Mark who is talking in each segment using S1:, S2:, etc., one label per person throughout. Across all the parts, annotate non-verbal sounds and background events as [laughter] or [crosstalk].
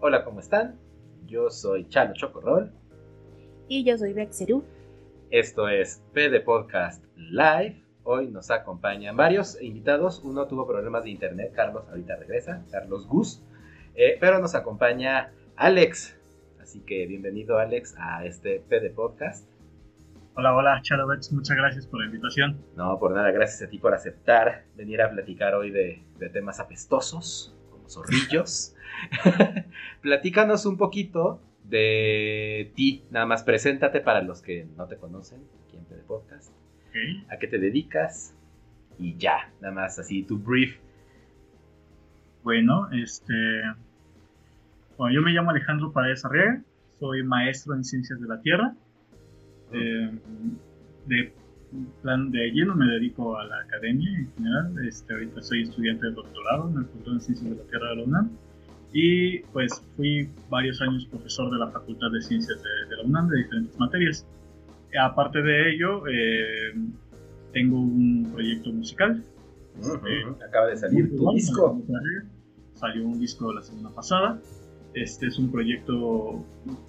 S1: Hola, ¿cómo están? Yo soy Chalo Chocorrol.
S2: Y yo soy Bexeru.
S1: Esto es PD Podcast Live. Hoy nos acompañan varios invitados. Uno tuvo problemas de internet, Carlos ahorita regresa, Carlos Gus. Eh, pero nos acompaña Alex. Así que bienvenido Alex a este PD Podcast.
S3: Hola, hola, Chalovets, muchas gracias por la invitación.
S1: No, por nada, gracias a ti por aceptar venir a platicar hoy de, temas apestosos, zorrillos. [laughs] Platícanos un poquito de ti, nada más preséntate para los que no te conocen en PD Podcast. ¿A qué te dedicas? Y ya, nada más así, tu brief.
S3: Bueno, este. Bueno, yo me llamo Alejandro Paredes Arriaga, soy maestro en ciencias de la Tierra eh, de plan de lleno me dedico a la academia en general. Este, ahorita soy estudiante de doctorado en el Cultura de Ciencias de la Tierra de la UNAM. Y pues fui varios años profesor de la Facultad de Ciencias de, la UNAM de diferentes materias. Aparte de ello, eh, tengo un proyecto musical.
S1: Este, Acaba de salir tu disco.
S3: Salió un disco la semana pasada. Este es un proyecto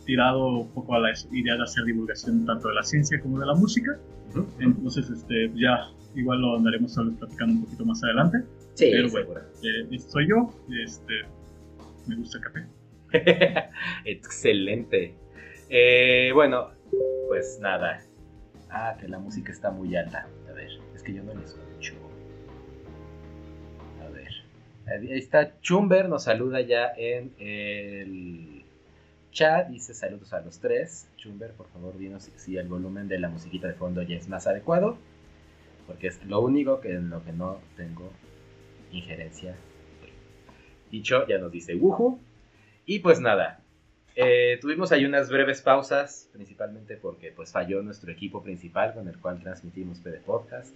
S3: tirado un poco a la idea de hacer divulgación tanto de la ciencia como de la música. Entonces, este, ya igual lo andaremos platicando un poquito más adelante.
S1: Sí, Pero bueno,
S3: eh, soy yo. Este, me gusta el café. [laughs]
S1: Excelente. Eh, bueno, pues nada. Ah, que la música está muy alta. A ver, es que yo no la escucho. Ahí está Chumber, nos saluda ya en el chat. Dice saludos a los tres. Chumber, por favor, dinos si, el volumen de la musiquita de fondo ya es más adecuado. Porque es lo único que en lo que no tengo injerencia. Dicho, ya nos dice Wuhu. Y pues nada, eh, tuvimos ahí unas breves pausas, principalmente porque pues falló nuestro equipo principal con el cual transmitimos PD Podcast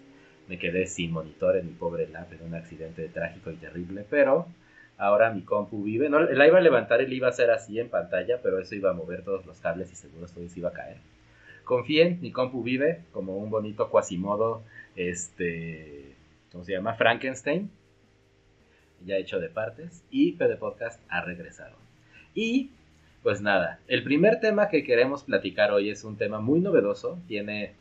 S1: me quedé sin monitor en mi pobre lab en un accidente trágico y terrible, pero ahora mi compu vive. No, la iba a levantar y la iba a hacer así en pantalla, pero eso iba a mover todos los cables y seguro todo eso iba a caer. Confíen, mi compu vive como un bonito cuasimodo, este, ¿cómo se llama? Frankenstein, ya hecho de partes, y PD Podcast ha regresado. Y, pues nada, el primer tema que queremos platicar hoy es un tema muy novedoso, tiene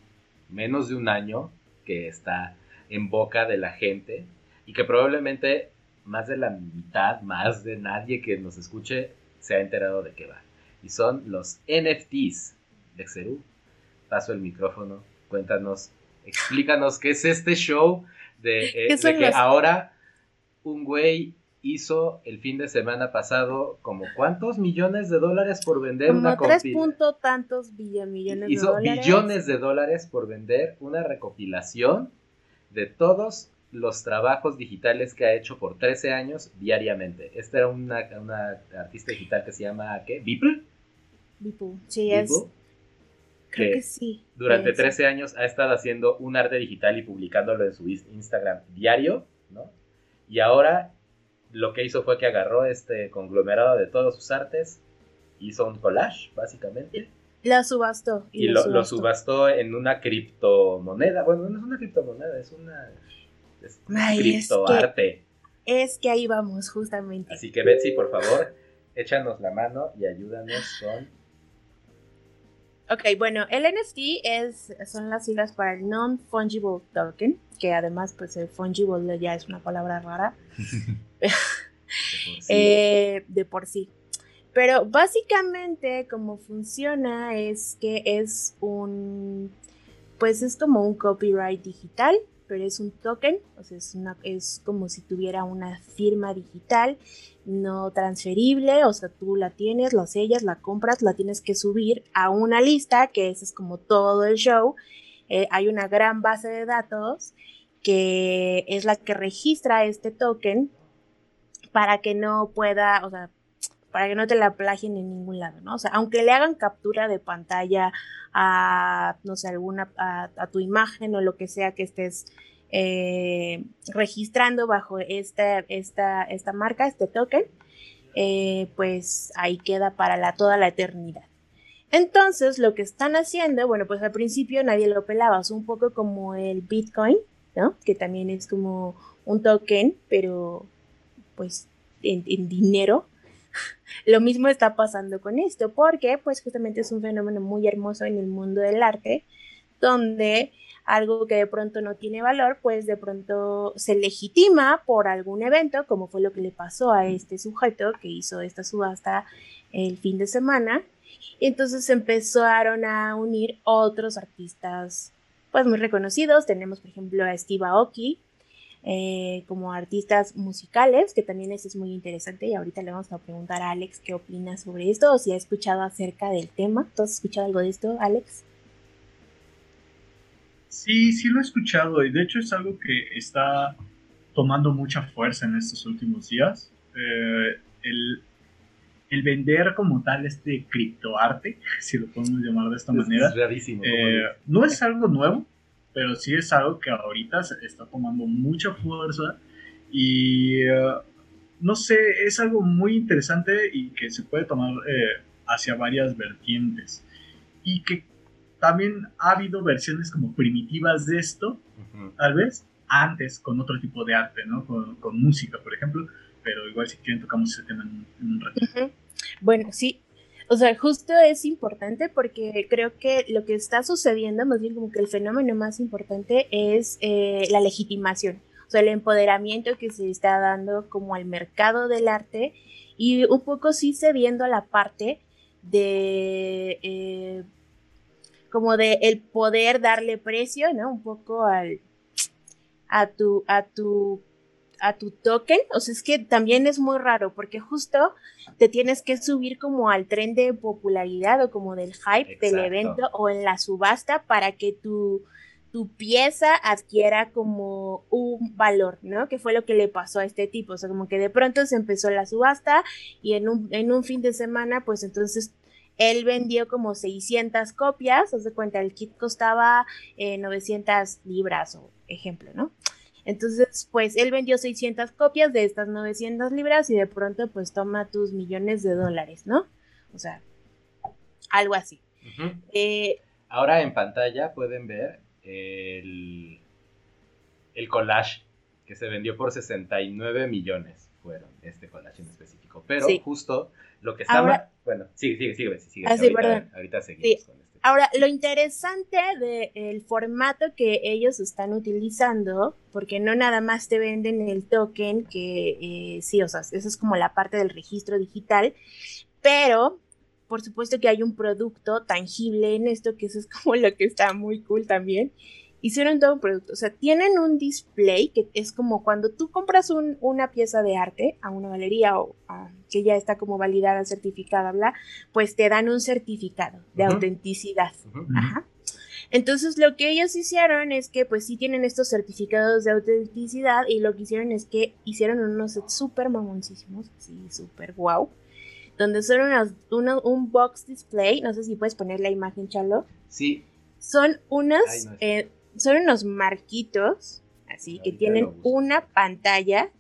S1: menos de un año que está en boca de la gente y que probablemente más de la mitad, más de nadie que nos escuche se ha enterado de qué va. Y son los NFTs de Xeru. Paso el micrófono, cuéntanos, explícanos qué es este show de, eh, que ahora un güey hizo el fin de semana pasado como cuántos millones de dólares por vender
S2: como una tres punto tantos millones
S1: hizo de dólares. billones de dólares por vender una recopilación de todos los trabajos digitales que ha hecho por 13 años diariamente. Esta era una, artista digital que se llama ¿qué? ¿Beeple?
S2: Beeple, sí es. Creo que, sí.
S1: Durante 13 años ha estado haciendo un arte digital y publicándolo en su Instagram diario, ¿no? Y ahora lo que hizo fue que agarró este conglomerado de todos sus artes, hizo un collage, básicamente.
S2: La subastó.
S1: Y, lo, subastó. en una criptomoneda. Bueno, no es una criptomoneda, es una es criptoarte.
S2: Es, que ahí vamos, justamente.
S1: Así que Betsy, por favor, échanos la mano y ayúdanos con
S2: Ok, bueno, el NFT es, son las siglas para el Non-Fungible Token, que además, pues el fungible ya es una palabra rara. [laughs] Eh, de, por sí. Pero básicamente como funciona es que es un, pues es como un copyright digital, pero es un token, o sea, es, una, es como si tuviera una firma digital no transferible, o sea, tú la tienes, la sellas, la compras, la tienes que subir a una lista, que ese es como todo el show. Eh, hay una gran base de datos que es la que registra este token para que no pueda, o sea, para que no te la plagien en ningún lado, ¿no? O sea, aunque le hagan captura de pantalla a, no sé, alguna, a tu imagen o lo que sea que estés eh, registrando bajo esta, esta, esta marca, este token, eh, pues ahí queda para la, toda la eternidad. Entonces, lo que están haciendo, bueno, pues al principio nadie lo pelaba, es un poco como el Bitcoin, ¿no? Que también es como un token, pero pues en, dinero, lo mismo está pasando con esto, porque pues justamente es un fenómeno muy hermoso en el mundo del arte, donde algo que de pronto no tiene valor, pues de pronto se legitima por algún evento, como fue lo que le pasó a este sujeto que hizo esta subasta el fin de semana. Y entonces empezaron a unir otros artistas pues muy reconocidos. Tenemos por ejemplo a Steve Aoki, eh, como artistas musicales, que también eso es muy interesante y ahorita le vamos a preguntar a Alex qué opina sobre esto o si ha escuchado acerca del tema. ¿Tú has escuchado algo de esto, Alex?
S3: Sí, sí lo he escuchado y de hecho es algo que está tomando mucha fuerza en estos últimos días. Eh, el, el, vender como tal este criptoarte, [laughs] si lo podemos llamar de esta manera,
S1: es
S3: eh, no es algo nuevo, pero sí es algo que ahorita se está tomando mucha fuerza y eh, no sé, es algo muy interesante y que se puede tomar eh, hacia varias vertientes y que también ha habido versiones como primitivas de esto, tal vez antes con otro tipo de arte, ¿no? Con, música, por ejemplo, pero igual si quieren tocamos ese tema en, un ratito.
S2: Bueno, sí, o sea, justo es importante porque creo que lo que está sucediendo, más bien como que el fenómeno más importante es eh, la legitimación, o sea, el empoderamiento que se está dando como al mercado del arte y un poco sí cediendo a la parte de eh, como de el poder darle precio, ¿no? Un poco al a tu a tu a tu token, o sea, es que también es muy raro porque justo te tienes que subir como al tren de popularidad o como del hype del evento o en la subasta para que tu, tu pieza adquiera como un valor, ¿no? Que fue lo que le pasó a este tipo, o sea, como que de pronto se empezó la subasta y en un, en un fin de semana, pues entonces él vendió como 600 copias, os de cuenta, el kit costaba 900 eh, libras o ejemplo, ¿no? Entonces, pues él vendió 600 copias de estas 900 libras y de pronto pues toma tus millones de dólares, ¿no? O sea, algo así.
S1: Eh, Ahora en pantalla pueden ver el, el collage que se vendió por 69 millones fueron este collage en específico. Pero justo lo que estaba... bueno, sigue, sigue, sigue, sigue.
S2: Ah, ahorita,
S1: ahorita seguimos con
S2: Ahora, lo interesante del formato que ellos están utilizando, porque no nada más te venden el token, que eh, sí, o sea, eso es como la parte del registro digital, pero por supuesto que hay un producto tangible en esto, que eso es como lo que está muy cool también, hicieron todo un producto. O sea, tienen un display que es como cuando tú compras una pieza de arte a una galería o que ya está como validada, certificada, bla, pues te dan un certificado de autenticidad. Ajá. Entonces lo que ellos hicieron es que pues sí tienen estos certificados de autenticidad y lo que hicieron es que hicieron unos súper mamoncísimos, sí, súper wow, donde son un box display, no sé si puedes poner la imagen, Chalo.
S1: Sí.
S2: Son unas, eh, son unos marquitos, así, que tienen una pantalla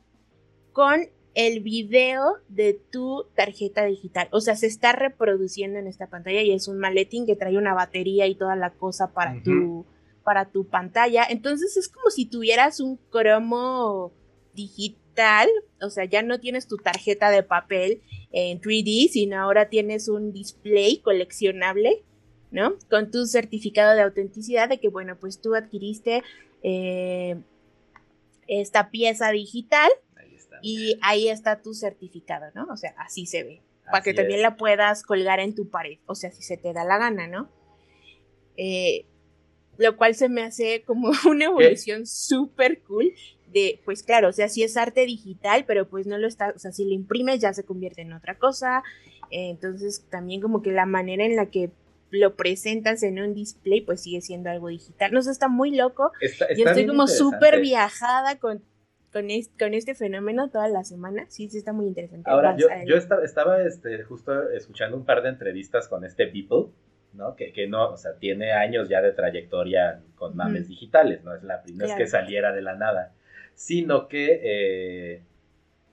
S2: con el video de tu tarjeta digital. O sea, se está reproduciendo en esta pantalla y es un maletín que trae una batería y toda la cosa para tu para tu pantalla. Entonces es como si tuvieras un cromo digital, o sea, ya no tienes tu tarjeta de papel en 3D, sino ahora tienes un display coleccionable ¿no? Con tu certificado de autenticidad de que, bueno, pues tú adquiriste eh, esta pieza digital y ahí está tu certificado, ¿no? O sea, así se ve. para que también la puedas colgar en tu pared, o sea, si se te da la gana, ¿no? Eh, lo cual se me hace como [laughs] una evolución súper cool de, pues claro, o sea, sí es arte digital, pero pues no lo está, o sea, si lo imprimes ya se convierte en otra cosa. entonces también como que la manera en la que lo presentas en un display, pues sigue siendo algo digital. No sé, está muy loco. Yo estoy como súper viajada con, con, este, fenómeno toda la semana. Sí, sí, está muy interesante.
S1: Ahora, yo, yo estaba, estaba este, justo escuchando un par de entrevistas con este People, ¿no? Que, que no, o sea, tiene años ya de trayectoria con mames digitales, ¿no? Es la primera vez que saliera de la nada. Sino que eh,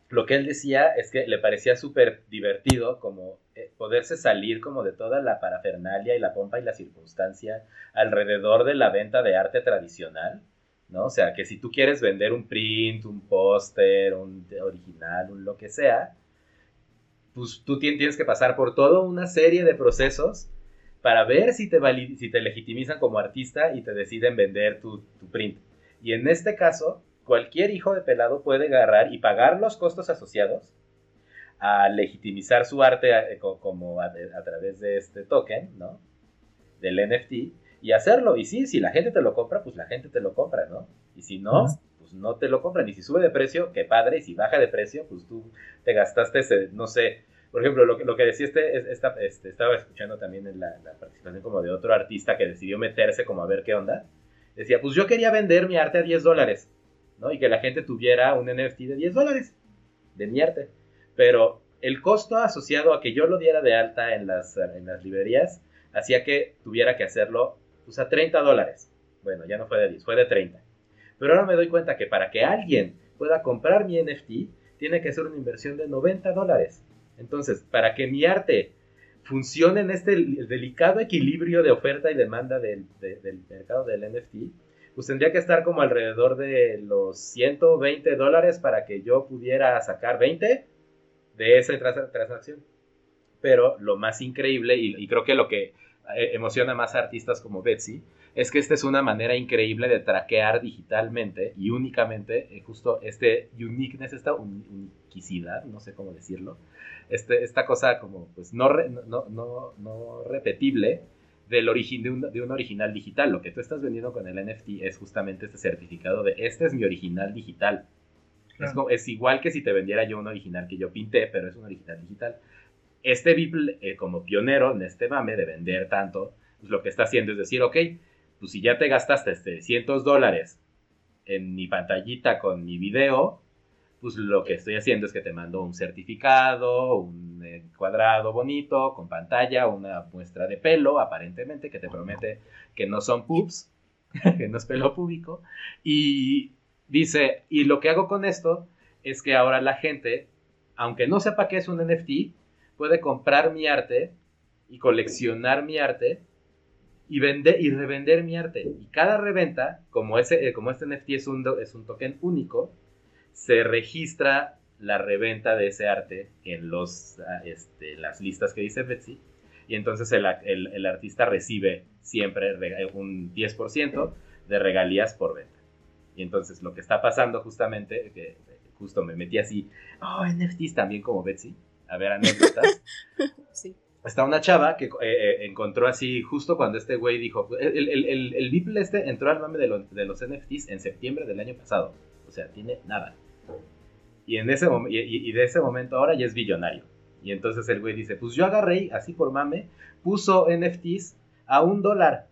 S1: lo que él decía es que le parecía súper divertido como eh, poderse salir como de toda la parafernalia y la pompa y la circunstancia alrededor de la venta de arte tradicional, ¿no? O sea, que si tú quieres vender un print, un póster, un original, un lo que sea, pues tú tienes que pasar por toda una serie de procesos para ver si te, si legitimizan como artista y te deciden vender tu, print. Y en este caso, cualquier hijo de pelado puede agarrar y pagar los costos asociados a legitimizar su arte eh, como a, través de este token, ¿no? Del NFT y hacerlo. Y sí, si la gente te lo compra, pues la gente te lo compra, ¿no? Y si no, pues no te lo compran. Y si sube de precio, qué padre. Y si baja de precio, pues tú te gastaste ese, no sé, por ejemplo, lo que, lo que decía este, este, estaba escuchando también en la, participación como de otro artista que decidió meterse como a ver qué onda. Decía, pues yo quería vender mi arte a 10 dólares, Y que la gente tuviera un NFT de 10 dólares de mi arte. Pero el costo asociado a que yo lo diera de alta en las, en las librerías hacía que tuviera que hacerlo pues, a 30 dólares. Bueno, ya no fue de 10, fue de 30. Pero ahora me doy cuenta que para que alguien pueda comprar mi NFT, tiene que ser una inversión de 90 dólares. Entonces, para que mi arte funcione en este delicado equilibrio de oferta y demanda del, mercado del NFT, pues tendría que estar como alrededor de los 120 dólares para que yo pudiera sacar 20 de esa transacción. Pero lo más increíble, y, creo que lo que eh, emociona más a artistas como Betsy, es que esta es una manera increíble de traquear digitalmente y únicamente eh, justo este uniqueness, esta uniquicidad, no sé cómo decirlo, este, esta cosa como pues no, no, no, no, repetible del origen de un, de un, original digital. Lo que tú estás vendiendo con el NFT es justamente este certificado de este es mi original digital. Es, es, igual que si te vendiera yo un original que yo pinté, pero es un original digital. Este Beeple, eh, como pionero en este mame de vender tanto, pues lo que está haciendo es decir, ok, pues si ya te gastaste 300 dólares en mi pantallita con mi video, pues lo que estoy haciendo es que te mando un certificado, un eh, cuadrado bonito, con pantalla, una muestra de pelo, aparentemente, que te promete que no son pups, [laughs] que no es pelo público. Y dice, y lo que hago con esto es que ahora la gente, aunque no sepa que es un NFT, puede comprar mi arte y coleccionar mi arte y vender y revender mi arte. Y cada reventa, como, ese, eh, como este NFT es un, es un token único, se registra la reventa de ese arte en los, ah, este, las listas que dice Betsy. Y entonces el, el, artista recibe siempre un 10% de regalías por venta. Y entonces lo que está pasando justamente, que justo me metí así, oh, NFTs también como Betsy, a ver anécdotas. [laughs] sí. Está una chava que eh, eh, encontró así, justo cuando este güey dijo, el, el, el, Beeple este entró al mame de, de los NFTs en septiembre del año pasado. O sea, tiene nada. Y, en ese y, de ese momento ahora ya es billonario. Y entonces el güey dice, pues yo agarré así por mame, puso NFTs a un dólar.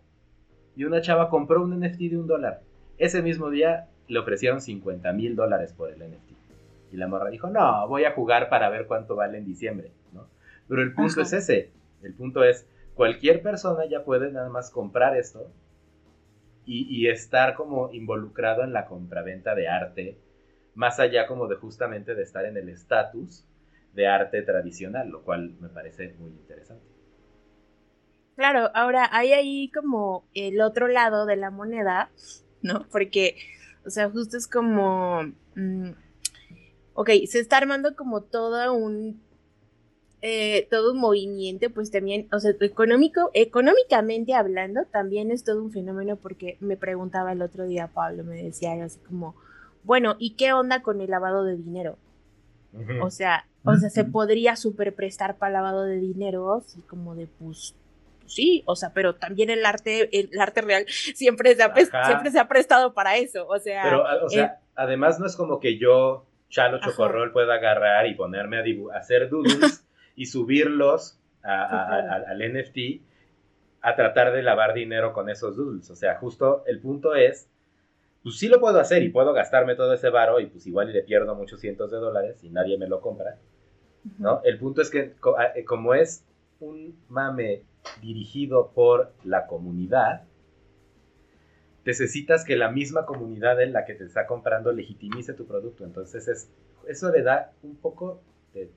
S1: Y una chava compró un NFT de un dólar. Ese mismo día le ofrecieron 50 mil dólares por el NFT. Y la morra dijo, no, voy a jugar para ver cuánto vale en diciembre. ¿no? Pero el punto es ese. El punto es, cualquier persona ya puede nada más comprar esto y, y estar como involucrado en la compraventa de arte más allá como de justamente de estar en el estatus de arte tradicional, lo cual me parece muy interesante.
S2: Claro, ahora hay ahí como el otro lado de la moneda, ¿no? Porque, o sea, justo es como, mm, ok, se está armando como todo un, eh, todo un movimiento, pues también, o sea, económico, económicamente hablando, también es todo un fenómeno porque me preguntaba el otro día Pablo, me decía así como, bueno, ¿y qué onda con el lavado de dinero? O sea, o sea, se podría superprestar para lavado de dinero, así como de pues, pues, sí, o sea, pero también el arte, el arte real siempre se ha, siempre se ha prestado para eso, o sea.
S1: Pero, o sea, eh, además no es como que yo, Chalo Chocorrol, pueda agarrar y ponerme a hacer doodles y subirlos al NFT a tratar de lavar dinero con esos doodles. O sea, justo el punto es pues sí lo puedo hacer y puedo gastarme todo ese varo y pues igual le pierdo muchos cientos de dólares y nadie me lo compra, ¿no? El punto es que eh, como es un mame dirigido por la comunidad, necesitas que la misma comunidad en la que te está comprando legitimice tu producto. Entonces es, eso le da un poco de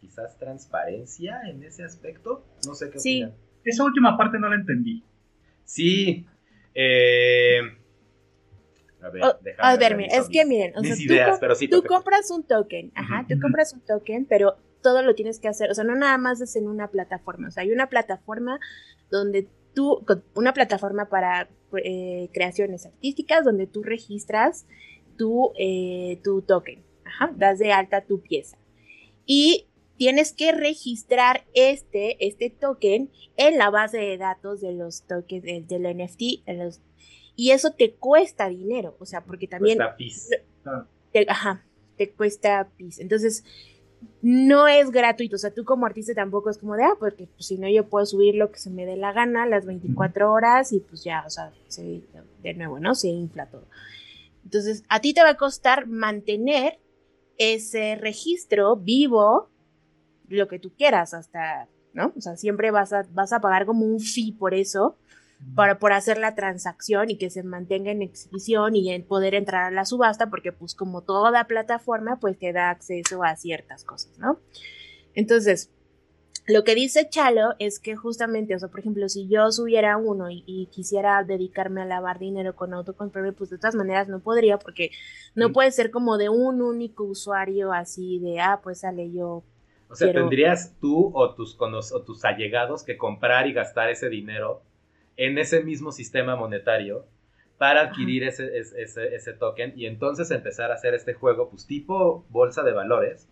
S1: quizás transparencia en ese aspecto. No sé qué
S3: sí. Esa última parte no la entendí.
S1: Sí. Eh,
S2: a ver, oh, es que miren, o sea, tú, compras un token, ajá, tú compras un token, pero todo lo tienes que hacer, o sea, no nada más es en una plataforma, o sea, hay una plataforma donde tú, una plataforma para eh, creaciones artísticas donde tú registras tu, eh, tu token, Ajá, das de alta tu pieza. Y tienes que registrar este, este token en la base de datos de los tokens del, NFT. Y eso te cuesta dinero, o sea, porque también... Cuesta Te, ajá, te cuesta pis. Entonces, no es gratuito, o sea, tú como artista tampoco es como de, ah, porque pues, si no yo puedo subir lo que se me dé la gana las 24 horas y pues ya, o sea, de nuevo, ¿no? Se infla todo. Entonces, a ti te va a costar mantener ese registro vivo, lo que tú quieras, hasta, ¿no? O sea, siempre vas a, vas a pagar como un fee por eso, para por hacer la transacción y que se mantenga en exhibición y en poder entrar a la subasta, porque pues como toda plataforma, pues te da acceso a ciertas cosas, ¿no? Entonces, lo que dice Chalo es que justamente, o sea, por ejemplo, si yo subiera uno y, quisiera dedicarme a lavar dinero con autocontrol, pues de todas maneras no podría, porque no puede ser como de un único usuario así de, ah, pues sale yo.
S1: O sea, tendrías tú o tus, o tus allegados que comprar y gastar ese dinero en ese mismo sistema monetario para adquirir ese, ese, ese, token y entonces empezar a hacer este juego, pues tipo bolsa de valores,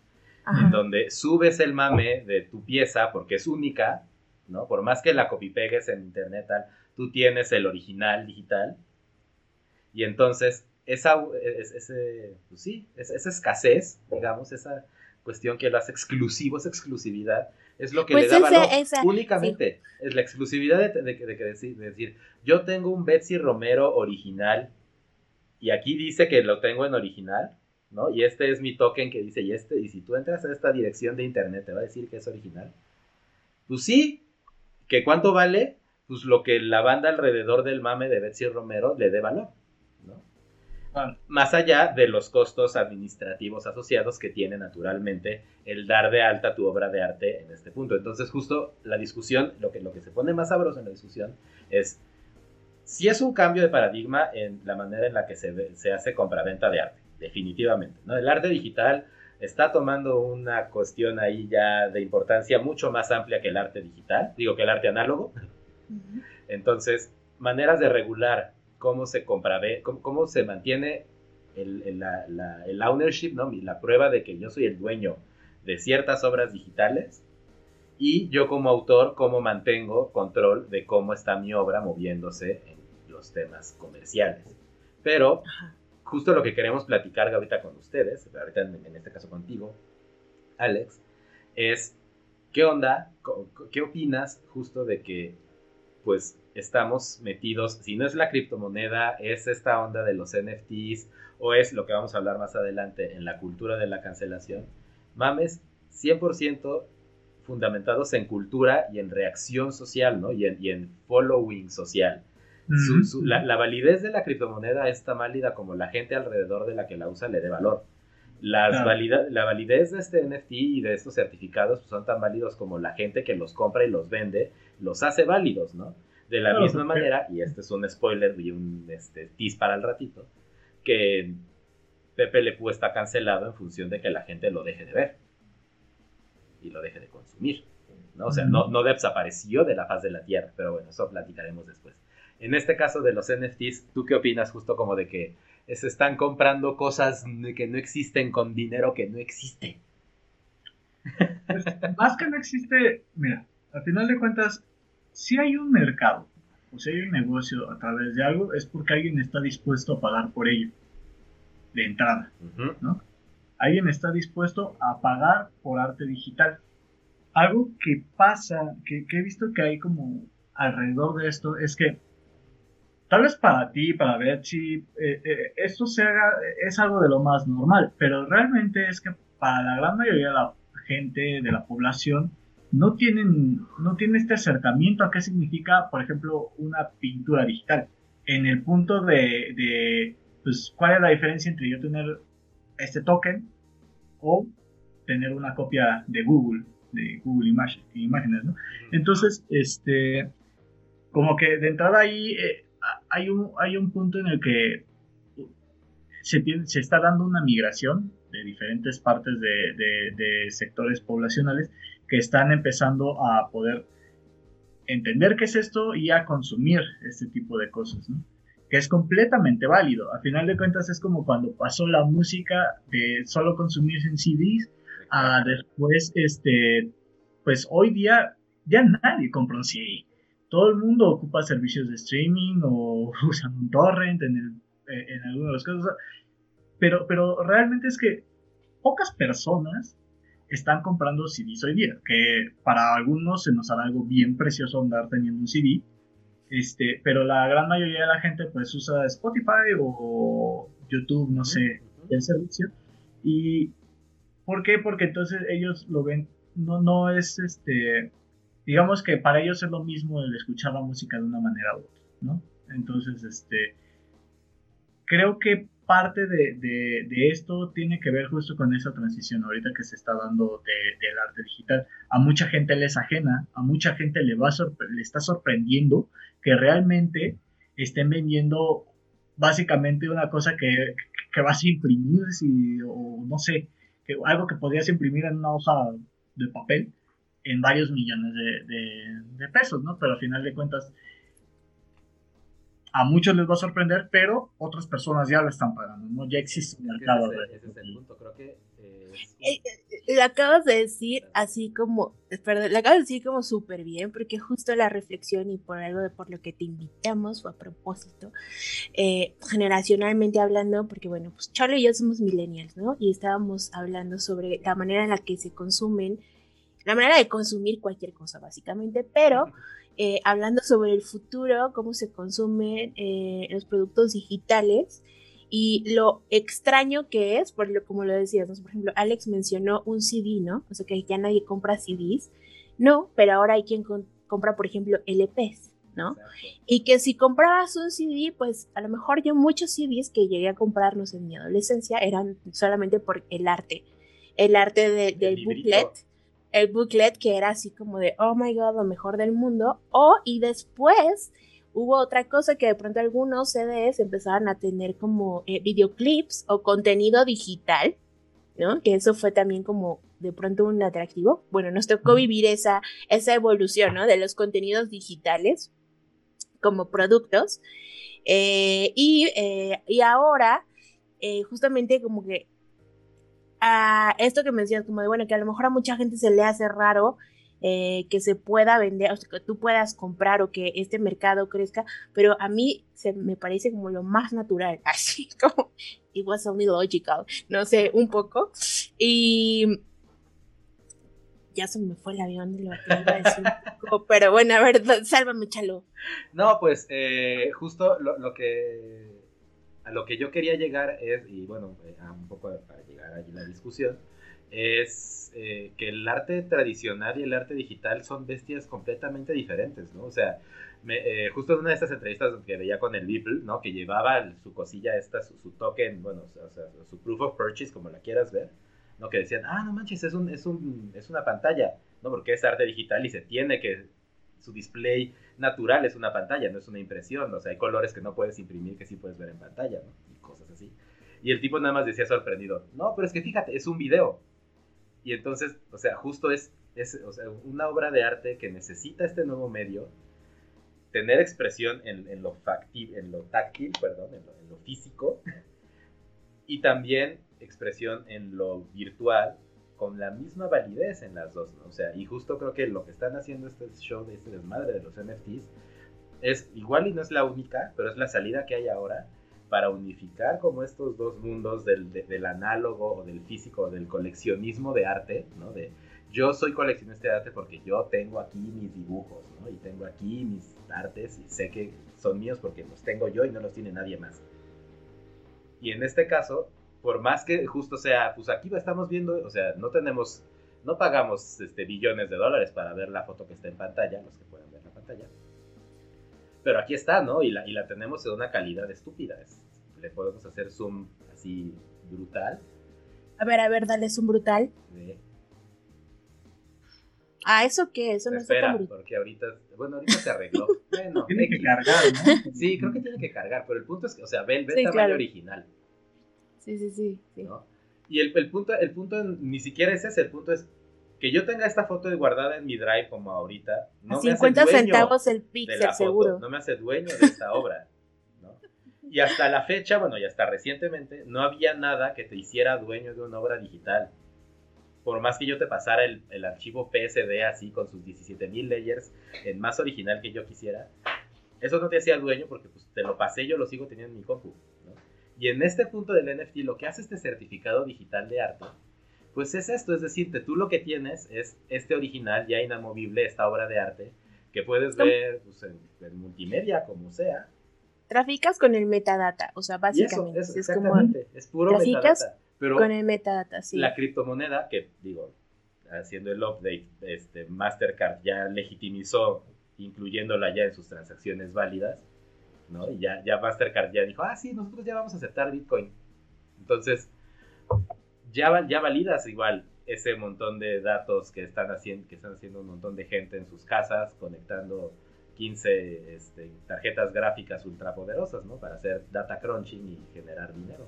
S1: en donde subes el mame de tu pieza porque es única, ¿no? Por más que la copy pegues en internet, tal, tú tienes el original digital. Y entonces esa, ese, pues sí, esa escasez, digamos, esa cuestión que lo hace exclusivo, esa exclusividad, es lo que le pues da valor únicamente. Es la exclusividad de, de, de, decir, yo tengo un Betsy Romero original y aquí dice que lo tengo en original, ¿no? Y este es mi token que dice, y este, y si tú entras a esta dirección de internet, te va a decir que es original. Pues sí, que cuánto vale, pues lo que la banda alrededor del mame de Betsy Romero le dé valor. Más allá de los costos administrativos asociados que tiene naturalmente el dar de alta tu obra de arte en este punto. Entonces, justo la discusión, lo que, lo que se pone más sabroso en la discusión es si es un cambio de paradigma en la manera en la que se, se hace compraventa de arte, definitivamente. ¿no? El arte digital está tomando una cuestión ahí ya de importancia mucho más amplia que el arte digital, digo que el arte análogo. Entonces, maneras de regular cómo se compra, cómo, cómo se mantiene el, la, el, ownership, ¿no? la prueba de que yo soy el dueño de ciertas obras digitales y yo como autor, cómo mantengo control de cómo está mi obra moviéndose en los temas comerciales. Pero justo lo que queremos platicar ahorita con ustedes, ahorita en este caso contigo, Alex, es qué onda, qué opinas justo de que pues estamos metidos, si no es la criptomoneda, es esta onda de los NFTs o es lo que vamos a hablar más adelante en la cultura de la cancelación, mames 100% fundamentados en cultura y en reacción social, ¿no? Y en, y en following social. la, validez de la criptomoneda es tan válida como la gente alrededor de la que la usa le dé valor. Las la validez de este NFT y de estos certificados pues, son tan válidos como la gente que los compra y los vende los hace válidos, ¿no? De la misma manera, y este es un spoiler y un este, tease para el ratito, que Pepe Le Pew está cancelado en función de que la gente lo deje de ver y lo deje de consumir. ¿no? O sea, no, no desapareció de la faz de la Tierra, pero bueno, eso platicaremos después. En este caso de los NFTs, ¿tú qué opinas justo como de que se están comprando cosas que no existen con dinero que no existe?
S3: Pues, más que no existe, mira, al final de cuentas, si hay un mercado o si hay un negocio a través de algo, es porque alguien está dispuesto a pagar por ello, de entrada, ¿no? Alguien está dispuesto a pagar por arte digital. Algo que pasa, que, he visto que hay como alrededor de esto, es que tal vez para ti, para Betsy, eh, eh, esto se haga, es algo de lo más normal, pero realmente es que para la gran mayoría de la gente, de la población, no tienen, no tienen este acercamiento a qué significa, por ejemplo, una pintura digital. En el punto de, de pues, cuál es la diferencia entre yo tener este token o tener una copia de Google, de Google Imágenes, ¿no? Entonces, este, como que de entrada ahí eh, hay, un, hay un punto en el que se, se está dando una migración diferentes partes de, sectores poblacionales que están empezando a poder entender qué es esto y a consumir este tipo de cosas, ¿no? que es completamente válido. A final de cuentas es como cuando pasó la música de solo consumirse en CDs a después, este, pues hoy día ya nadie compra un CD. Todo el mundo ocupa servicios de streaming o [laughs] usan un torrent en, el, eh, en de los casos. Pero, pero realmente es que pocas personas están comprando CDs hoy día, que para algunos se nos hará algo bien precioso andar teniendo un CD, este, pero la gran mayoría de la gente pues usa Spotify o YouTube, no sé, el servicio. ¿Y por qué? Porque entonces ellos lo ven, no, no es este, digamos que para ellos es lo mismo el escuchar la música de una manera u otra, ¿no? Entonces, este, creo que parte de, esto tiene que ver justo con esa transición ahorita que se está dando del arte digital. A mucha gente le es ajena, a mucha gente le, va le está sorprendiendo que realmente estén vendiendo básicamente una cosa que, vas a imprimir, o no sé, que, algo que podrías imprimir en una hoja de papel en varios millones de, de pesos, ¿no? Pero al final de cuentas a muchos les va a sorprender, pero otras personas ya lo están pagando, ¿no? Ya existe un mercado.
S1: Ese, es el punto, creo que... Eh,
S2: eh, eh, le acabas de decir así como, perdón, le acabas de decir como súper bien, porque justo la reflexión y por algo de por lo que te invitamos fue a propósito, generacionalmente hablando, porque bueno, pues Charlie y yo somos millennials, ¿no? Y estábamos hablando sobre la manera en la que se consumen, la manera de consumir cualquier cosa, básicamente, pero... Eh, hablando sobre el futuro, cómo se consumen eh, los productos digitales y lo extraño que es, por lo, como lo decías, por ejemplo, Alex mencionó un CD, ¿no? O sea, que ya nadie compra CDs. No, pero ahora hay quien compra, por ejemplo, LPs, ¿no? Y que si comprabas un CD, pues a lo mejor yo muchos CDs que llegué a comprarnos en mi adolescencia eran solamente por el arte. El arte del booklet el booklet que era así como de, oh my god, lo mejor del mundo. O, y después hubo otra cosa que de pronto algunos CDs empezaron a tener como eh, videoclips o contenido digital, ¿no? Que eso fue también como de pronto un atractivo. Bueno, nos tocó vivir esa, esa evolución, ¿no? De los contenidos digitales como productos. Eh, y, eh, y, ahora, justamente como que a esto que me decías, como de, bueno, que a lo mejor a mucha gente se le hace raro eh, que se pueda vender, o sea, que tú puedas comprar o que este mercado crezca, pero a mí se me parece como lo más natural, [laughs] así como, it was only logical, no sé, un poco. Y ya se me fue el avión de lo que iba a decir [laughs] pero bueno, a ver, [laughs] sálvame, chalo.
S1: No, pues eh, justo lo, lo que a lo que yo quería llegar es, y bueno, eh, un poco para llegar allí la discusión, es eh, que el arte tradicional y el arte digital son bestias completamente diferentes, ¿no? O sea, eh, justo en una de estas entrevistas que veía con el Beeple, ¿no? Que llevaba su cosilla esta, su, token, bueno, o sea, su proof of purchase, como la quieras ver, ¿no? Que decían, ah, no manches, es, un, es, un, es una pantalla, ¿no? Porque es arte digital y se tiene que, su display natural es una pantalla, no es una impresión. O sea, hay colores que no puedes imprimir que sí puedes ver en pantalla, ¿no? Y cosas así. Y el tipo nada más decía sorprendido, no, pero es que fíjate, es un video. Y entonces, o sea, justo es, es una obra de arte que necesita este nuevo medio tener expresión en, lo, factil, en lo táctil, perdón, en lo, físico, y también expresión en lo virtual, con la misma validez en las dos, ¿no? O sea, y justo creo que lo que están haciendo este show de este desmadre de los NFTs es igual y no es la única, pero es la salida que hay ahora para unificar como estos dos mundos del, del análogo o del físico, del coleccionismo de arte, ¿no? De yo soy coleccionista de arte porque yo tengo aquí mis dibujos, ¿no? Y tengo aquí mis artes y sé que son míos porque los tengo yo y no los tiene nadie más. Y en este caso, por más que justo sea, pues aquí lo estamos viendo, o sea, no tenemos, no pagamos este, billones de dólares para ver la foto que está en pantalla, los que puedan ver la pantalla. Pero aquí está, ¿no? Y la, y la tenemos en una calidad estúpida. le podemos hacer zoom así brutal.
S2: A ver, a ver, dale zoom brutal. Ah, ¿eso qué? Eso no
S1: Espera, porque ahorita, bueno, ahorita se arregló. [laughs] Bueno,
S3: tiene que cargar, ¿no?
S1: Sí, creo que tiene que cargar, pero el punto es que, o sea, ve, el tamaño original.
S2: Sí, sí, sí.
S1: Y el, el, punto, el punto ni siquiera es ese, el punto es que yo tenga esta foto guardada en mi drive como ahorita.
S2: No a 50 centavos el pixel, seguro.
S1: no me hace dueño de esta obra. ¿no? Y hasta la fecha, bueno, y hasta recientemente, no había nada que te hiciera dueño de una obra digital. Por más que yo te pasara el, el archivo PSD así con sus 17.000 layers en más original que yo quisiera, eso no te hacía dueño porque pues, te lo pasé, yo lo sigo teniendo en mi compu. Y en este punto del NFT, lo que hace este certificado digital de arte, pues es esto, es decir, tú lo que tienes es este original ya inamovible, esta obra de arte, que puedes ver pues, en, multimedia, como sea.
S2: Traficas con el metadata, o sea, básicamente.
S1: es, exactamente, es puro metadata. Pero
S2: con el metadata, sí.
S1: La criptomoneda, que digo, haciendo el update, este, Mastercard ya legitimizó incluyéndola ya en sus transacciones válidas, ¿no? Y ya, ya Mastercard ya dijo, ah, sí, nosotros ya vamos a aceptar Bitcoin. Entonces, ya, ya validas igual ese montón de datos que están haciendo, que están haciendo un montón de gente en sus casas, conectando 15 este, tarjetas gráficas ultrapoderosas, ¿no? Para hacer data crunching y generar dinero.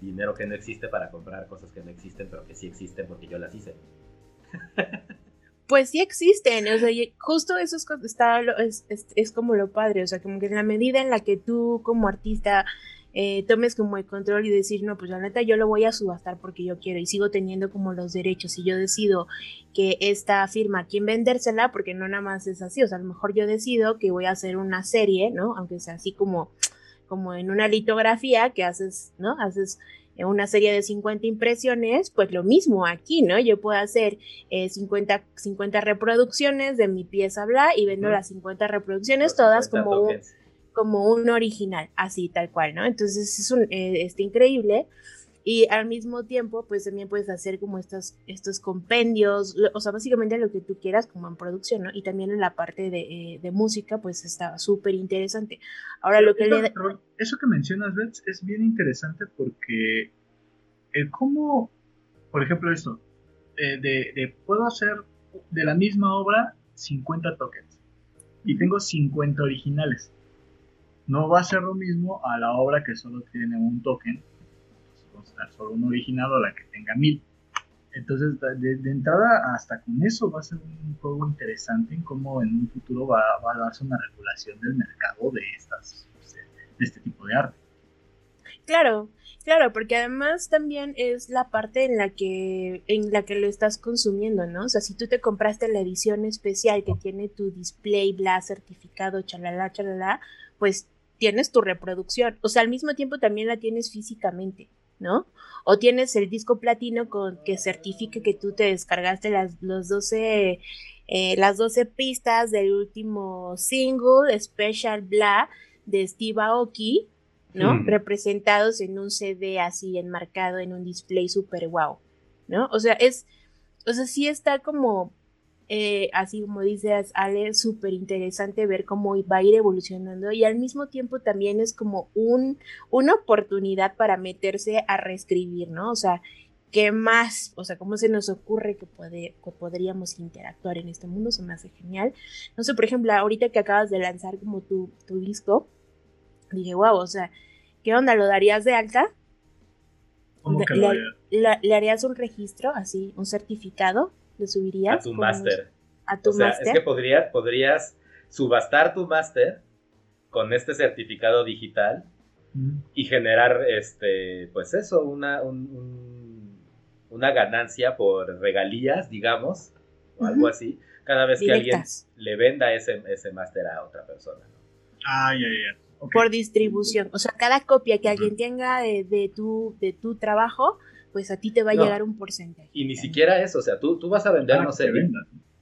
S1: Dinero que no existe para comprar cosas que no existen, pero que sí existen porque yo las hice. [laughs]
S2: pues sí existen, o sea, justo eso es, es, como lo padre, o sea, como que en la medida en la que tú como artista eh, tomes como el control y decir, no, pues la neta yo lo voy a subastar porque yo quiero y sigo teniendo como los derechos y yo decido que esta firma, quién vendérsela, porque no nada más es así, o sea, a lo mejor yo decido que voy a hacer una serie, ¿no? Aunque sea así como, como en una litografía que haces, ¿no? Haces una serie de 50 impresiones, pues lo mismo aquí, ¿no? Yo puedo hacer 50, eh, 50 reproducciones de mi pieza bla y vendo las 50 reproducciones todas como un, como un original, así tal cual, ¿no? Entonces es un, eh, está increíble y al mismo tiempo pues también puedes hacer como estos, estos compendios, o sea, básicamente lo que tú quieras como en producción, ¿no? Y también en la parte de, eh, de música pues está súper interesante. Ahora lo que le...
S3: Eso que mencionas, Beth, es bien interesante porque el cómo, por ejemplo esto, eh, de, de, puedo hacer de la misma obra 50 tokens y tengo 50 originales. No va a ser lo mismo a la obra que solo tiene un token solo un original o la que tenga mil. Entonces, de, entrada, hasta con eso va a ser un juego interesante en cómo en un futuro va, a darse una regulación del mercado de, estas, de este tipo de arte.
S2: Claro, claro, porque además también es la parte en la que en la que lo estás consumiendo, ¿no? O sea, si tú te compraste la edición especial que tiene tu display, bla, certificado, chalala, chalala, pues tienes tu reproducción. O sea, al mismo tiempo también la tienes físicamente. ¿No? O tienes el disco platino con que certifique que tú te descargaste las, los 12, eh, las 12 pistas del último single, Special Blah, de Steve Aoki, ¿no? Hmm. Representados en un CD así enmarcado en un display super wow, ¿no? O sea, es, o sea, sí está como eh, así como dices, Ale, súper interesante ver cómo va a ir evolucionando y al mismo tiempo también es como un, una oportunidad para meterse a reescribir, ¿no? O sea, ¿qué más? O sea, ¿cómo se nos ocurre que, puede, que podríamos interactuar en este mundo? Se me hace genial. No sé, por ejemplo, ahorita que acabas de lanzar como tu, tu disco, dije, wow, o sea, ¿qué onda? ¿Lo darías de alta? ¿Le harías un registro, así, un certificado? ¿Lo subirías?
S1: A tu máster. A tu o sea, es que podrías, podrías subastar tu máster con este certificado digital y generar, este, pues eso, una, una ganancia por regalías, digamos, o algo así, cada vez que alguien le venda ese, ese máster a otra persona.
S3: Ay, ay,
S2: ay. Por distribución. O sea, cada copia que alguien tenga de, de, tu, de tu trabajo, pues a ti te va a llegar un porcentaje.
S1: Y ni siquiera eso, o sea, tú, tú vas a vender, ah, no sé,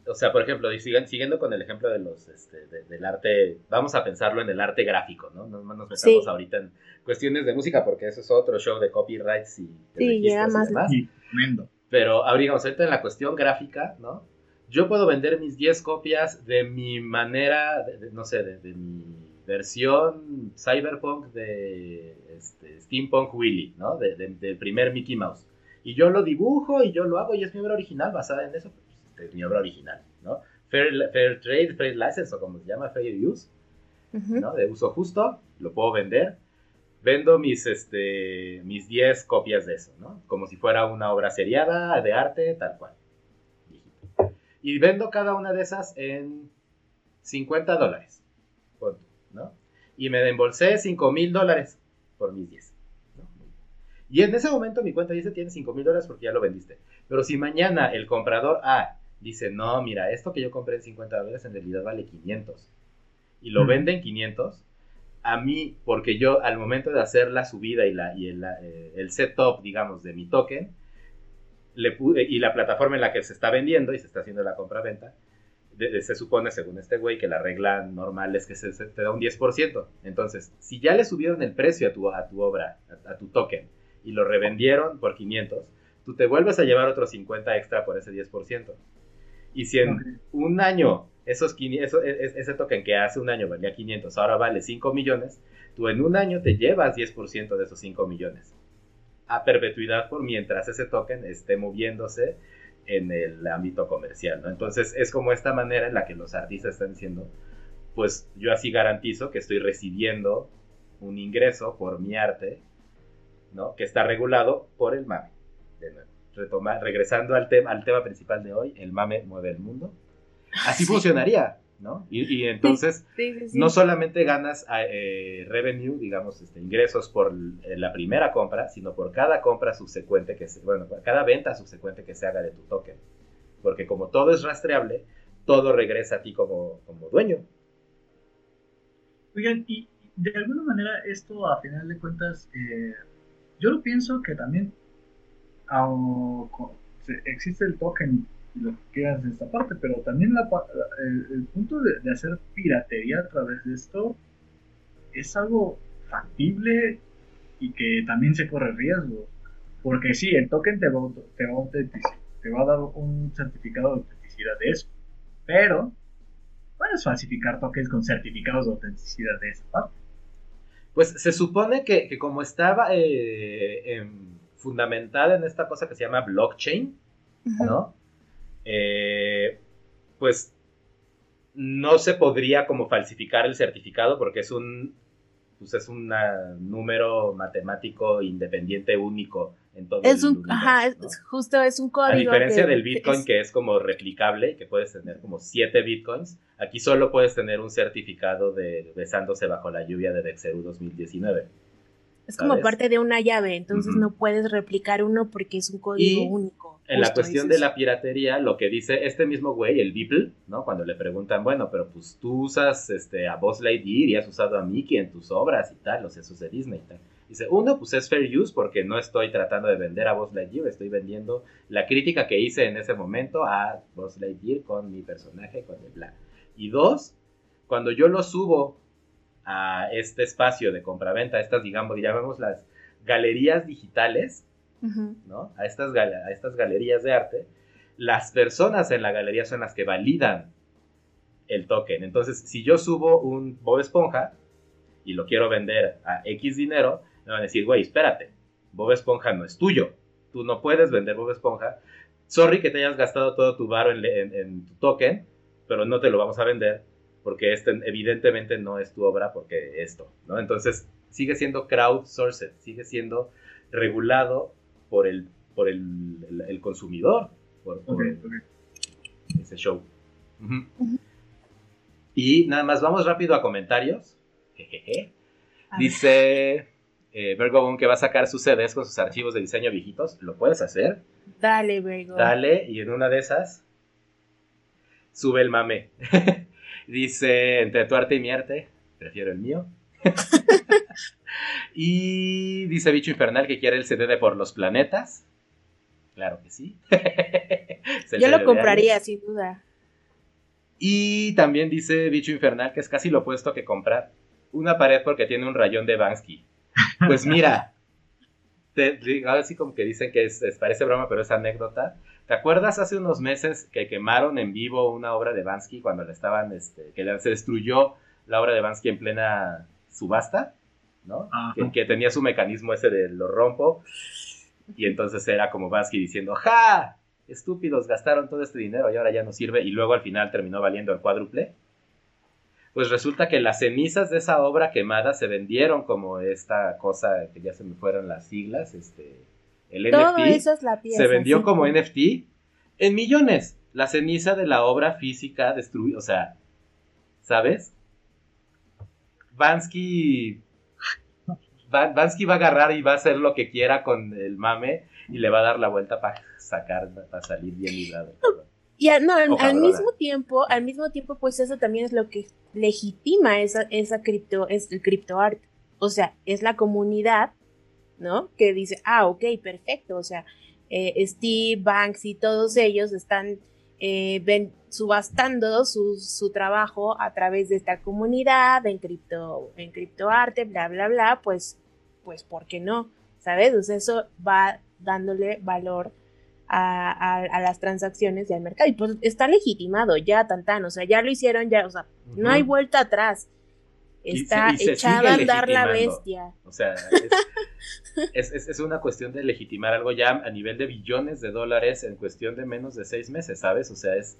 S1: o sea, por ejemplo, siguiendo con el ejemplo de los, este, del arte, vamos a pensarlo en el arte gráfico, ¿no? No nos metamos ahorita en cuestiones de música porque eso es otro show de copyrights y de
S2: sí, llega más.
S1: Y Pero ahorita, ahorita en la cuestión gráfica, ¿no? Yo puedo vender mis 10 copias de mi manera, no sé, de, mi versión cyberpunk de este, Steampunk Willy, ¿no? De, del primer Mickey Mouse. Y yo lo dibujo y yo lo hago y es mi obra original basada en eso, pues, es mi obra original, ¿no? Fair, fair Trade, Fair License o como se llama, Fair Use, ¿no? De uso justo, lo puedo vender. vendo mis, este, mis 10 copias de eso, ¿no? Como si fuera una obra seriada de arte, tal cual. Y vendo cada una de esas en 50 dólares. Y me embolsé 5 mil dólares por mis 10. Y en ese momento mi cuenta dice tiene 5 mil dólares porque ya lo vendiste. Pero si mañana el comprador A dice, no, mira, esto que yo compré en 50 dólares en realidad vale 500 y lo vende en 500, a mí, porque yo al momento de hacer la subida y, la, y el, eh, el setup, digamos, de mi token, le pude, y la plataforma en la que se está vendiendo y se está haciendo la compra-venta, se supone, según este güey, que la regla normal es que se, te da un 10%. Entonces, si ya le subieron el precio a tu, a tu obra, a, tu token, y lo revendieron por 500, tú te vuelves a llevar otros 50 extra por ese 10%. Y si en un año esos, eso, e, e, ese token que hace un año valía 500, ahora vale 5 millones, tú en un año te llevas 10% de esos 5 millones a perpetuidad por mientras ese token esté moviéndose en el ámbito comercial, ¿no? Entonces es como esta manera en la que los artistas están diciendo, pues yo así garantizo que estoy recibiendo un ingreso por mi arte, ¿no? Que está regulado por el mame. De nuevo, retomar, regresando al, tema al tema principal de hoy, el mame mueve el mundo. Así funcionaría, ¿no? Y, entonces, no solamente ganas eh, revenue, digamos, este, ingresos por eh, la primera compra, sino por cada compra subsecuente que se, bueno, por cada venta subsecuente que se haga de tu token. Porque como todo es rastreable, todo regresa a ti como, como dueño.
S3: Oigan, y de alguna manera esto a final de cuentas, eh, yo lo pienso que también existe el token lo que quieras de esta parte, pero también la, el, punto de, hacer piratería a través de esto es algo factible y que también se corre riesgo. Porque sí, el token te va, te va, te va a dar un certificado de autenticidad de eso, pero puedes falsificar tokens con certificados de autenticidad de esa parte.
S1: Pues se supone que, que como estaba eh, fundamental en esta cosa que se llama blockchain, ¿no? Eh, pues no se podría como falsificar el certificado porque es un pues es un número matemático independiente único en todo
S2: es un ajá justo es un código
S1: a diferencia del bitcoin que es como replicable que puedes tener como 7 bitcoins aquí solo puedes tener un certificado de besándose bajo la lluvia de Dexeru 2019
S2: es como parte de una llave, entonces no puedes replicar uno porque es un código único.
S1: En la cuestión de la piratería, lo que dice este mismo güey, el Beeple, ¿no? Cuando le preguntan, bueno, pero pues tú usas este, a Boss Lightyear y has usado a Mickey en tus obras y tal, los esos de Disney y tal. Dice, uno, pues es fair use porque no estoy tratando de vender a Boss Lightyear, estoy vendiendo la crítica que hice en ese momento a Boss Lightyear con mi personaje, con el bla. Y dos, cuando yo lo subo a este espacio de compraventa, estas, digamos, llamamos las galerías digitales, ¿no? A estas, a estas galerías de arte, las personas en la galería son las que validan el token. Entonces, si yo subo un Bob Esponja y lo quiero vender a X dinero, me van a decir, güey, espérate, Bob Esponja no es tuyo. Tú no puedes vender Bob Esponja. Sorry que te hayas gastado todo tu bar en tu token, pero no te lo vamos a vender porque este evidentemente no es tu obra porque esto, ¿no? Entonces sigue siendo crowdsourced, sigue siendo regulado por el, por el, consumidor, por, ese show. Y nada más, vamos rápido a comentarios. Dice eh, Vergo que va a sacar sus CDs con sus archivos de diseño viejitos. ¿Lo puedes hacer?
S2: Dale, Vergo.
S1: Dale, y en una de esas, sube el mame. [laughs] Dice, entre tu arte y mi arte, prefiero el mío. [laughs] [laughs] y dice Bicho Infernal que quiere el CD de Por los Planetas. Claro que sí. [laughs]
S2: Yo lo compraría, sin duda.
S1: Y también dice Bicho Infernal que es casi lo opuesto que comprar una pared porque tiene un rayón de Bansky. Pues mira, [laughs] te, así como que dicen que es, parece broma, pero es anécdota. ¿Te acuerdas hace unos meses que quemaron en vivo una obra de Bansky cuando le estaban, este, que se destruyó la obra de Bansky en plena subasta, ¿no? Que, tenía su mecanismo ese de lo rompo y entonces era como Bansky diciendo, ¡ja! Estúpidos, gastaron todo este dinero y ahora ya no sirve y luego al final terminó valiendo el cuádruple. pues resulta que las cenizas de esa obra quemada se vendieron como esta cosa que ya se me fueron las siglas, este, el
S2: Todo
S1: NFT.
S2: eso es la pieza.
S1: se vendió
S2: sí.
S1: como NFT en millones. La ceniza de la obra física destruida, o sea, ¿sabes? Vansky. Va- Vansky va a agarrar y va a hacer lo que quiera con el mame y le va a dar la vuelta para sacar, para salir bien librado.
S2: Y a- no, al- mismo tiempo, al mismo tiempo, pues eso también es lo que legitima esa, esa cripto, es el criptoart. O sea, es la comunidad, ¿no? Que dice, ah, ok, perfecto. O sea, eh, Steve, Banks y todos ellos están eh, ven- subastando su, su trabajo a través de esta comunidad en cripto, en criptoarte, bla, bla, bla, pues, pues, ¿por qué no? ¿Sabes? O sea, eso va dándole valor a, a- a las transacciones y al mercado. Y pues está legitimado ya, tan tan, o sea, ya lo hicieron, ya, o sea, no hay vuelta atrás.
S1: Y se-
S2: Está
S1: y se
S2: echada a andar la bestia.
S1: O sea, es, es- es una cuestión de legitimar algo ya a nivel de billones de dólares en cuestión de menos de seis meses, ¿sabes? O sea, es.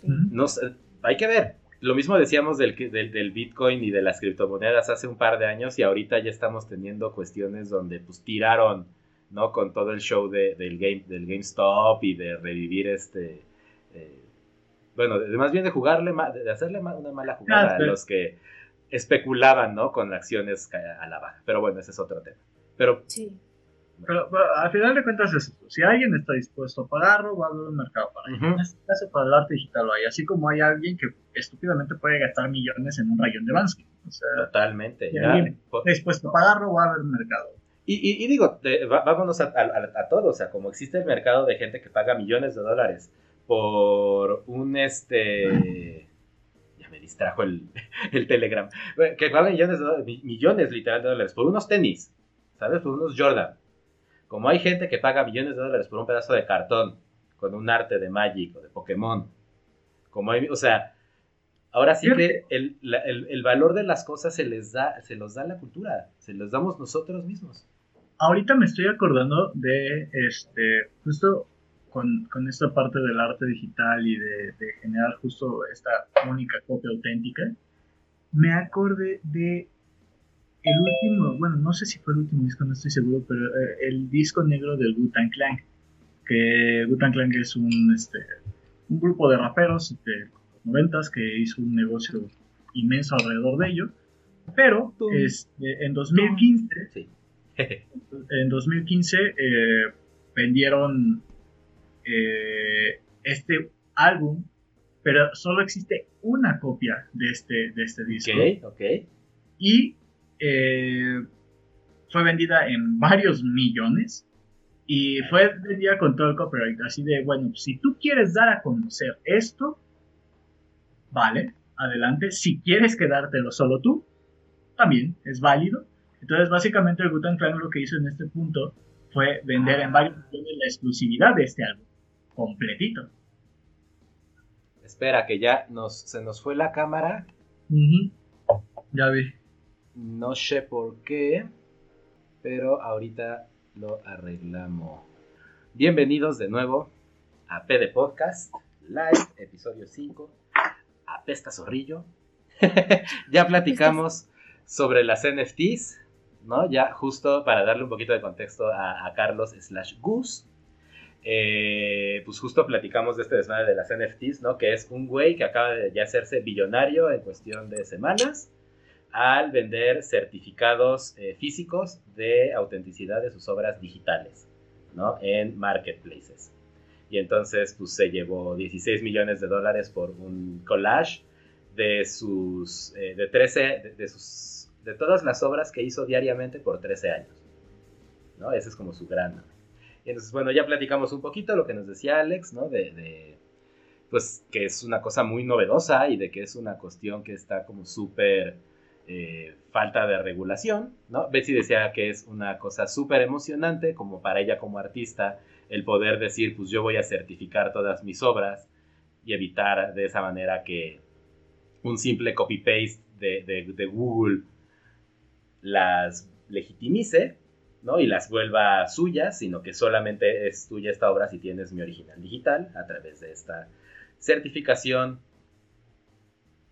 S2: Sí.
S1: No sé, hay que ver. Lo mismo decíamos del, que- del, del Bitcoin y de las criptomonedas hace un par de años y ahorita ya estamos teniendo cuestiones donde pues tiraron, ¿no? Con todo el show de- del, game, del GameStop y de revivir este... eh, bueno, de- más bien de jugarle, de hacerle una mala jugada
S3: Ah,
S1: a los que especulaban, ¿no? Con acciones a la baja. Pero bueno, ese es otro tema. Pero
S2: Sí.
S3: Pero, pero al final de cuentas es esto. Si alguien está dispuesto a pagarlo, va a haber un mercado para ello. En este caso, para el arte digital lo hay. Así como hay alguien que estúpidamente puede gastar millones en un rayón de Bansky. O sea,
S1: totalmente.
S3: Alguien
S1: po-
S3: está dispuesto a pagarlo, va a haber un mercado.
S1: Y, y- y digo, de- va- vámonos a, a, a todo, o sea, como existe el mercado de gente que paga millones de dólares por un este... Ya me distrajo el, [laughs] el Telegram. Que paga millones, de dólares, mi- millones literal de dólares por unos tenis, ¿sabes? Por unos Jordan. Como hay gente que paga millones de dólares por un pedazo de cartón con un arte de Magic o de Pokémon. Como hay, o sea, ahora sí que el, la- el- el valor de las cosas se les da, se los da la cultura, se los damos nosotros mismos.
S3: Ahorita me estoy acordando de este, justo con, con esta parte del arte digital y de, de generar justo esta única copia auténtica. Me acordé de el último, bueno, no sé si fue el último disco, no estoy seguro, pero eh, el disco negro del Wu-Tang Clan. Que Wu-Tang Clan es un, este, un grupo de raperos de los noventas que hizo un negocio inmenso alrededor de ello. Pero este, en 2015
S1: Sí. [laughs]
S3: en 2015 eh, vendieron eh, este álbum, pero solo existe una copia de este, de este disco.
S1: ok, ok.
S3: Y eh, fue vendida en varios millones. Y fue vendida con todo el copyright. Así de, bueno, si tú quieres dar a conocer esto, vale, adelante. Si quieres quedártelo solo tú, también es válido. Entonces, básicamente, el Gutan Clan lo que hizo en este punto fue vender en varios millones la exclusividad de este álbum, completito.
S1: Espera, que ya nos, se nos fue la cámara.
S3: Ya vi.
S1: No sé por qué, pero ahorita lo arreglamos. Bienvenidos de nuevo a PD Podcast Live, episodio 5. Apesta Zorrillo. [laughs] ya platicamos sobre las NFTs, ¿no? Ya justo para darle un poquito de contexto a, Carlos slash Gus. eh, pues justo platicamos de este desmadre de las NFTs, ¿no? Que es un güey que acaba de ya hacerse billonario en cuestión de semanas al vender certificados eh, físicos de autenticidad de sus obras digitales, ¿no? En marketplaces. Y entonces, pues se llevó 16 millones de dólares por un collage de sus, eh, de 13, de, sus, de todas las obras que hizo diariamente por 13 años, ¿no? Ese es como su gran. Entonces, bueno, ya platicamos un poquito lo que nos decía Alex, ¿no? De pues que es una cosa muy novedosa y de que es una cuestión que está como súper eh, falta de regulación, ¿no? Betsy decía que es una cosa súper emocionante, como para ella como artista, el poder decir, pues yo voy a certificar todas mis obras y evitar de esa manera que un simple copy-paste de, Google las legitimice, ¿no? Y las vuelva suyas, sino que solamente es tuya esta obra si tienes mi original digital a través de esta certificación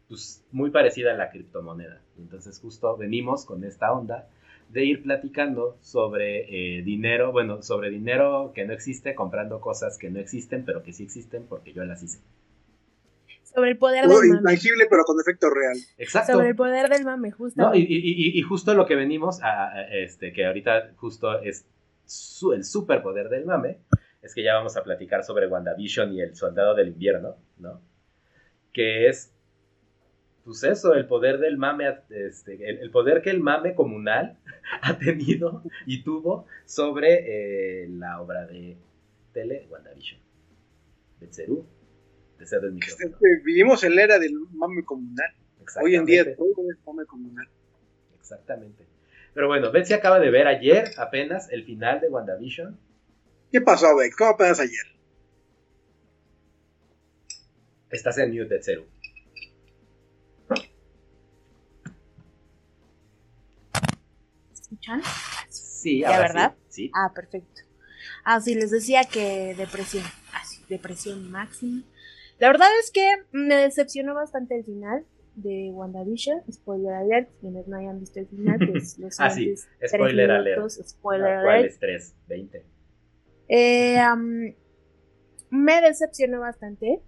S1: pues, muy parecida a la criptomoneda. Entonces justo venimos con esta onda de ir platicando sobre eh, dinero, bueno, sobre dinero que no existe, comprando cosas que no existen, pero que sí existen porque yo las hice.
S2: Sobre el poder del mame.
S4: intangible, pero con efecto real.
S1: Exacto.
S2: Sobre el poder del mame, justo.
S1: No, y, y, y, justo lo que venimos a, este, que ahorita justo es su, el superpoder del mame, es que ya vamos a platicar sobre WandaVision y el Soldado del Invierno, ¿no? Que es pues eso, el poder del mame, este, el, poder que el mame comunal [laughs] ha tenido y tuvo sobre eh, la obra de tele WandaVision. Betseru,
S4: deseo del este, Vivimos en la era del mame comunal. Hoy en día todo es mame comunal.
S1: Exactamente. Pero bueno, Betsy acaba de ver ayer apenas el final de WandaVision.
S4: ¿Qué pasó, Beck? ¿Cómo apenas ayer?
S1: Estás en mute, Betseru.
S2: Escuchan?
S1: Sí,
S2: ¿Ya, verdad? Sí, Ah, perfecto. Ah, sí, les decía que depresión, así, ah, depresión máxima. La verdad es que me decepcionó bastante el final de WandaVision. Spoiler alert, quienes no hayan visto el final, pues [laughs] los
S1: Ah, sí, spoiler alert.
S2: Spoiler
S1: ¿Cuál es 3? 20.
S2: Eh, me decepcionó bastante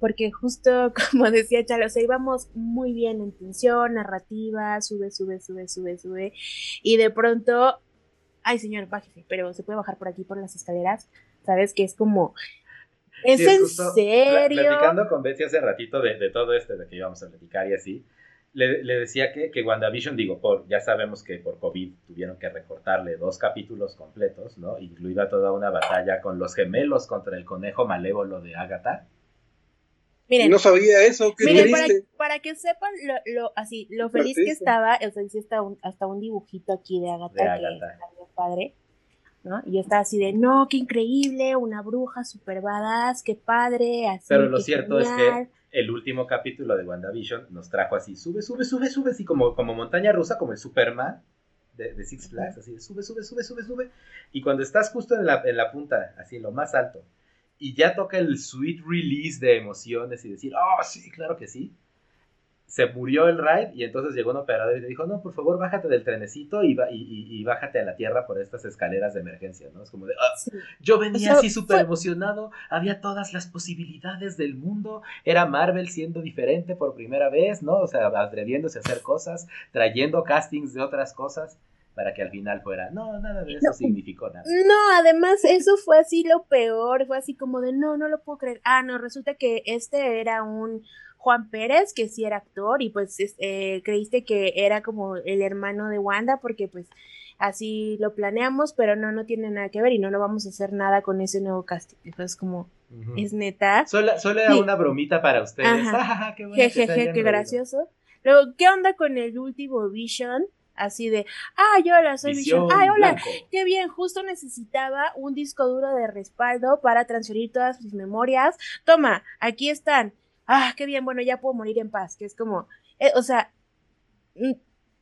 S2: porque justo [laughs] como decía Chalo, o sea, íbamos muy bien en tensión, narrativa, sube, sube, sube, sube, sube, y de pronto, ay señor, bájese, pero se puede bajar por aquí por las escaleras, ¿sabes? Que es como, ¿es en serio?
S1: Platicando con Betsy hace ratito de, todo esto, de que íbamos a platicar y así, le, decía que, que, WandaVision, digo, por, ya sabemos que por COVID tuvieron que recortarle dos capítulos completos, ¿no? Incluida toda una batalla con los gemelos contra el conejo malévolo de Agatha
S4: Miren, no sabía eso.
S2: miren, para, que sepan lo, así, lo feliz que estaba, o sea, hiciste un, hasta un dibujito aquí de Agatha, que está padre, ¿no? Y yo estaba así de, no, qué increíble, una bruja super badass, qué padre, así.
S1: Pero lo cierto es que el último capítulo de WandaVision nos trajo así, sube, sube, sube, sube, así como, como montaña rusa, como el Superman de, de Six Flags, así de sube, sube, sube, sube, sube. Y cuando estás justo en la, en la punta, así en lo más alto, y ya toca el sweet release de emociones y decir, oh, sí, claro que sí. Se murió el ride y entonces llegó un operador y le dijo, no, por favor, bájate del trenecito y, y, bájate a la tierra por estas escaleras de emergencia, ¿no? Es como de, ah, yo venía así súper emocionado, había todas las posibilidades del mundo, era Marvel siendo diferente por primera vez, ¿no? O sea, atreviéndose a hacer cosas, trayendo castings de otras cosas para que al final fuera, no, nada de eso significó nada.
S2: No, además eso fue así lo peor, fue así como de, no, no lo puedo creer. Ah, no, resulta que este era un Juan Pérez, que sí era actor, y pues eh, creíste que era como el hermano de Wanda, porque pues así lo planeamos, pero no, no tiene nada que ver y no lo vamos a hacer nada con ese nuevo casting. Entonces, como, es neta.
S1: Solo, era una bromita para ustedes. [laughs]
S2: qué, bueno qué gracioso. Luego, ¿qué onda con el último Vision? Así de, ay, hola, soy Vision, ay, hola, qué bien, justo necesitaba un disco duro de respaldo para transferir todas mis memorias, toma, aquí están, ah, qué bien, bueno, ya puedo morir en paz, que es como, eh, o sea, mm,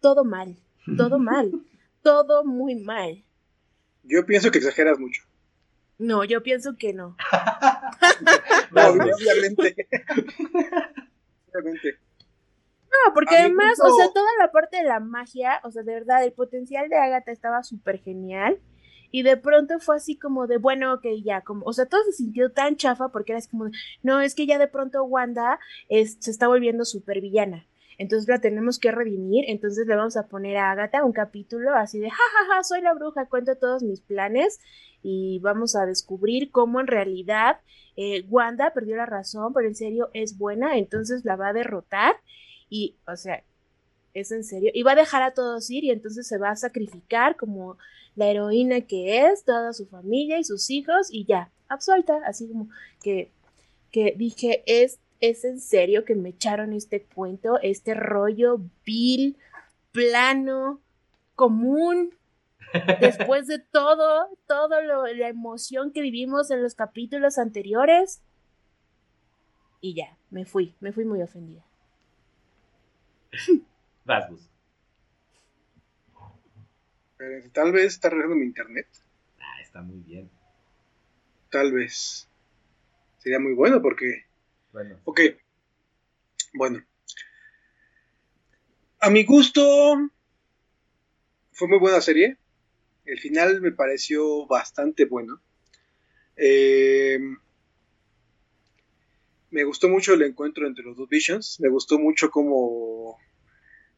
S2: todo mal, todo [laughs] mal, todo muy mal.
S4: Yo pienso que exageras mucho.
S2: No, yo pienso que no. [laughs]
S4: no, obviamente. [laughs] obviamente.
S2: No, porque además, o sea, toda la parte de la magia, o sea, de verdad, el potencial de Agatha estaba súper genial. Y de pronto fue así como de, bueno, ok, ya, como, o sea, todo se sintió tan chafa porque era así como, no, es que ya de pronto Wanda se está volviendo súper villana. Entonces la tenemos que redimir, entonces le vamos a poner a Agatha un capítulo así de, jajaja, ja, ja, soy la bruja, cuento todos mis planes y vamos a descubrir cómo en realidad eh, Wanda perdió la razón, pero en serio es buena, entonces la va a derrotar y, o sea, es en serio. Y va a dejar a todos ir y entonces se va a sacrificar como la heroína que es, toda su familia y sus hijos y ya, absuelta. Así como que, que dije, es, es en serio que me echaron este cuento, este rollo vil, plano, común. [laughs] Después de todo, todo lo, la emoción que vivimos en los capítulos anteriores. Y ya, me fui, me fui muy ofendida.
S1: Vas,
S4: tal vez está arreglando mi internet.
S1: Ah, está muy bien.
S4: Tal vez. Sería muy bueno porque.
S1: Bueno.
S4: Ok. Bueno. A mi gusto, fue muy buena serie. El final me pareció bastante bueno. Eh, me gustó mucho el encuentro entre los dos Visions. Me gustó mucho cómo.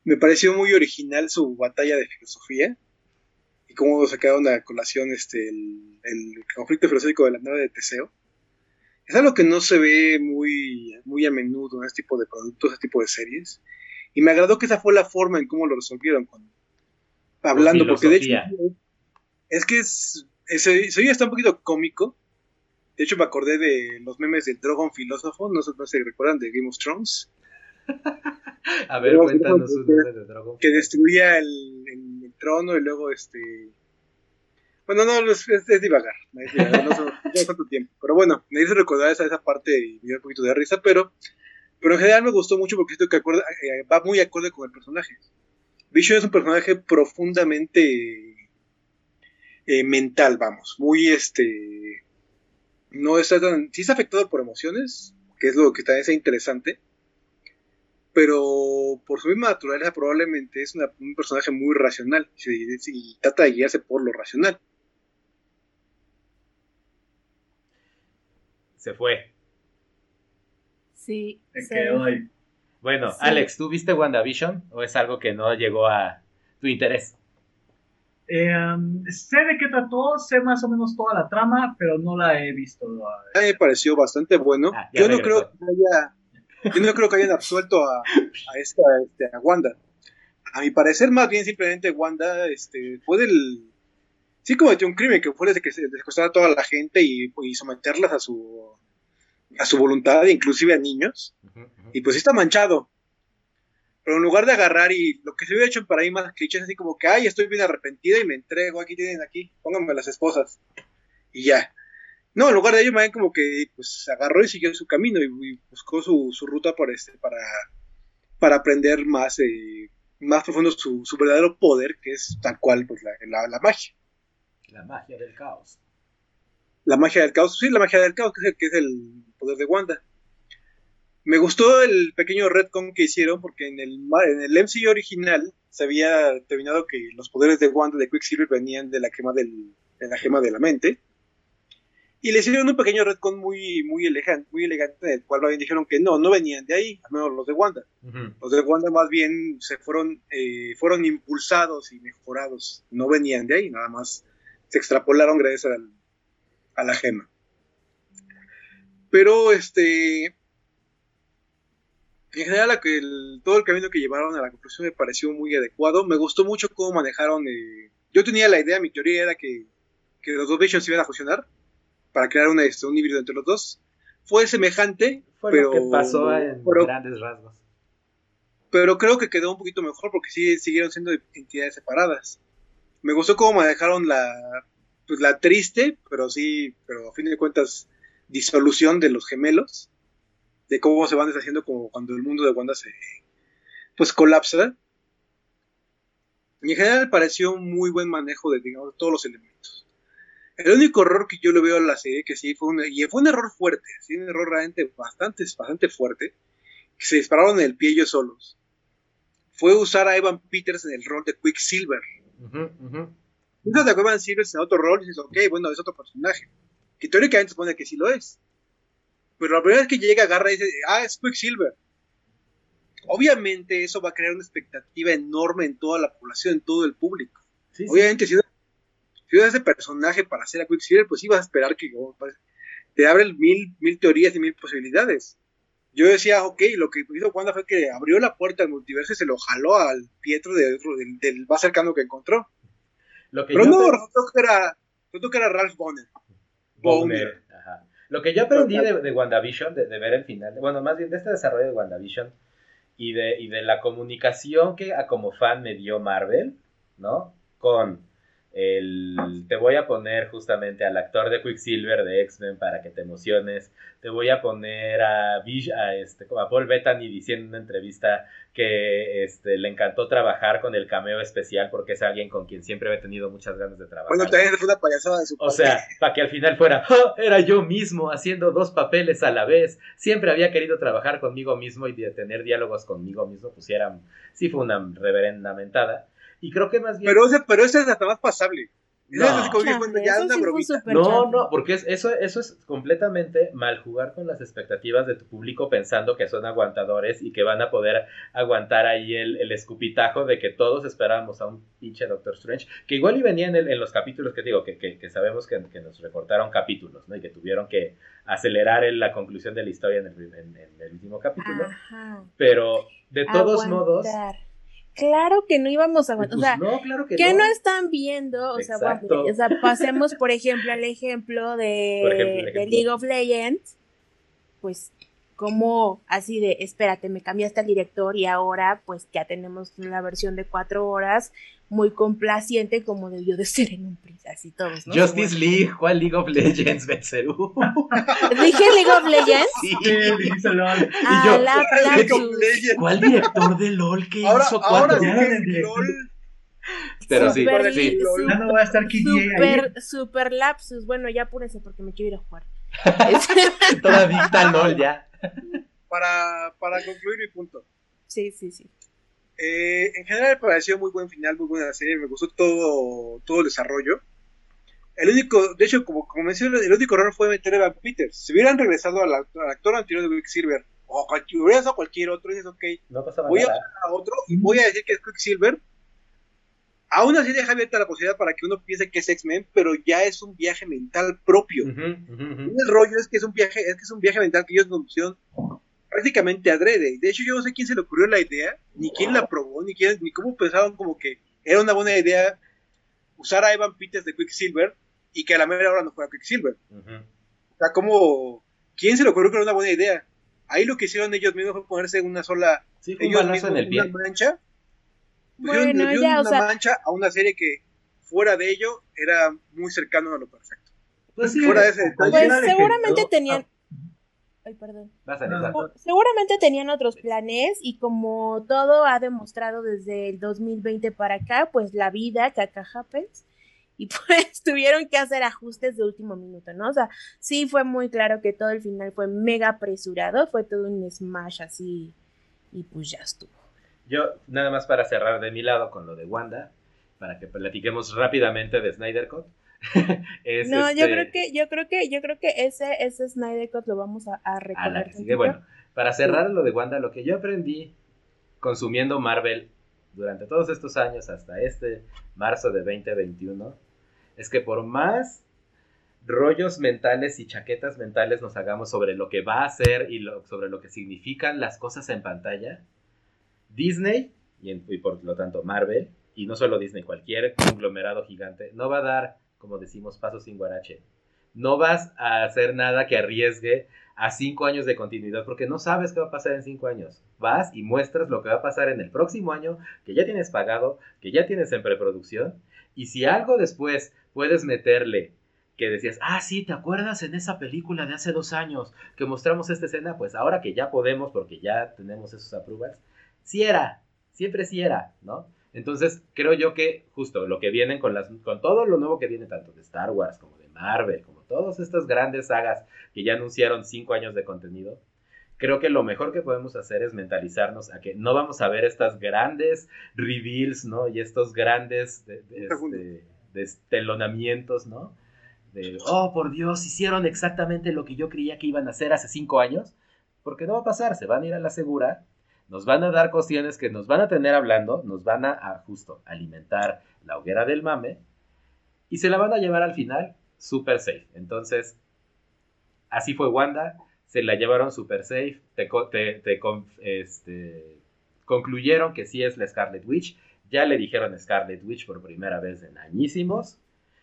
S4: Me pareció muy original su batalla de filosofía. Y cómo sacaron a colación este, el, conflicto filosófico de la nave de Teseo. Es algo que no se ve muy, muy a menudo en este tipo de productos, este tipo de series. Y me agradó que esa fue la forma en cómo lo resolvieron. Con, hablando, porque de hecho. Es que es, ese, está un poquito cómico de hecho, me acordé de los memes del Drogon filósofo, no sé si recuerdan de Game of Thrones. [laughs]
S1: A ver, cuéntanos un meme de Drogon.
S4: Que destruía el, trono y luego este. Bueno, no, es, es, divagar. no, sé cuánto tiempo. Pero bueno, me hizo recordar esa, esa parte y me dio un poquito de risa, pero, pero en general me gustó mucho porque siento que eh, va muy acorde con el personaje. Vision es un personaje profundamente eh, mental, vamos, muy este no está tan, sí está afectado por emociones, que es lo que también es interesante, pero por su misma naturaleza probablemente es un personaje muy racional y, trata de guiarse por lo racional.
S1: Se fue.
S2: Sí.
S1: Bueno, Alex, ¿tú viste WandaVision o es algo que no llegó a tu interés?
S3: Em, sé de qué trató, sé más o menos toda la trama, pero no la he visto.
S4: A mí me pareció bastante bueno. Ah, yo, no creo que haya, yo no creo que hayan absuelto a, a esta este, a Wanda. A mi parecer, más bien simplemente Wanda este, fue del. Sí cometió un crimen que fue desde que se secuestrara a toda la gente y, y, someterlas a su a su voluntad, inclusive a niños. Y pues sí está manchado. Pero en lugar de agarrar y lo que se hubiera hecho para ahí más clichés, así como que, ay, estoy bien arrepentida y me entrego, aquí tienen aquí, pónganme las esposas. Y ya. No, en lugar de ello, ven como que pues agarró y siguió su camino y, buscó su, ruta para, este, para, para aprender más, eh, más profundo su, verdadero poder, que es tal cual pues, la, magia.
S1: La magia del caos.
S4: La magia del caos, sí, la magia del caos, que es que es el poder de Wanda. Me gustó el pequeño retcon que hicieron porque en el, en el MCU original se había determinado que los poderes de Wanda de Quicksilver venían de la gema del, de la gema de la mente. Y le hicieron un pequeño retcon muy, muy elegante, muy elegante, en el cual dijeron que no, no venían de ahí, al menos los de Wanda. Los de Wanda más bien se fueron, eh, fueron impulsados y mejorados, no venían de ahí, nada más se extrapolaron gracias a la gema. Pero este, en general todo el camino que llevaron a la conclusión me pareció muy adecuado. Me gustó mucho cómo manejaron. Eh, yo tenía la idea, mi teoría era que, los dos Visions iban a fusionar para crear una, este, un híbrido entre los dos. Fue semejante,
S1: Fue
S4: pero
S1: lo que pasó en grandes rasgos.
S4: Pero creo que quedó un poquito mejor porque sí siguieron siendo entidades separadas. Me gustó cómo manejaron la, pues, la triste, pero sí, pero a fin de cuentas disolución de los gemelos de cómo se van deshaciendo como cuando el mundo de Wanda se pues colapsa. Y en general pareció un muy buen manejo de digamos, todos los elementos. El único error que yo le veo a la serie, que sí fue un, y fue un error fuerte, sí, un error realmente bastante, bastante fuerte, que se dispararon en el pie ellos solos, fue usar a Evan Peters en el rol de Quicksilver. Uh -huh, de Evan Silver en otro rol y dices, ok, bueno, es otro personaje, que teóricamente supone que sí lo es. Pero la primera vez que llega, agarra y dice, ah, es Quicksilver. Obviamente eso va a crear una expectativa enorme en toda la población, en todo el público. Obviamente, si, si usas ese personaje para hacer a Quicksilver, pues ibas a esperar que oh, pues, te abren mil, mil teorías y mil posibilidades. Yo decía, ok, lo que hizo Wanda fue que abrió la puerta al multiverso y se lo jaló al Pietro del, más cercano que encontró. Pero no, resultó que, era, que era Ralph Bonner.
S1: Bonner. Lo que yo aprendí de, de WandaVision, de, ver el final, bueno, más bien de este desarrollo de WandaVision y de, y de la comunicación que a como fan me dio Marvel, ¿no? Con el, te voy a poner justamente al actor de Quicksilver de X-Men para que te emociones. Te voy a poner a, a, este, a Paul Bettany diciendo en una entrevista que este, le encantó trabajar con el cameo especial porque es alguien con quien siempre he tenido muchas ganas de trabajar.
S4: Bueno, también fue una payasada de su
S1: O sea, para que al final fuera, oh, era yo mismo haciendo dos papeles a la vez. Siempre había querido trabajar conmigo mismo y de tener diálogos conmigo mismo, pues sí fue una reverenda mentada. Y creo que más bien.
S4: Pero, ese, pero ese es hasta más pasable.
S1: No, no, no, porque eso, eso es completamente mal jugar con las expectativas de tu público pensando que son aguantadores y que van a poder aguantar ahí el, escupitajo de que todos esperábamos a un pinche Doctor Strange, que igual y venía en, los capítulos que digo, que, que, sabemos que, nos recortaron capítulos, ¿no? Y que tuvieron que acelerar la conclusión de la historia en el, último capítulo. Pero de todos modos
S2: claro que no íbamos a aguantar. o
S1: pues
S2: sea,
S1: no, claro que,
S2: no. están viendo? O sea, o sea, pasemos, por ejemplo, al ejemplo de, de League of Legends. Pues como así de, espérate, me cambiaste el director y ahora pues ya tenemos la versión de cuatro horas muy complaciente como debió de ser en un príncipe, así todos, ¿no?
S1: Justice League, ¿cuál League of Legends, Betseru? [laughs]
S2: ¿Dije League of Legends?
S1: Sí,
S3: dijiste LOL.
S2: Ah,
S1: y yo,
S2: la,
S1: ¿cuál director de LOL que hizo cuatro
S4: horas? LOL.
S1: Pero sí,
S3: sí. Ya no va a estar
S2: super, super lapsus. Bueno, ya apúrense porque me quiero ir a jugar. [laughs]
S1: Toda adicta LOL ya.
S4: Para, para concluir mi punto.
S2: Sí, sí, sí.
S4: Eh, en general me pareció muy buen final, muy buena serie, me gustó todo, todo el desarrollo. El único, de hecho, como, como mencioné, el único error fue meter a Evan Peters. Si hubieran regresado al, actor anterior de Quicksilver, o cualquier, hubieran a cualquier otro, dices, ok, voy a a otro y voy a decir que es Quicksilver. Aún así deja abierta la posibilidad para que uno piense que es X-Men, pero ya es un viaje mental propio. El rollo es que es un viaje, es que es un viaje mental que ellos nos pusieron prácticamente adrede. De hecho, yo no sé quién se le ocurrió la idea, ni quién la probó, ni quién, ni cómo pensaron como que era una buena idea usar a Evan Peters de Quicksilver y que a la mera hora no fuera Quicksilver. O sea, como, ¿quién se le ocurrió que era una buena idea? Ahí lo que hicieron ellos mismos fue ponerse una sola,
S1: sí,
S4: ellos
S1: mismos, en el
S4: una mancha,
S2: bueno, ya,
S4: una mancha a una serie que fuera de ello era muy cercano a lo perfecto.
S1: Pues sí,
S4: fuera de ese
S2: pues seguramente tenían, Ay, perdón. Seguramente tenían otros planes y como todo ha demostrado desde el 2020 para acá, pues la vida, caca happens, y [laughs] pues tuvieron que hacer ajustes de último minuto, ¿no? O sea, sí fue muy claro que todo el final fue mega apresurado, fue todo un smash así y pues ya estuvo.
S1: Yo, nada más para cerrar de mi lado con lo de Wanda, para que platiquemos rápidamente de Snyder Cut. [laughs]
S2: No, yo este creo que, yo creo que, yo creo que ese, ese Snyder Cut lo vamos a, a
S1: Bueno, para cerrar lo de Wanda, lo que yo aprendí consumiendo Marvel durante todos estos años hasta este marzo de 2021 es que por más rollos mentales y chaquetas mentales nos hagamos sobre lo que va a ser y sobre lo que significan las cosas en pantalla, Disney y, por lo tanto Marvel, y no solo Disney, cualquier conglomerado gigante, no va a dar como decimos, paso sin guarache. No vas a hacer nada que arriesgue a cinco años de continuidad porque no sabes qué va a pasar en cinco años. Vas y muestras lo que va a pasar en el próximo año, que ya tienes pagado, que ya tienes en preproducción. Y si algo después puedes meterle que decías, ah, sí, ¿te acuerdas en esa película de hace dos años que mostramos esta escena? Pues ahora que ya podemos, porque ya tenemos esos approval, sí era, siempre sí era, ¿no? Entonces, creo yo que justo lo que vienen con, las, con todo lo nuevo que viene, tanto de Star Wars como de Marvel, como todas estas grandes sagas que ya anunciaron cinco años de contenido, creo que lo mejor que podemos hacer es mentalizarnos a que no vamos a ver estas grandes reveals, ¿no? Y estos grandes de, destelonamientos, ¿no? De, oh, por Dios, hicieron exactamente lo que yo creía que iban a hacer hace cinco años, porque no va a pasar, se van a ir a la segura nos van a dar cuestiones que nos van a tener hablando, nos van a, justo alimentar la hoguera del mame y se la van a llevar al final super safe. Entonces, así fue Wanda, se la llevaron super safe, te, este, concluyeron que sí es la Scarlet Witch, ya le dijeron Scarlet Witch por primera vez en añísimos.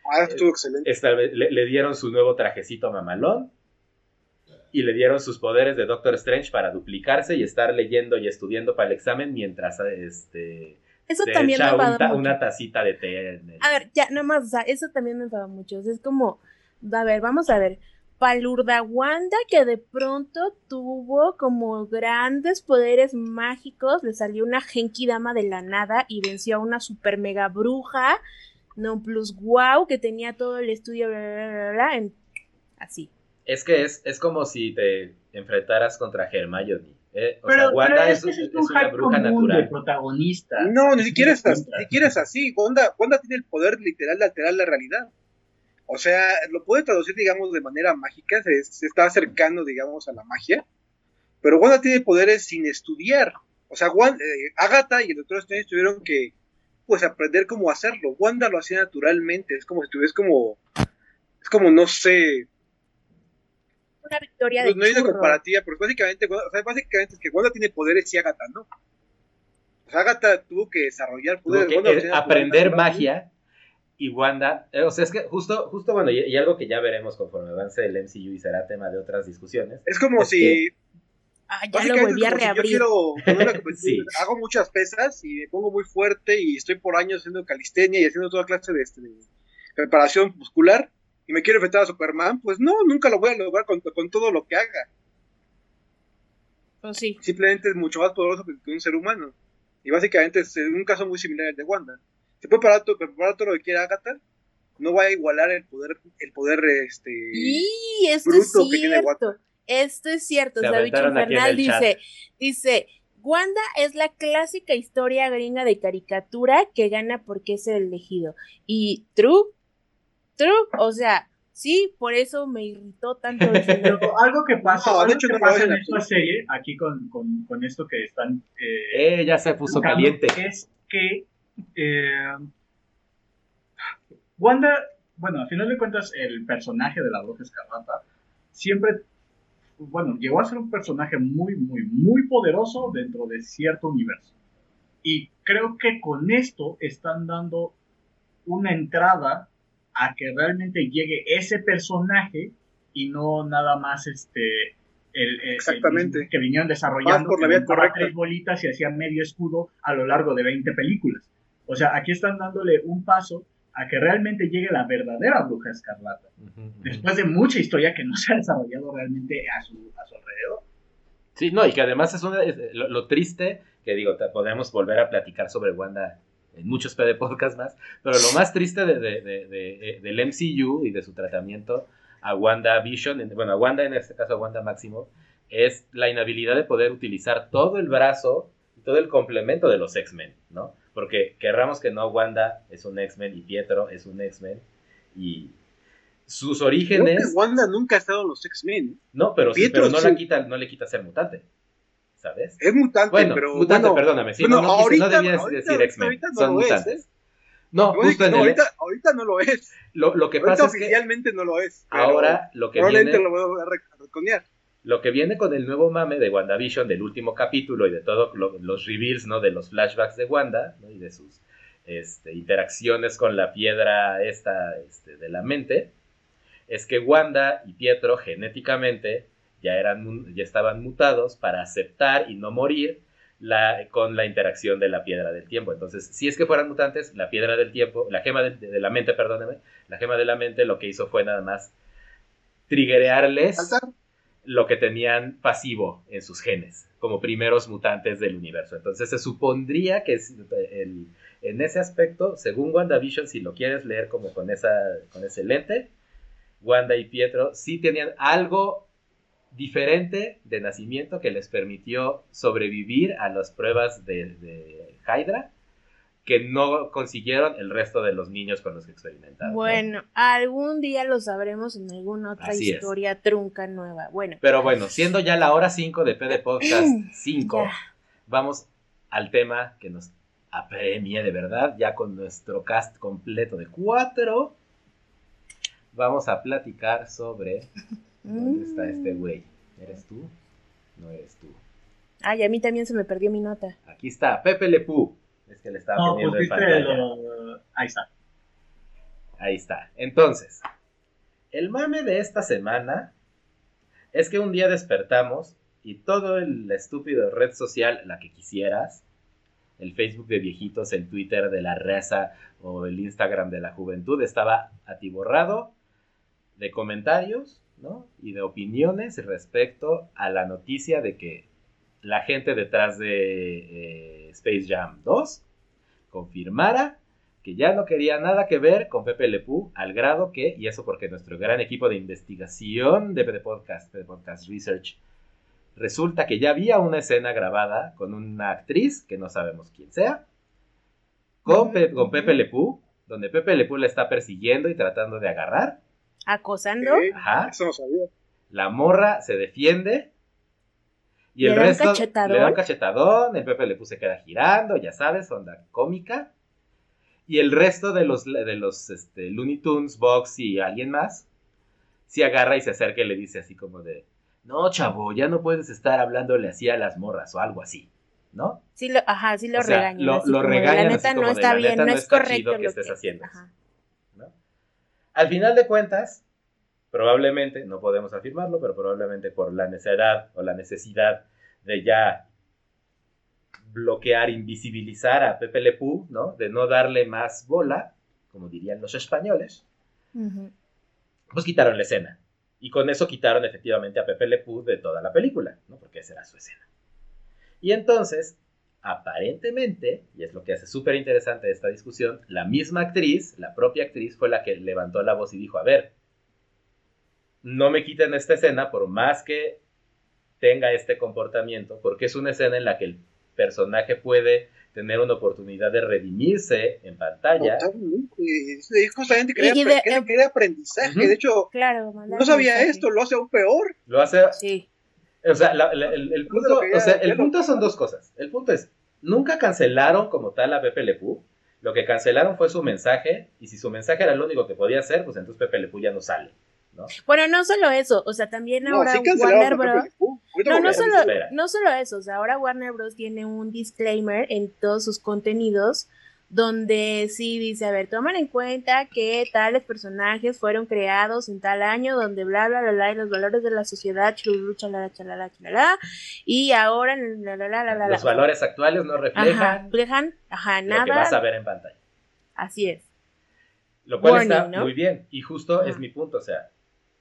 S4: Ah, estuvo excelente.
S1: le, le, dieron su nuevo trajecito mamalón y le dieron sus poderes de Doctor Strange para duplicarse y estar leyendo y estudiando para el examen mientras este,
S2: Eso
S1: Se
S2: también me
S1: echa un ta-
S2: mucho.
S1: una tacita de té. en el-
S2: A ver, ya, nada más, o sea, eso también me enfada mucho. O sea, es como, a ver, vamos a ver. Palurda Wanda, que de pronto tuvo como grandes poderes mágicos, le salió una Genki Dama de la nada y venció a una super mega bruja, no plus wow, que tenía todo el estudio, bla, bla, bla, bla, en- así.
S1: Es que es, es como si te enfrentaras contra Hermione. ¿eh? O sea, Wanda
S3: pero
S1: es,
S3: un
S1: una bruja
S3: común de
S1: natural.
S3: protagonista.
S4: No, ni siquiera es,
S3: una
S4: as-
S3: contra.
S4: ni siquiera es así. Wanda, Wanda tiene el poder literal de alterar la realidad. O sea, lo puede traducir, digamos, de manera mágica, se, se está acercando, digamos, a la magia. Pero Wanda tiene poderes sin estudiar. O sea, Wan- eh, Agatha y el Doctor Strange tuvieron que, pues, aprender cómo hacerlo. Wanda lo hacía naturalmente. Es como si tuviese como, es como, no sé,
S2: Una victoria
S4: no,
S2: de
S4: no hay una comparativa, pero básicamente, o sea, básicamente es que Wanda tiene poderes y Agatha no. O sea, Agatha tuvo que desarrollar
S1: Tuvo
S4: poderes.
S1: que
S4: Wanda
S1: eh, aprender magia y Wanda, eh, o sea, es que justo, justo bueno, y, y algo que ya veremos conforme avance el MCU y será tema de otras discusiones.
S4: Es como
S1: Es
S4: si.
S2: Ah, ya lo volví a
S4: si
S2: reabrir.
S4: yo quiero [laughs]
S1: Sí.
S4: hago muchas pesas y me pongo muy fuerte y estoy por años haciendo calistenia y haciendo toda clase de, este, de preparación muscular y me quiero enfrentar a Superman, pues no, nunca lo voy a lograr con, con todo lo que haga.
S2: Pues sí.
S4: Simplemente es mucho más poderoso que, que un ser humano. Y básicamente es un caso muy similar al de Wanda. Se puede preparar, to- preparar todo lo que quiera Agatha, no va a igualar el poder, el poder este
S2: Y esto
S4: bruto
S2: es
S4: que tiene
S2: cierto. Esto es cierto.
S1: Aquí en
S2: Infernal dice, dice, Wanda es la clásica historia gringa de caricatura que gana porque es el elegido. Y true, true, o sea, sí, por eso me irritó tanto el [laughs] final.
S3: Pero algo que pasa,
S4: No, de
S3: algo
S4: hecho
S3: que
S4: no
S3: pasa en
S4: en
S3: esta serie, aquí con, con, con esto que están eh,
S1: Eh, ya se puso
S3: buscando,
S1: caliente.
S3: es que eh, Wanda, bueno, al final de cuentas, el personaje de la Bruja Escarlata siempre, bueno, llegó a ser un personaje muy, muy, muy poderoso dentro de cierto universo. Y creo que con esto están dando una entrada a que realmente llegue ese personaje y no nada más este el, el-
S4: Exactamente.
S3: el que vinieron desarrollando
S4: por la
S3: que tres bolitas y hacía medio escudo a lo largo de 20 películas. O sea, aquí están dándole un paso a que realmente llegue la verdadera bruja escarlata. Después de mucha historia que no se ha desarrollado realmente a su, a su alrededor.
S1: Sí, no, y que además es una, es- lo, lo triste, que digo, podemos volver a platicar sobre Wanda en muchos PD podcasts más, pero lo más triste de, de- de- eh, del MCU y de su tratamiento a Wanda Vision, en- bueno, a Wanda en este caso a Wanda Máximo, es la inhabilidad de poder utilizar todo el brazo y todo el complemento de los X-Men, ¿no? Porque querramos que no, Wanda es un X-Men y Pietro es un X-Men y sus
S4: Creo
S1: orígenes...
S4: que Wanda nunca ha estado en los X-Men.
S1: No, pero, sí,
S4: Pietro
S1: pero no,
S4: sí.
S1: la quita, no le quita ser mutante, ¿sabes?
S4: Es mutante,
S1: Bueno,
S4: pero
S1: mutante,
S4: bueno,
S1: perdóname, sí,
S4: bueno,
S1: no, no,
S4: ahorita-
S1: no debía
S4: ahorita-
S1: decir X-Men,
S4: no
S1: son
S4: lo es,
S1: mutantes.
S4: ¿eh?
S1: No, justo en
S4: no,
S1: el...
S4: ahorita, ahorita no lo es.
S1: Lo, lo que
S4: ahorita
S1: pasa es que
S4: oficialmente no lo es.
S1: ahora lo que, viene,
S4: lo voy a rec- reconear.
S1: lo que viene con el nuevo mame de WandaVision, del último capítulo y de todos los reveals, ¿no? De los flashbacks de Wanda, ¿no? Y de sus este, interacciones con la piedra esta este, de la mente, es que Wanda y Pietro genéticamente ya, eran, ya estaban mutados para aceptar y no morir la, con la interacción de la piedra del tiempo. Entonces, si es que fueran mutantes, la piedra del tiempo, la gema de, de la mente, perdóneme, la gema de la mente lo que hizo fue nada más triggerearles lo que tenían pasivo en sus genes, como primeros mutantes del universo. Entonces se supondría que el- en ese aspecto, según WandaVision, si lo quieres leer como con, esa, con ese lente, Wanda y Pietro sí tenían algo diferente de nacimiento que les permitió sobrevivir a las pruebas de, de Hydra que no consiguieron el resto de los niños con los que experimentaron. ¿no?
S2: Bueno, algún día lo sabremos en alguna otra
S1: Así es.
S2: historia trunca nueva. Bueno,
S1: Pero bueno, siendo ya la hora 5 de PD Podcast 5, [clears throat]
S2: Ya.
S1: vamos al tema que nos apremia de verdad, ya con nuestro cast completo de cuatro. Vamos a platicar sobre dónde está este
S2: Mm.
S1: güey. ¿Eres tú? No eres tú.
S2: Ay, a mí también se me perdió mi nota.
S1: Aquí está, Pepe Lepú. Es que le estaba
S3: No,
S1: poniendo en pantalla.
S3: lo- Ahí está.
S1: Ahí está. Entonces, el mame de esta semana es que un día despertamos y todo el estúpido red social, la que quisieras, el Facebook de viejitos, el Twitter de la raza o el Instagram de la juventud estaba atiborrado de comentarios y de opiniones respecto a la noticia de que la gente detrás de eh, Space Jam 2 confirmara que ya no quería nada que ver con Pepe Le Pew, al grado que, y eso porque nuestro gran equipo de investigación de PD Podcast, PD Podcast Research, resulta que ya había una escena grabada con una actriz, que no sabemos quién sea, con, con Pepe donde Pepe Le Pew le está persiguiendo y tratando de agarrar.
S2: Acosando.
S1: Ajá.
S4: Eso no sabía.
S1: La morra se defiende. Y el
S2: Le da un
S1: resto
S2: cachetadón.
S1: le da un cachetadón, el Pepe Le Pew se queda girando, ya sabes, onda cómica. Y el resto de los, de los este, Looney Tunes, Box y alguien más, se agarra y se acerca y le dice así como de, no, chavo, ya no puedes estar hablándole así a las morras o algo así, ¿no?
S2: Sí lo, ajá, sí lo
S1: O sea,
S2: regañan.
S1: lo- regañan
S2: La
S1: así
S2: neta
S1: como
S2: no
S1: de,
S2: está
S1: la
S2: bien,
S1: neta
S2: no
S1: no
S2: es correcto
S1: chido que
S2: lo
S1: estés
S2: que-
S1: haciendo
S2: ajá.
S1: Al final de cuentas, probablemente, no podemos afirmarlo, pero probablemente por la necesidad o la necesidad de ya bloquear, invisibilizar a Pepe Le Pew, ¿no? De no darle más bola, como dirían los españoles, pues quitaron la escena. Y con eso quitaron efectivamente a Pepe Le Pew de toda la película, ¿no? Porque esa era su escena. Y entonces, aparentemente, y es lo que hace súper interesante esta discusión, la misma actriz, la propia actriz, fue la que levantó la voz y dijo, a ver, no me quiten esta escena por más que tenga este comportamiento, porque es una escena en la que el personaje puede tener una oportunidad de redimirse en pantalla.
S4: Totalmente. Justamente
S2: de-
S4: quería aprendizaje. De hecho,
S2: Claro,
S4: no sabía
S2: mensaje.
S4: esto, lo hace aún peor.
S1: Lo hace
S2: Sí.
S1: O sea, la- la- el, el punto,
S4: ya-
S1: o sea, el punto son dos cosas. El punto es, nunca cancelaron como tal a Pepe Le Pew. Lo que cancelaron fue su mensaje, y si su mensaje era lo único que podía hacer, pues entonces Pepe Le Pew ya no sale, ¿no?
S2: Bueno, no solo eso, o sea, también
S4: No,
S2: ahora
S4: sí
S2: Warner Bros. No, no solo, no solo eso, o sea, ahora Warner Bros. tiene un disclaimer en todos sus contenidos donde sí dice, a ver, toman en cuenta que tales personajes fueron creados en tal año, donde bla, bla, bla, bla, y los valores de la sociedad, chululu, chalala, chalala, chalala, y ahora, la, la, la, la, la,
S1: Los valores actuales no
S2: Ajá,
S1: reflejan
S2: reflejan, ajá,
S1: lo que vas a
S2: nada,
S1: ver en pantalla.
S2: así es.
S1: Lo cual está
S2: ¿no?
S1: muy bien, y justo
S2: Ajá.
S1: es mi punto, o sea,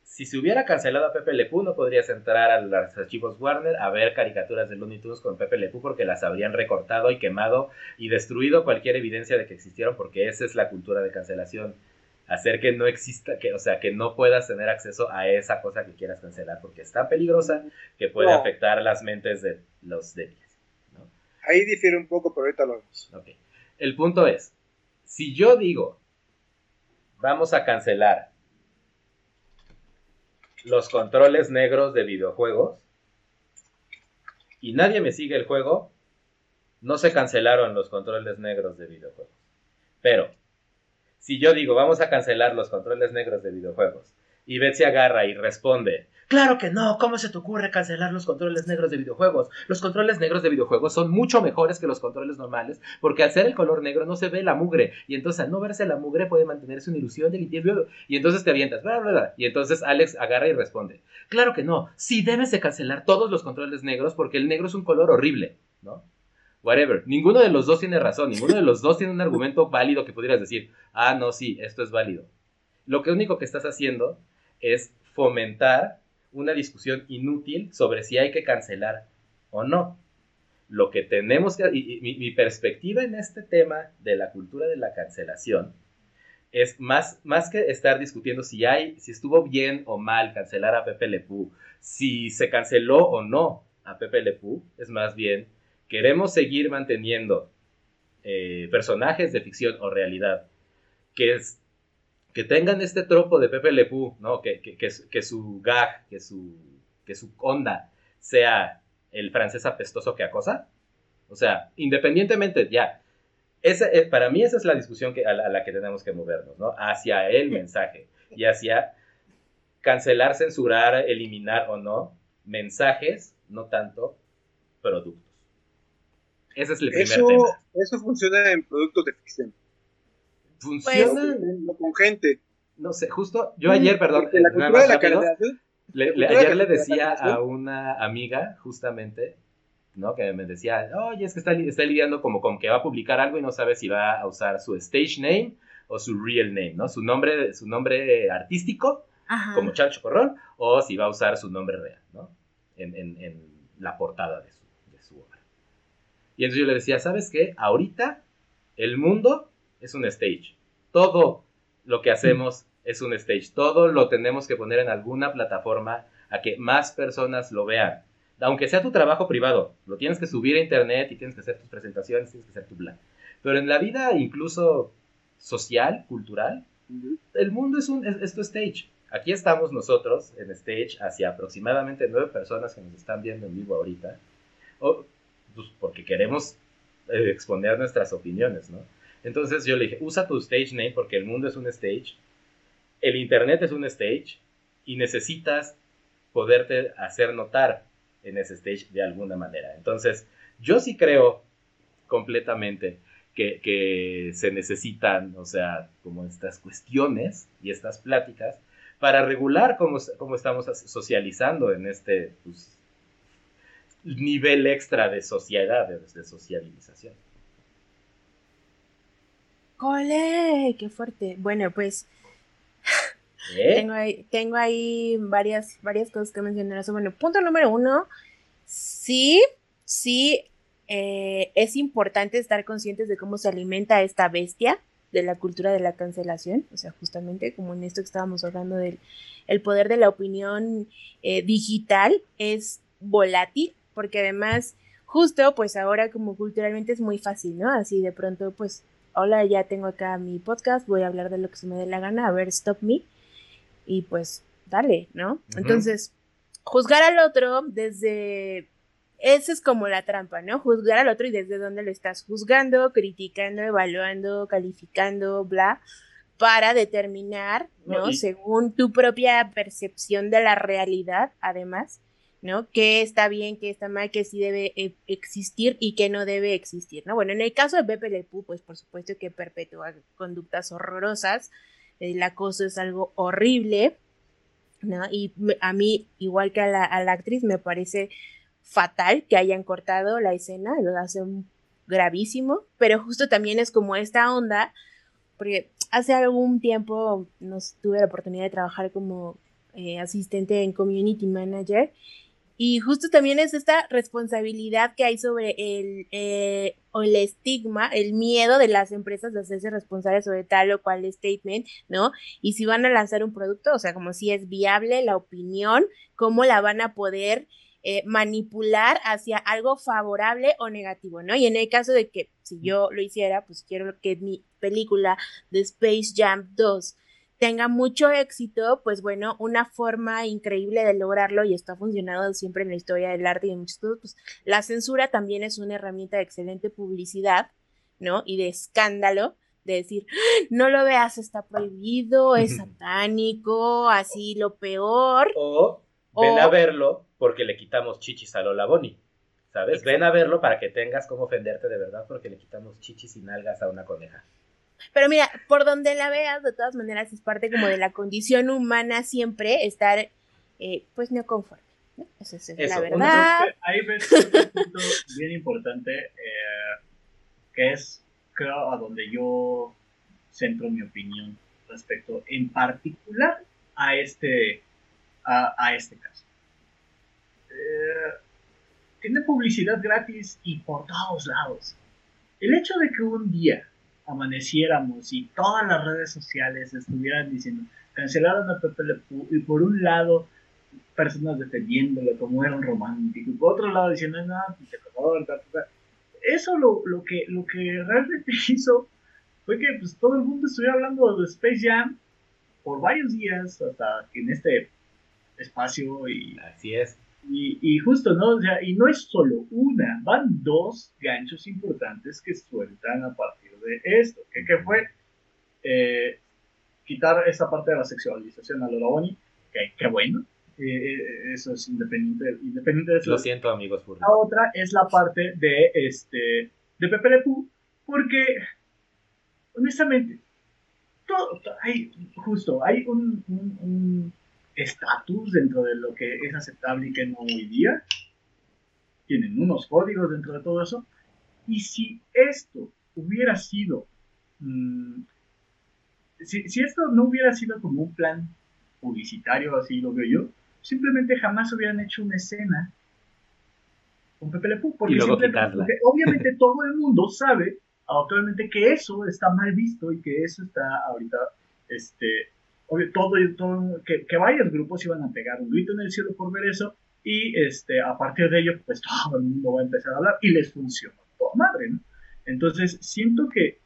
S1: si se hubiera cancelado a Pepe Le Pew, no podrías entrar a los archivos Warner a ver caricaturas de Looney Tunes con Pepe Le Pew porque las habrían recortado y quemado y destruido cualquier evidencia de que existieron porque esa es la cultura de cancelación. Hacer que no exista, que, o sea, que no puedas tener acceso a esa cosa que quieras cancelar porque es tan peligrosa que puede
S4: No.
S1: afectar las mentes de los débiles. ¿no?
S4: Ahí difiere un poco, pero ahorita lo vemos.
S1: El punto es, si yo digo, vamos a cancelar los controles negros de videojuegos y nadie me sigue el juego, no se cancelaron los controles negros de videojuegos. Pero, si yo digo, vamos a cancelar los controles negros de videojuegos, y Betsy agarra y responde, claro que no, ¿cómo se te ocurre cancelar los controles negros de videojuegos? Los controles negros de videojuegos son mucho mejores que los controles normales, porque al ser el color negro no se ve la mugre, y entonces al no verse la mugre puede mantenerse una ilusión de limpieza, y entonces te avientas, bla, bla, bla, y entonces Alex agarra y responde, claro que no, sí debes de cancelar todos los controles negros porque el negro es un color horrible, ¿no? Whatever. Ninguno de los dos tiene razón. Ninguno de los dos tiene un argumento válido que pudieras decir, ah, no, sí, esto es válido. Lo que único que estás haciendo es fomentar una discusión inútil sobre si hay que cancelar o no. Lo que tenemos que... Y, mi, perspectiva en este tema de la cultura de la cancelación es más, más que estar discutiendo si hay, si estuvo bien o mal cancelar a Pepe Le Pew, si se canceló o no a Pepe Le Pew, es más bien queremos seguir manteniendo eh, personajes de ficción o realidad que, es, que tengan este tropo de Pepe Le Pew, ¿no? que, que, que, que su gag, que su, que su onda sea el francés apestoso que acosa. O sea, independientemente, ya. Ese, eh, para mí esa es la discusión que, a, la, a la que tenemos que movernos, ¿no? Hacia el mensaje y hacia cancelar, censurar, eliminar o no mensajes, no tanto productos. Ese es el primer
S4: Eso,
S1: tema.
S4: eso funciona en productos de ficción.
S1: Funciona,
S4: No con gente.
S1: no sé, justo yo ayer, perdón,
S4: Porque la cultura
S1: nada más
S4: de la
S1: rápido,
S4: cancelación.
S1: le- ayer le decía a una amiga, justamente, ¿no? Que me decía, oye, es que está, está lidiando como con que va a publicar algo y no sabe si va a usar su stage name o su real name, ¿no? Su nombre, su nombre artístico, como Chancho Corrón, o si va a usar su nombre real, ¿no? En, en, la portada de su, de su obra. Y entonces yo le decía, ¿sabes qué? Ahorita el mundo es un stage. Todo lo que hacemos es un stage. Todo lo tenemos que poner en alguna plataforma a que más personas lo vean aunque sea tu trabajo privado, lo tienes que subir a internet y tienes que hacer tus presentaciones, tienes que hacer tu plan. Pero en la vida incluso social, cultural, el mundo es, un, es, tu stage. Aquí estamos nosotros en stage hacia aproximadamente nueve personas que nos están viendo en vivo ahorita, o, pues porque queremos eh, exponer nuestras opiniones, ¿no? Entonces yo le dije, usa tu stage name porque el mundo es un stage, el internet es un stage y necesitas poderte hacer notar en ese stage de alguna manera. Entonces, yo sí creo completamente que, se necesitan, o sea, como estas cuestiones y estas pláticas para regular cómo, estamos socializando en este pues, nivel extra de sociedad, de, sociabilización.
S2: ¡Cole! ¡Qué fuerte! Bueno, pues [laughs] ¿Eh? Tengo, ahí, tengo ahí varias, varias cosas que mencionar. Bueno, punto número uno, sí, sí, eh, es importante estar conscientes de cómo se alimenta esta bestia de la cultura de la cancelación, o sea, justamente como en esto que estábamos hablando del el poder de la opinión eh, digital es volátil, porque además, justo, pues ahora como culturalmente es muy fácil, ¿no? Así de pronto, pues, hola, ya tengo acá mi podcast, voy a hablar de lo que se me dé la gana, a ver, stop me y pues dale, ¿no? Entonces, juzgar al otro desde... Esa es como la trampa, ¿no? Juzgar al otro y desde dónde lo estás juzgando, criticando, evaluando, calificando, bla, para determinar, ¿no? Según tu propia percepción de la realidad, además, ¿no? Qué está bien, qué está mal, qué sí debe e, existir y qué no debe existir, ¿no? Bueno, en el caso de Pepe Le pues por supuesto que perpetúa conductas horrorosas, el acoso es algo horrible, ¿no? Y a mí, igual que a la, actriz, me parece fatal que hayan cortado la escena, lo hacen gravísimo, pero justo también es como esta onda, porque hace algún tiempo nos tuve la oportunidad de trabajar como eh, asistente en community manager y justo también es esta responsabilidad que hay sobre el, eh, o el estigma, el miedo de las empresas de hacerse responsables sobre tal o cual statement, ¿no? Y si van a lanzar un producto, o sea, como si es viable la opinión, cómo la van a poder eh, manipular hacia algo favorable o negativo, ¿no? Y en el caso de que si yo lo hiciera, pues quiero que mi película de Space Jam 2 tenga mucho éxito, pues bueno, una forma increíble de lograrlo, y esto ha funcionado siempre en la historia del arte y en muchos estudios, pues la censura también es una herramienta de excelente publicidad, ¿no? Y de escándalo, de decir, no lo veas, está prohibido, es satánico, así lo peor.
S1: O ven a verlo porque le quitamos chichis a Lola Boni. ¿Sabes? Ven a verlo para que tengas cómo ofenderte de verdad porque le quitamos chichis y nalgas a una coneja.
S2: Pero mira, por donde la veas, de todas maneras es parte como de la condición humana siempre estar, eh, pues, no conforme. ¿no? Eso es la verdad.
S3: ahí ves un punto bien importante, eh, que es, creo, a donde yo centro mi opinión respecto, en particular, a este, a, este caso. Eh, tiene publicidad gratis y por todos lados. El hecho de que un día amaneciéramos y todas las redes sociales estuvieran diciendo, cancelaron a Pepe Le y por un lado personas defendiéndolo como era un romántico, y por otro lado diciendo, no, eso lo, lo, que, lo que realmente [laughs] hizo fue que pues, todo el mundo estuviera hablando de Space Jam por varios días hasta que en este espacio y
S1: así es
S3: y, y, justo, ¿no? O sea, y no es solo una, van dos ganchos importantes que sueltan a partir de esto, que, que fue eh, quitar esa parte de la sexualización a Lola Bonnie, que, que bueno, eh, eh, eso es independiente, independiente de eso.
S1: Lo siento, amigos.
S3: La otra es la parte de, este, de Pepe Le Pew, porque, honestamente, todo, hay, justo, hay un, un estatus dentro de lo que es aceptable y que no hoy día. tienen unos códigos dentro de todo eso. Y si esto hubiera sido, mm, si, si, esto no hubiera sido como un plan publicitario, así lo veo yo, simplemente jamás hubieran hecho una escena con Pepe Le Porque,
S1: y luego
S3: porque obviamente [laughs] todo el mundo sabe actualmente que eso está mal visto y que eso está ahorita, este, todo, todo que, que, varios grupos iban a pegar un grito en el cielo por ver eso y este, a partir de ello, pues todo el mundo va a empezar a hablar y les funcionó toda madre, ¿no? Entonces, siento que,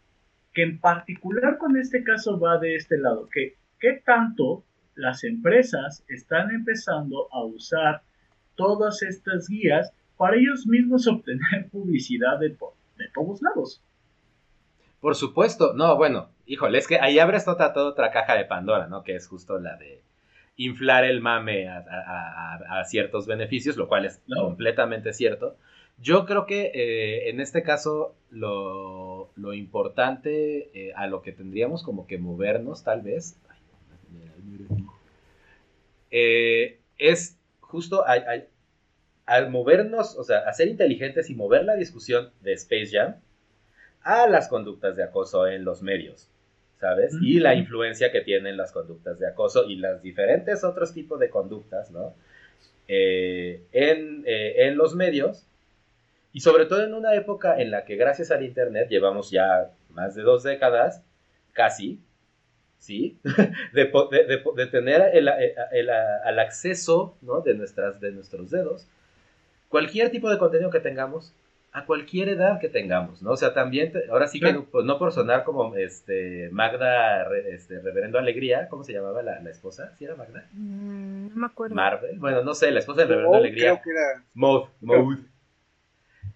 S3: que en particular con este caso va de este lado, que qué tanto las empresas están empezando a usar todas estas guías para ellos mismos obtener [laughs] publicidad de, de todos lados.
S1: Por supuesto, no, bueno, híjole, es que ahí abres toda, toda otra caja de Pandora, ¿no? Que es justo la de inflar el mame a, ciertos beneficios, lo cual es completamente cierto. Yo creo que eh, en este caso lo, importante eh, a lo que tendríamos como que movernos tal vez eh, es justo al movernos, o sea, a ser inteligentes y mover la discusión de Space Jam a las conductas de acoso en los medios, ¿sabes? Y la influencia que tienen las conductas de acoso y las diferentes otros tipos de conductas, ¿no? Eh, en, en los medios y sobre todo en una época en la que gracias al Internet llevamos ya más de dos décadas, casi, ¿sí? [laughs] De, de, tener el, el, acceso ¿no? de, nuestras, de nuestros dedos, cualquier tipo de contenido que tengamos, a cualquier edad que tengamos, ¿no? O sea, también, ahora sí que pues, no por sonar como este Magda, este, Reverendo Alegría, ¿cómo se llamaba la, la esposa? ¿Sí era Magda?
S2: Mm, no me acuerdo.
S1: Marvel, bueno, no sé, la esposa de Reverendo Alegría.
S4: Creo que era...
S1: Mode, Mode.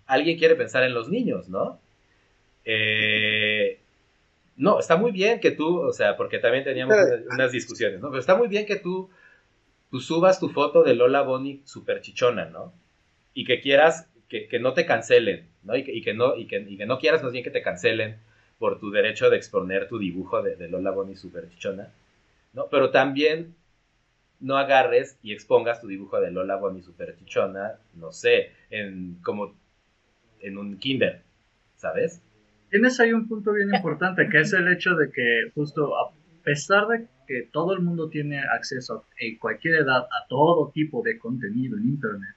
S1: Alguien quiere pensar en los niños, ¿no? Eh, no, está muy bien que tú, o sea, porque también teníamos unas, discusiones, ¿no? Pero está muy bien que tú, tú subas tu foto de Lola Bonnie super chichona, ¿no? Y que quieras que, que no te cancelen, ¿no? Y que, y que no, y que, y que, no quieras más bien que te cancelen por tu derecho de exponer tu dibujo de, de Lola Bonnie super chichona, ¿no? Pero también no agarres y expongas tu dibujo de Lola Bonnie super chichona, no sé, en como en un kinder, ¿sabes?
S3: tienes ahí un punto bien importante, que es el hecho de que justo a pesar de que todo el mundo tiene acceso en cualquier edad a todo tipo de contenido en Internet,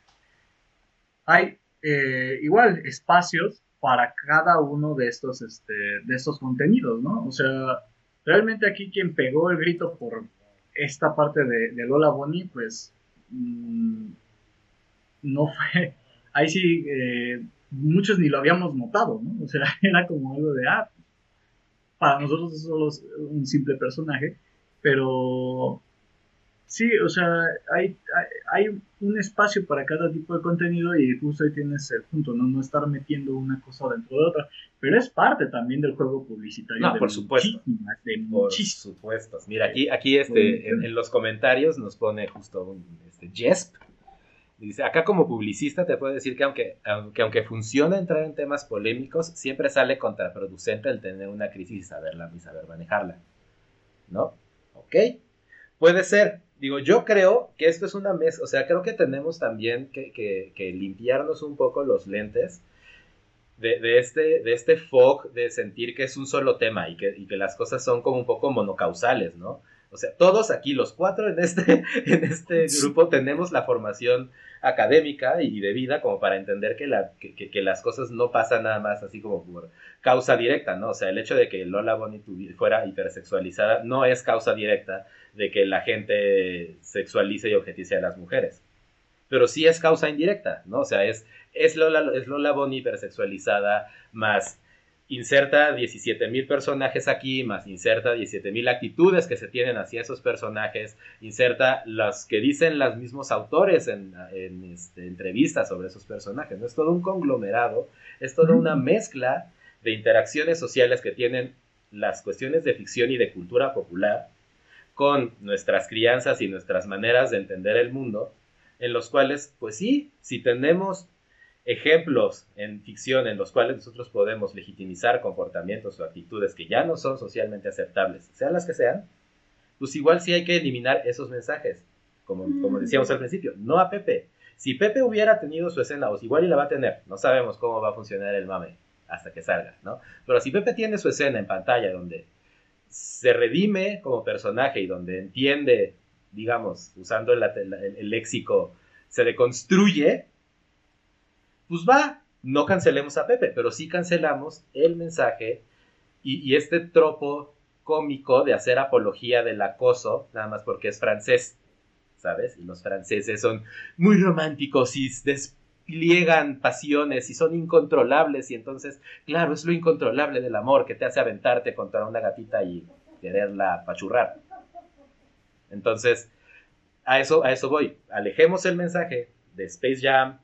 S3: hay eh, igual espacios para cada uno de estos, este, de estos contenidos, ¿no? O sea, realmente aquí quien pegó el grito por esta parte de, Lola Bonnie, pues mm, no fue, [laughs] ahí sí eh, muchos ni lo habíamos notado, ¿no? O sea, [laughs] era como algo de, ah, para nosotros es solo un simple personaje, pero sí, o sea, hay, hay, un espacio para cada tipo de contenido y justo ahí tienes el punto, ¿no? No estar metiendo una cosa dentro de otra, pero es parte también del juego publicitario.
S1: No, por supuesto.
S3: De
S1: por supuesto. Mira, aquí, aquí este, en, los comentarios nos pone justo un este, Jesp, Dice, acá como publicista te puedo decir que aunque, aunque, aunque funciona entrar en temas polémicos, siempre sale contraproducente el tener una crisis y saberla y saber manejarla. ¿No? ¿Ok? Puede ser. Digo, yo creo que esto es una mesa, o sea, creo que tenemos también que, que, limpiarnos un poco los lentes de, de, este, de este fog de sentir que es un solo tema y que, y que las cosas son como un poco monocausales, ¿no? O sea, todos aquí, los cuatro en este, [laughs] en este grupo, tenemos la formación académica y de vida como para entender que, la, que, las cosas no pasan nada más así como por causa directa, ¿no? O sea, el hecho de que Lola Bonnie fuera hipersexualizada no es causa directa de que la gente sexualice y objetice a las mujeres. Pero sí es causa indirecta, ¿no? O sea, es, es, Lola, es Lola Bonnie hipersexualizada más inserta 17.000 personajes aquí, más inserta 17.000 actitudes que se tienen hacia esos personajes, inserta las que dicen los mismos autores en, este, entrevistas sobre esos personajes. ¿no? Es todo un conglomerado, es toda una mezcla de interacciones sociales que tienen las cuestiones de ficción y de cultura popular con nuestras crianzas y nuestras maneras de entender el mundo, en los cuales, pues sí, si tenemos ejemplos en ficción en los cuales nosotros podemos legitimizar comportamientos o actitudes que ya no son socialmente aceptables, sean las que sean, pues igual sí hay que eliminar esos mensajes, como, como decíamos al principio, no a Pepe. Si Pepe hubiera tenido su escena, o igual y la va a tener, no sabemos cómo va a funcionar el mame hasta que salga, ¿no? Pero si Pepe tiene su escena en pantalla donde se redime como personaje y donde entiende, digamos, usando el, el léxico, se deconstruye, pues va, no cancelemos a Pepe, pero sí cancelamos el mensaje y, este tropo cómico de hacer apología del acoso, nada más porque es francés, ¿sabes? Y los franceses son muy románticos y despliegan pasiones y son incontrolables y entonces, claro, es lo incontrolable del amor que te hace aventarte contra una gatita y quererla pachurrar. Entonces, a eso, a eso voy. Alejemos el mensaje de Space Jam,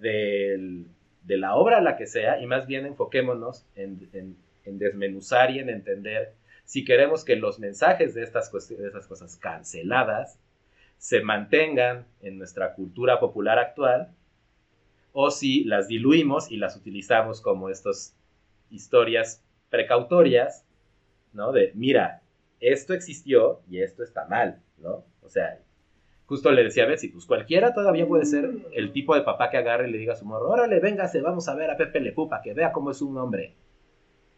S1: de la obra la que sea y más bien enfoquémonos en, desmenuzar y en entender si queremos que los mensajes de estas, de esas cosas canceladas se mantengan en nuestra cultura popular actual o si las diluimos y las utilizamos como estas historias precautorias, ¿no? De, mira, esto existió y esto está mal, ¿no? O sea, justo le decía a Betsy, pues cualquiera todavía puede ser el tipo de papá que agarre y le diga a su morro, órale, véngase, vamos a ver a Pepe Le Pupa, que vea cómo es un hombre.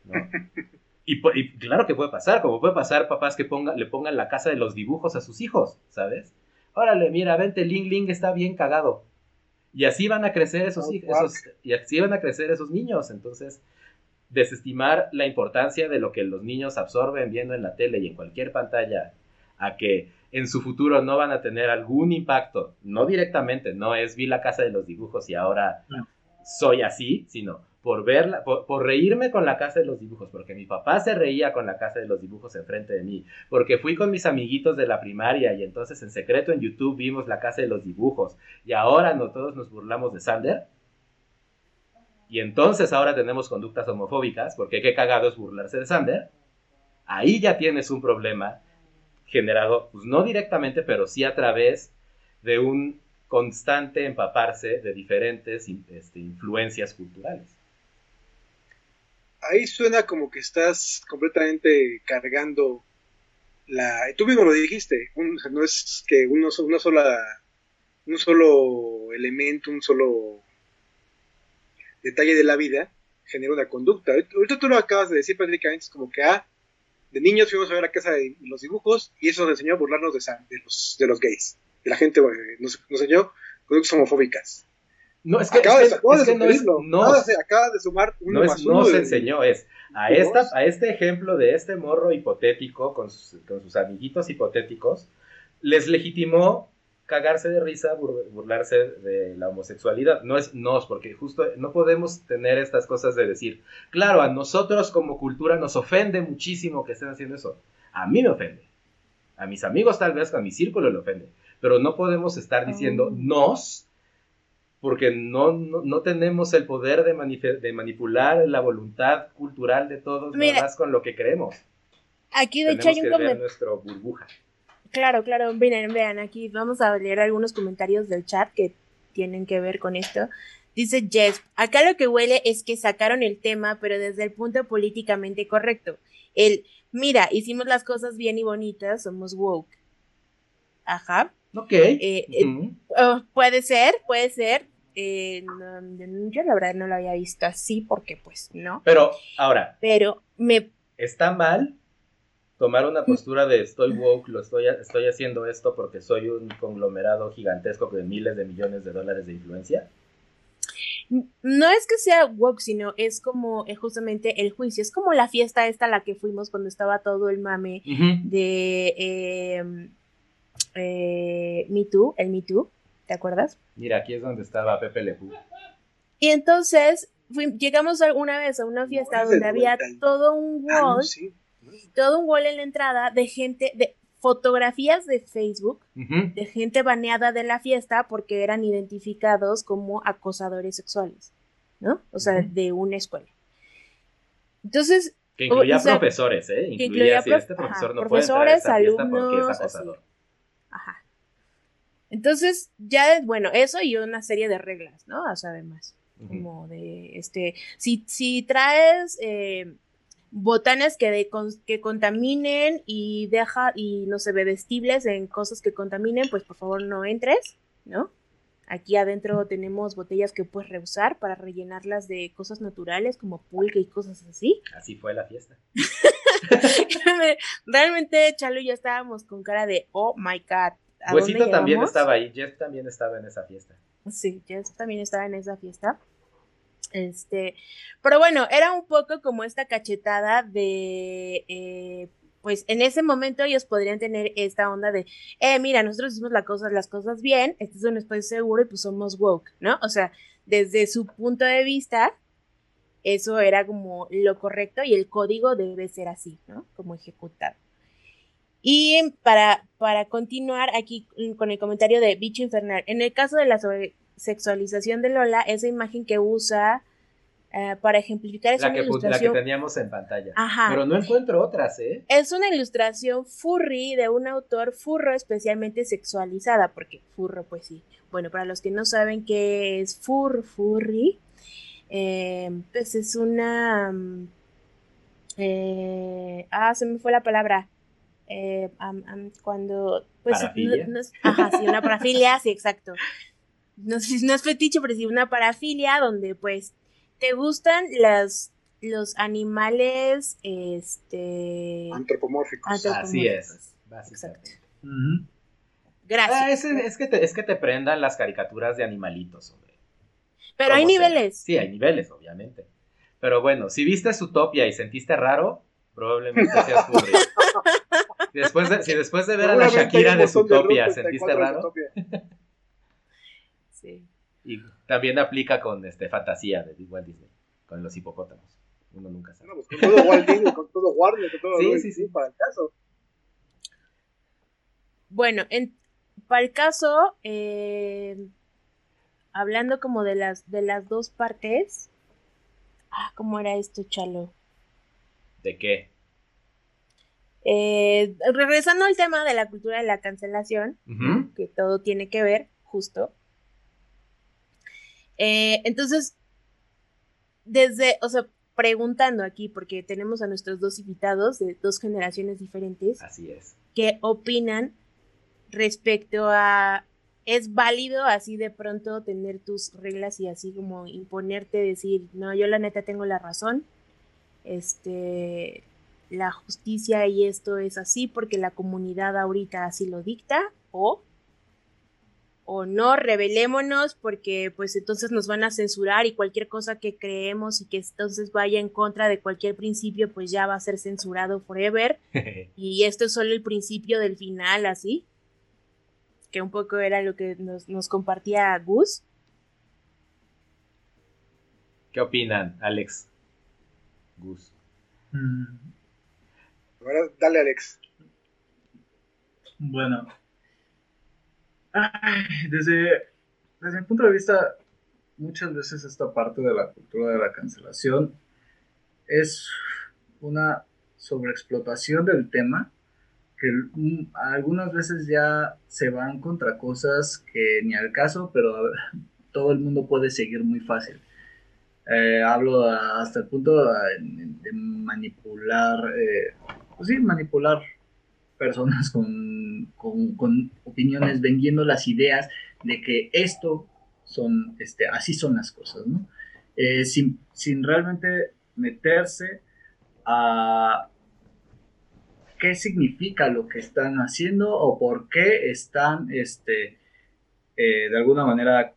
S1: [laughs] Y, claro que puede pasar, como puede pasar papás que ponga, le pongan la casa de los dibujos a sus hijos, ¿sabes? Órale, mira, vente, Ling Ling está bien cagado. Y así van a crecer esos, esos, y así van a crecer esos niños. Entonces, desestimar la importancia de lo que los niños absorben viendo en la tele y en cualquier pantalla a que en su futuro no van a tener algún impacto, no directamente, no es vi la casa de los dibujos y ahora soy así, sino por verla, por, reírme con la casa de los dibujos, porque mi papá se reía con la casa de los dibujos enfrente de mí, porque fui con mis amiguitos de la primaria y entonces en secreto en YouTube vimos la casa de los dibujos y ahora no todos nos burlamos de Sander. Y entonces ahora tenemos conductas homofóbicas, porque qué cagado es burlarse de Sander. Ahí ya tienes un problema generado, pues no directamente, pero sí a través de un constante empaparse de diferentes este, influencias culturales.
S4: Ahí suena como que estás completamente cargando la... Tú mismo lo dijiste, no es que una sola, un solo elemento, un solo detalle de la vida genera una conducta. Ahorita tú lo acabas de decir prácticamente, es como que, ah, de niños fuimos a ver la casa de los dibujos y eso nos enseñó a burlarnos de, los, de los gays. De la gente nos, enseñó conductas homofóbicas.
S1: No, es que, acaba, de, sumar uno no No se enseñó, es a, esta, a este ejemplo de este morro hipotético con sus, con sus amiguitos hipotéticos, les legitimó cagarse de risa, burlarse de la homosexualidad. No es nos, porque justo no podemos tener estas cosas de decir, claro, a nosotros como cultura nos ofende muchísimo que estén haciendo eso. A mí me ofende. A mis amigos tal vez, a mi círculo le ofende. Pero no podemos estar diciendo ah. nos porque no, no, tenemos el poder de, de, manipular la voluntad cultural de todos, más con lo que creemos.
S2: Aquí de hecho hay un
S1: nuestro burbuja.
S2: Claro, claro, miren, vean, aquí vamos a leer algunos comentarios del chat que tienen que ver con esto. Dice Jess, acá lo que huele es que sacaron el tema, pero desde el punto políticamente correcto. El, mira, hicimos las cosas bien y bonitas, somos woke. Ajá.
S1: Ok.
S2: Eh, eh, oh, puede ser, puede ser. Eh, yo la verdad no lo había visto así porque pues no.
S1: Pero ahora.
S2: Pero me...
S1: Está mal tomar una postura de estoy woke, lo estoy, estoy haciendo esto porque soy un conglomerado gigantesco de miles de millones de dólares de influencia?
S2: No es que sea woke, sino es como eh, justamente el juicio. Es como la fiesta esta a la que fuimos cuando estaba todo el mame de eh, eh, Me Too, el Me Too, ¿te acuerdas?
S1: Mira, aquí es donde estaba Pepe Le
S2: Y entonces llegamos alguna vez a una fiesta donde había todo un ah, wall todo un wall en la entrada de gente, de fotografías de Facebook, de gente baneada de la fiesta porque eran identificados como acosadores sexuales, ¿no? O sea, de una escuela. Entonces...
S1: Que incluía profesores, ¿eh? Incluía, si este profesor no profesores, puede alumnos, es acosador.
S2: Ajá. Entonces, ya, bueno, eso y una serie de reglas, ¿no? O sea, además, como de, este, si, si traes... Eh, botanas que, que contaminen y deja y no se sé, bebestibles en cosas que contaminen, pues por favor no entres, ¿no? Aquí adentro tenemos botellas que puedes reusar para rellenarlas de cosas naturales como pulque y cosas así.
S1: Así fue la fiesta. [laughs]
S2: Realmente Chalo y yo estábamos con cara de, oh my god.
S1: Huesito también estaba ahí, Jeff también estaba en esa fiesta.
S2: Sí, Jeff también estaba en esa fiesta. Este, pero bueno, era un poco como esta cachetada de, eh, pues en ese momento ellos podrían tener esta onda de, eh, mira, nosotros hicimos las cosas, las cosas bien, este es un espacio seguro y pues somos woke, ¿no? O sea, desde su punto de vista, eso era como lo correcto y el código debe ser así, ¿no? Como ejecutado. Y para, para continuar aquí con el comentario de Bicho Infernal, en el caso de la sexualización de Lola, esa imagen que usa eh, para ejemplificar es
S1: la
S2: una
S1: que,
S2: ilustración.
S1: La que teníamos en pantalla. Pero no encuentro otras, ¿eh?
S2: Es una ilustración furry de un autor furro especialmente sexualizada, porque furro, pues sí. Bueno, para los que no saben qué es fur, furry, eh, pues es una... Mm, eh, ah, se me fue la palabra. cuando... Pues, ajá, sí, una parafilia, sí, exacto. No sé si [laughs] no es fetiche, pero sí una parafilia donde pues ¿Te gustan las, los animales este,
S4: antropomórficos?
S1: Así es, básicamente. Gracias. Ah, es, que te, es que te prendan las caricaturas de animalitos.
S2: Pero hay niveles.
S1: Sí, hay niveles, obviamente. Pero bueno, si viste Utopia y sentiste raro, probablemente seas [laughs] furry. después de, si después de ver a la Shakira de Utopia sentiste raro. [laughs] sí. Y también aplica con este fantasía de Walt Disney, con los hipopótamos. Uno nunca sabe.
S4: pues con todo Walt Disney, con todo Warner, con todo sí, sí, sí, para el caso.
S2: Bueno, en, para el caso, eh, hablando como de las de las dos partes. Ah, ¿cómo era esto, Chalo?
S1: ¿De qué?
S2: Eh, regresando al tema de la cultura de la cancelación, que todo tiene que ver, justo. Eh, entonces, desde, o sea, preguntando aquí, porque tenemos a nuestros dos invitados de dos generaciones diferentes.
S1: Así es.
S2: ¿Qué opinan respecto a es válido así de pronto tener tus reglas y así como imponerte, decir, no, yo la neta tengo la razón, este, la justicia y esto es así porque la comunidad ahorita así lo dicta, o o no, revelémonos porque pues entonces nos van a censurar y cualquier cosa que creemos y que entonces vaya en contra de cualquier principio pues ya va a ser censurado forever [laughs] y esto es solo el principio del final así que un poco era lo que nos, compartía Gus.
S1: ¿Qué opinan, Alex? Gus.
S4: Mm. dale, Alex.
S3: Bueno, desde, desde mi punto de vista, muchas veces esta parte de la cultura de la cancelación es una sobreexplotación del tema que algunas veces ya se van contra cosas que ni al caso, pero [laughs] todo el mundo puede seguir muy fácil. Eh, hablo hasta el punto de, manipular, eh, pues sí, manipular personas [laughs] con, con, opiniones, vendiendo las ideas de que esto son, este, así son las cosas, ¿no? Eh, sin, sin realmente meterse a qué significa lo que están haciendo o por qué están, este, eh, de alguna manera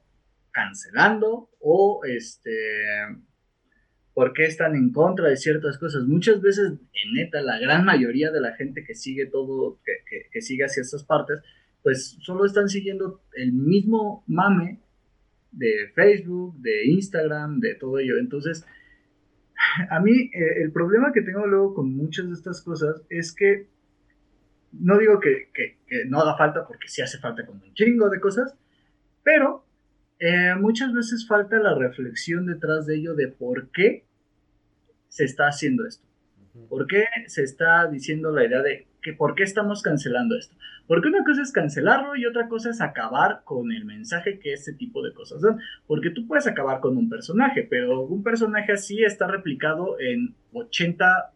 S3: cancelando o, este, por qué están en contra de ciertas cosas. Muchas veces, en neta, la gran mayoría de la gente que sigue todo, que, que, sigue hacia estas partes, pues solo están siguiendo el mismo mame de Facebook, de Instagram, de todo ello. Entonces, a mí eh, el problema que tengo luego con muchas de estas cosas es que no digo que, que, que, no haga falta porque sí hace falta como un chingo de cosas, pero eh, muchas veces falta la reflexión detrás de ello de por qué se está haciendo esto. ¿Por qué se está diciendo la idea de que por qué estamos cancelando esto? Porque una cosa es cancelarlo y otra cosa es acabar con el mensaje que este tipo de cosas dan. Porque tú puedes acabar con un personaje, pero un personaje así está replicado en 80,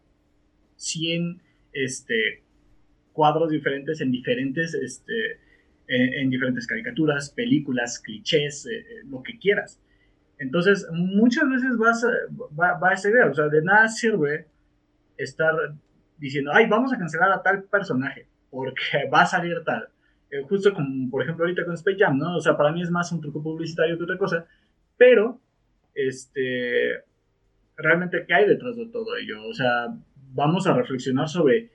S3: 100 este, cuadros diferentes en diferentes este, en, diferentes caricaturas, películas, clichés, eh, eh, lo que quieras. Entonces, muchas veces vas, va, va a esa o sea, de nada sirve estar diciendo, ay, vamos a cancelar a tal personaje, porque [laughs] va a salir tal. Eh, justo como, por ejemplo, ahorita con Space Jam, ¿no? O sea, para mí es más un truco publicitario que otra cosa, pero, este, realmente, ¿qué hay detrás de todo ello? O sea, vamos a reflexionar sobre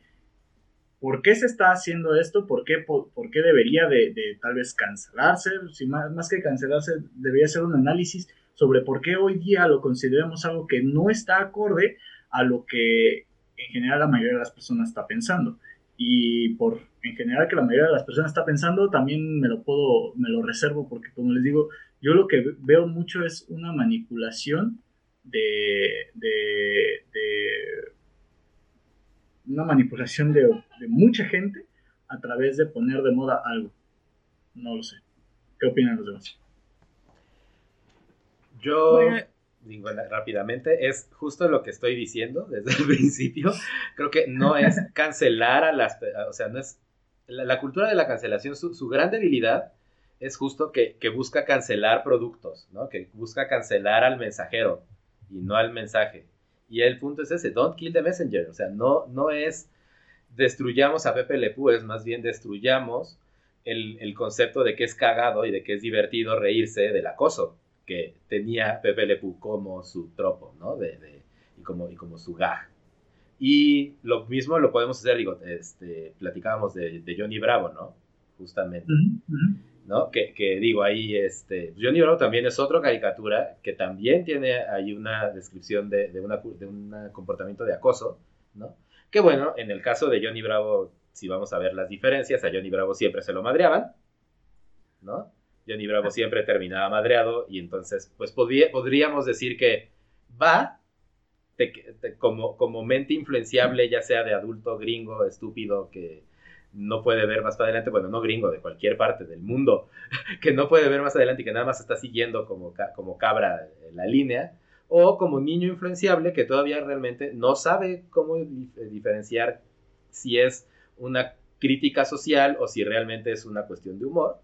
S3: por qué se está haciendo esto, por qué, por, qué debería de, tal vez cancelarse, si más, más que cancelarse, debería ser un análisis sobre por qué hoy día lo consideramos algo que no está acorde a lo que en general la mayoría de las personas está pensando. Y por en general que la mayoría de las personas está pensando, también me lo puedo, me lo reservo porque como les digo, yo lo que veo mucho es una manipulación de, de, una manipulación de, de, mucha gente a través de poner de moda algo. No lo sé. ¿Qué opinan los demás?
S1: Yo digo, rápidamente, es justo lo que estoy diciendo desde el [laughs] principio. Creo que no es [laughs] cancelar a las, o sea, no es, la, cultura de la cancelación, su, gran debilidad es justo que, busca cancelar productos, ¿no? Que busca cancelar al mensajero y no al mensaje. Y el punto es ese, don't kill the messenger, o sea, no, no es destruyamos a Pepe Le es más bien destruyamos el, el concepto de que es cagado y de que es divertido reírse del acoso que tenía Pepe Le como su tropo, ¿no? De, y, como, y como su gag. Y lo mismo lo podemos hacer, digo, este, platicábamos de, Johnny Bravo, ¿no? Justamente, ¿no? Que, que, digo, ahí, este, Johnny Bravo también es otra caricatura que también tiene ahí una descripción de, de, una, de un comportamiento de acoso, ¿no? Que bueno, en el caso de Johnny Bravo, si vamos a ver las diferencias, a Johnny Bravo siempre se lo madreaban, ¿no? Johnny Bravo siempre terminaba madreado y entonces pues podríamos decir que va como, como mente influenciable, ya sea de adulto gringo, estúpido, que no puede ver más adelante, bueno, no gringo, de cualquier parte del mundo, [laughs] que no puede ver más adelante y que nada más está siguiendo como, como cabra la línea, o como niño influenciable que todavía realmente no sabe cómo diferenciar si es una crítica social o si realmente es una cuestión de humor,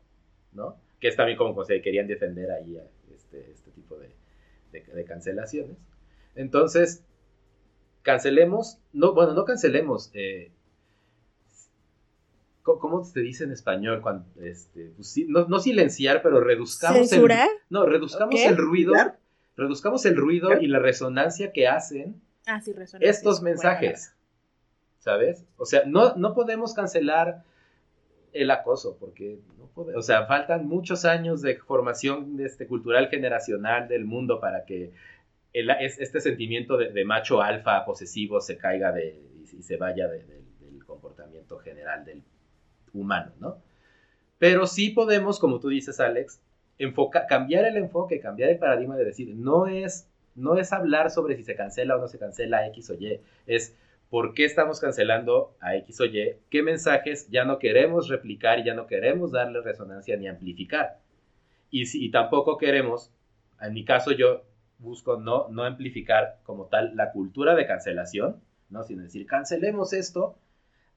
S1: ¿no? que es también como se querían defender ahí este, este tipo de, de, cancelaciones. Entonces, cancelemos, no, bueno, no cancelemos, eh, ¿cómo se dice en español? Cuando, este, pues no, silenciar, pero reduzcamos el, no, reduzcamos el ruido, reduzcamos el ruido y la resonancia que hacen
S2: ah,
S1: estos mensajes, ¿sabes? O sea, no, no podemos cancelar el acoso, porque o sea, faltan muchos años de formación este, cultural generacional del mundo para que este sentimiento de, macho alfa posesivo se caiga de, y, se vaya del comportamiento general del humano, ¿no? Pero sí podemos, como tú dices, Alex, cambiar el enfoque, cambiar el paradigma de decir, no es, no es hablar sobre si se cancela o no se cancela X o Y, es por qué estamos cancelando a X o Y, qué mensajes ya no queremos replicar y ya no queremos darle resonancia ni amplificar. Y, si, tampoco queremos, en mi caso yo busco no, no amplificar como tal la cultura de cancelación, ¿no? sino decir, cancelemos esto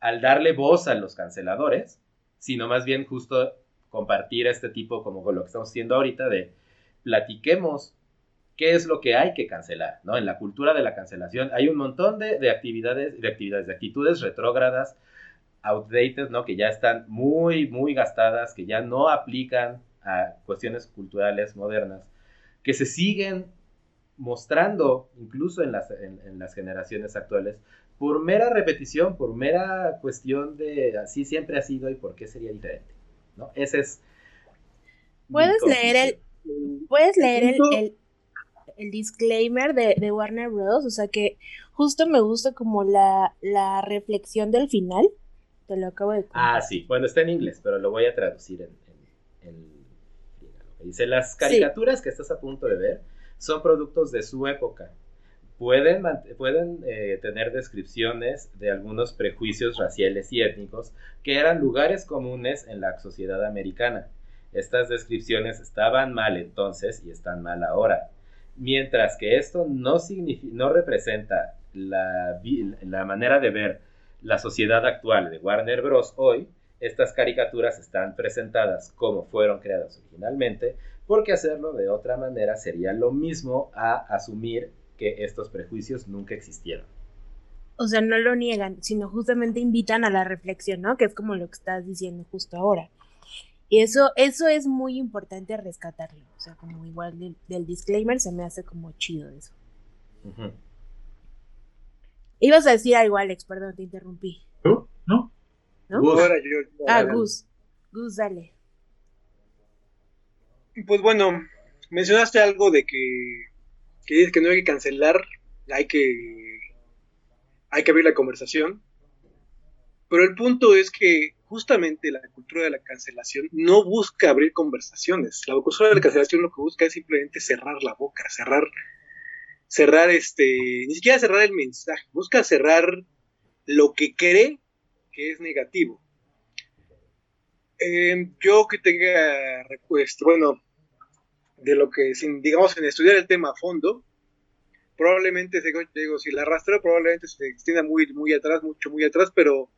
S1: al darle voz a los canceladores, sino más bien justo compartir este tipo como lo que estamos haciendo ahorita de platiquemos qué es lo que hay que cancelar, ¿no? En la cultura de la cancelación hay un montón de, actividades, de actividades, de actitudes retrógradas, outdated, ¿no? Que ya están muy, muy gastadas, que ya no aplican a cuestiones culturales modernas, que se siguen mostrando incluso en las, en, las generaciones actuales por mera repetición, por mera cuestión de así siempre ha sido y por qué sería diferente, ¿no? Ese es...
S2: Puedes leer el... Puedes leer el, el disclaimer de, Warner Bros. O sea que justo me gusta como la, la reflexión del final. Te lo acabo de
S1: contar. Ah, sí. Bueno, está en inglés, pero lo voy a traducir en, en, Dice, las caricaturas que estás a punto de ver son productos de su época. Pueden, eh, tener descripciones de algunos prejuicios raciales y étnicos que eran lugares comunes en la sociedad americana. Estas descripciones estaban mal entonces y están mal ahora. Mientras que esto no, no representa la, la manera de ver la sociedad actual de Warner Bros. hoy, estas caricaturas están presentadas como fueron creadas originalmente, porque hacerlo de otra manera sería lo mismo a asumir que estos prejuicios nunca existieron.
S2: O sea, no lo niegan, sino justamente invitan a la reflexión, ¿no? Que es como lo que estás diciendo justo ahora. Y eso, eso es muy importante rescatarlo. O sea, como igual del, disclaimer se me hace como chido eso. Ibas a decir algo, Alex, perdón, te interrumpí.
S3: ¿No? ¿No?
S2: ah, Gus. Gus, dale.
S4: Pues bueno, mencionaste algo de que, que dices que no hay que cancelar, hay que hay que abrir la conversación. Pero el punto es que justamente la cultura de la cancelación no busca abrir conversaciones. La cultura de la cancelación lo que busca es simplemente cerrar la boca, cerrar, cerrar este, ni siquiera cerrar el mensaje, busca cerrar lo que cree que es negativo. Eh, yo que tenga, recuesto, bueno, de lo que, sin, digamos, en estudiar el tema a fondo, probablemente, digo, si la arrastra, probablemente se extienda muy, muy atrás, mucho, muy atrás, pero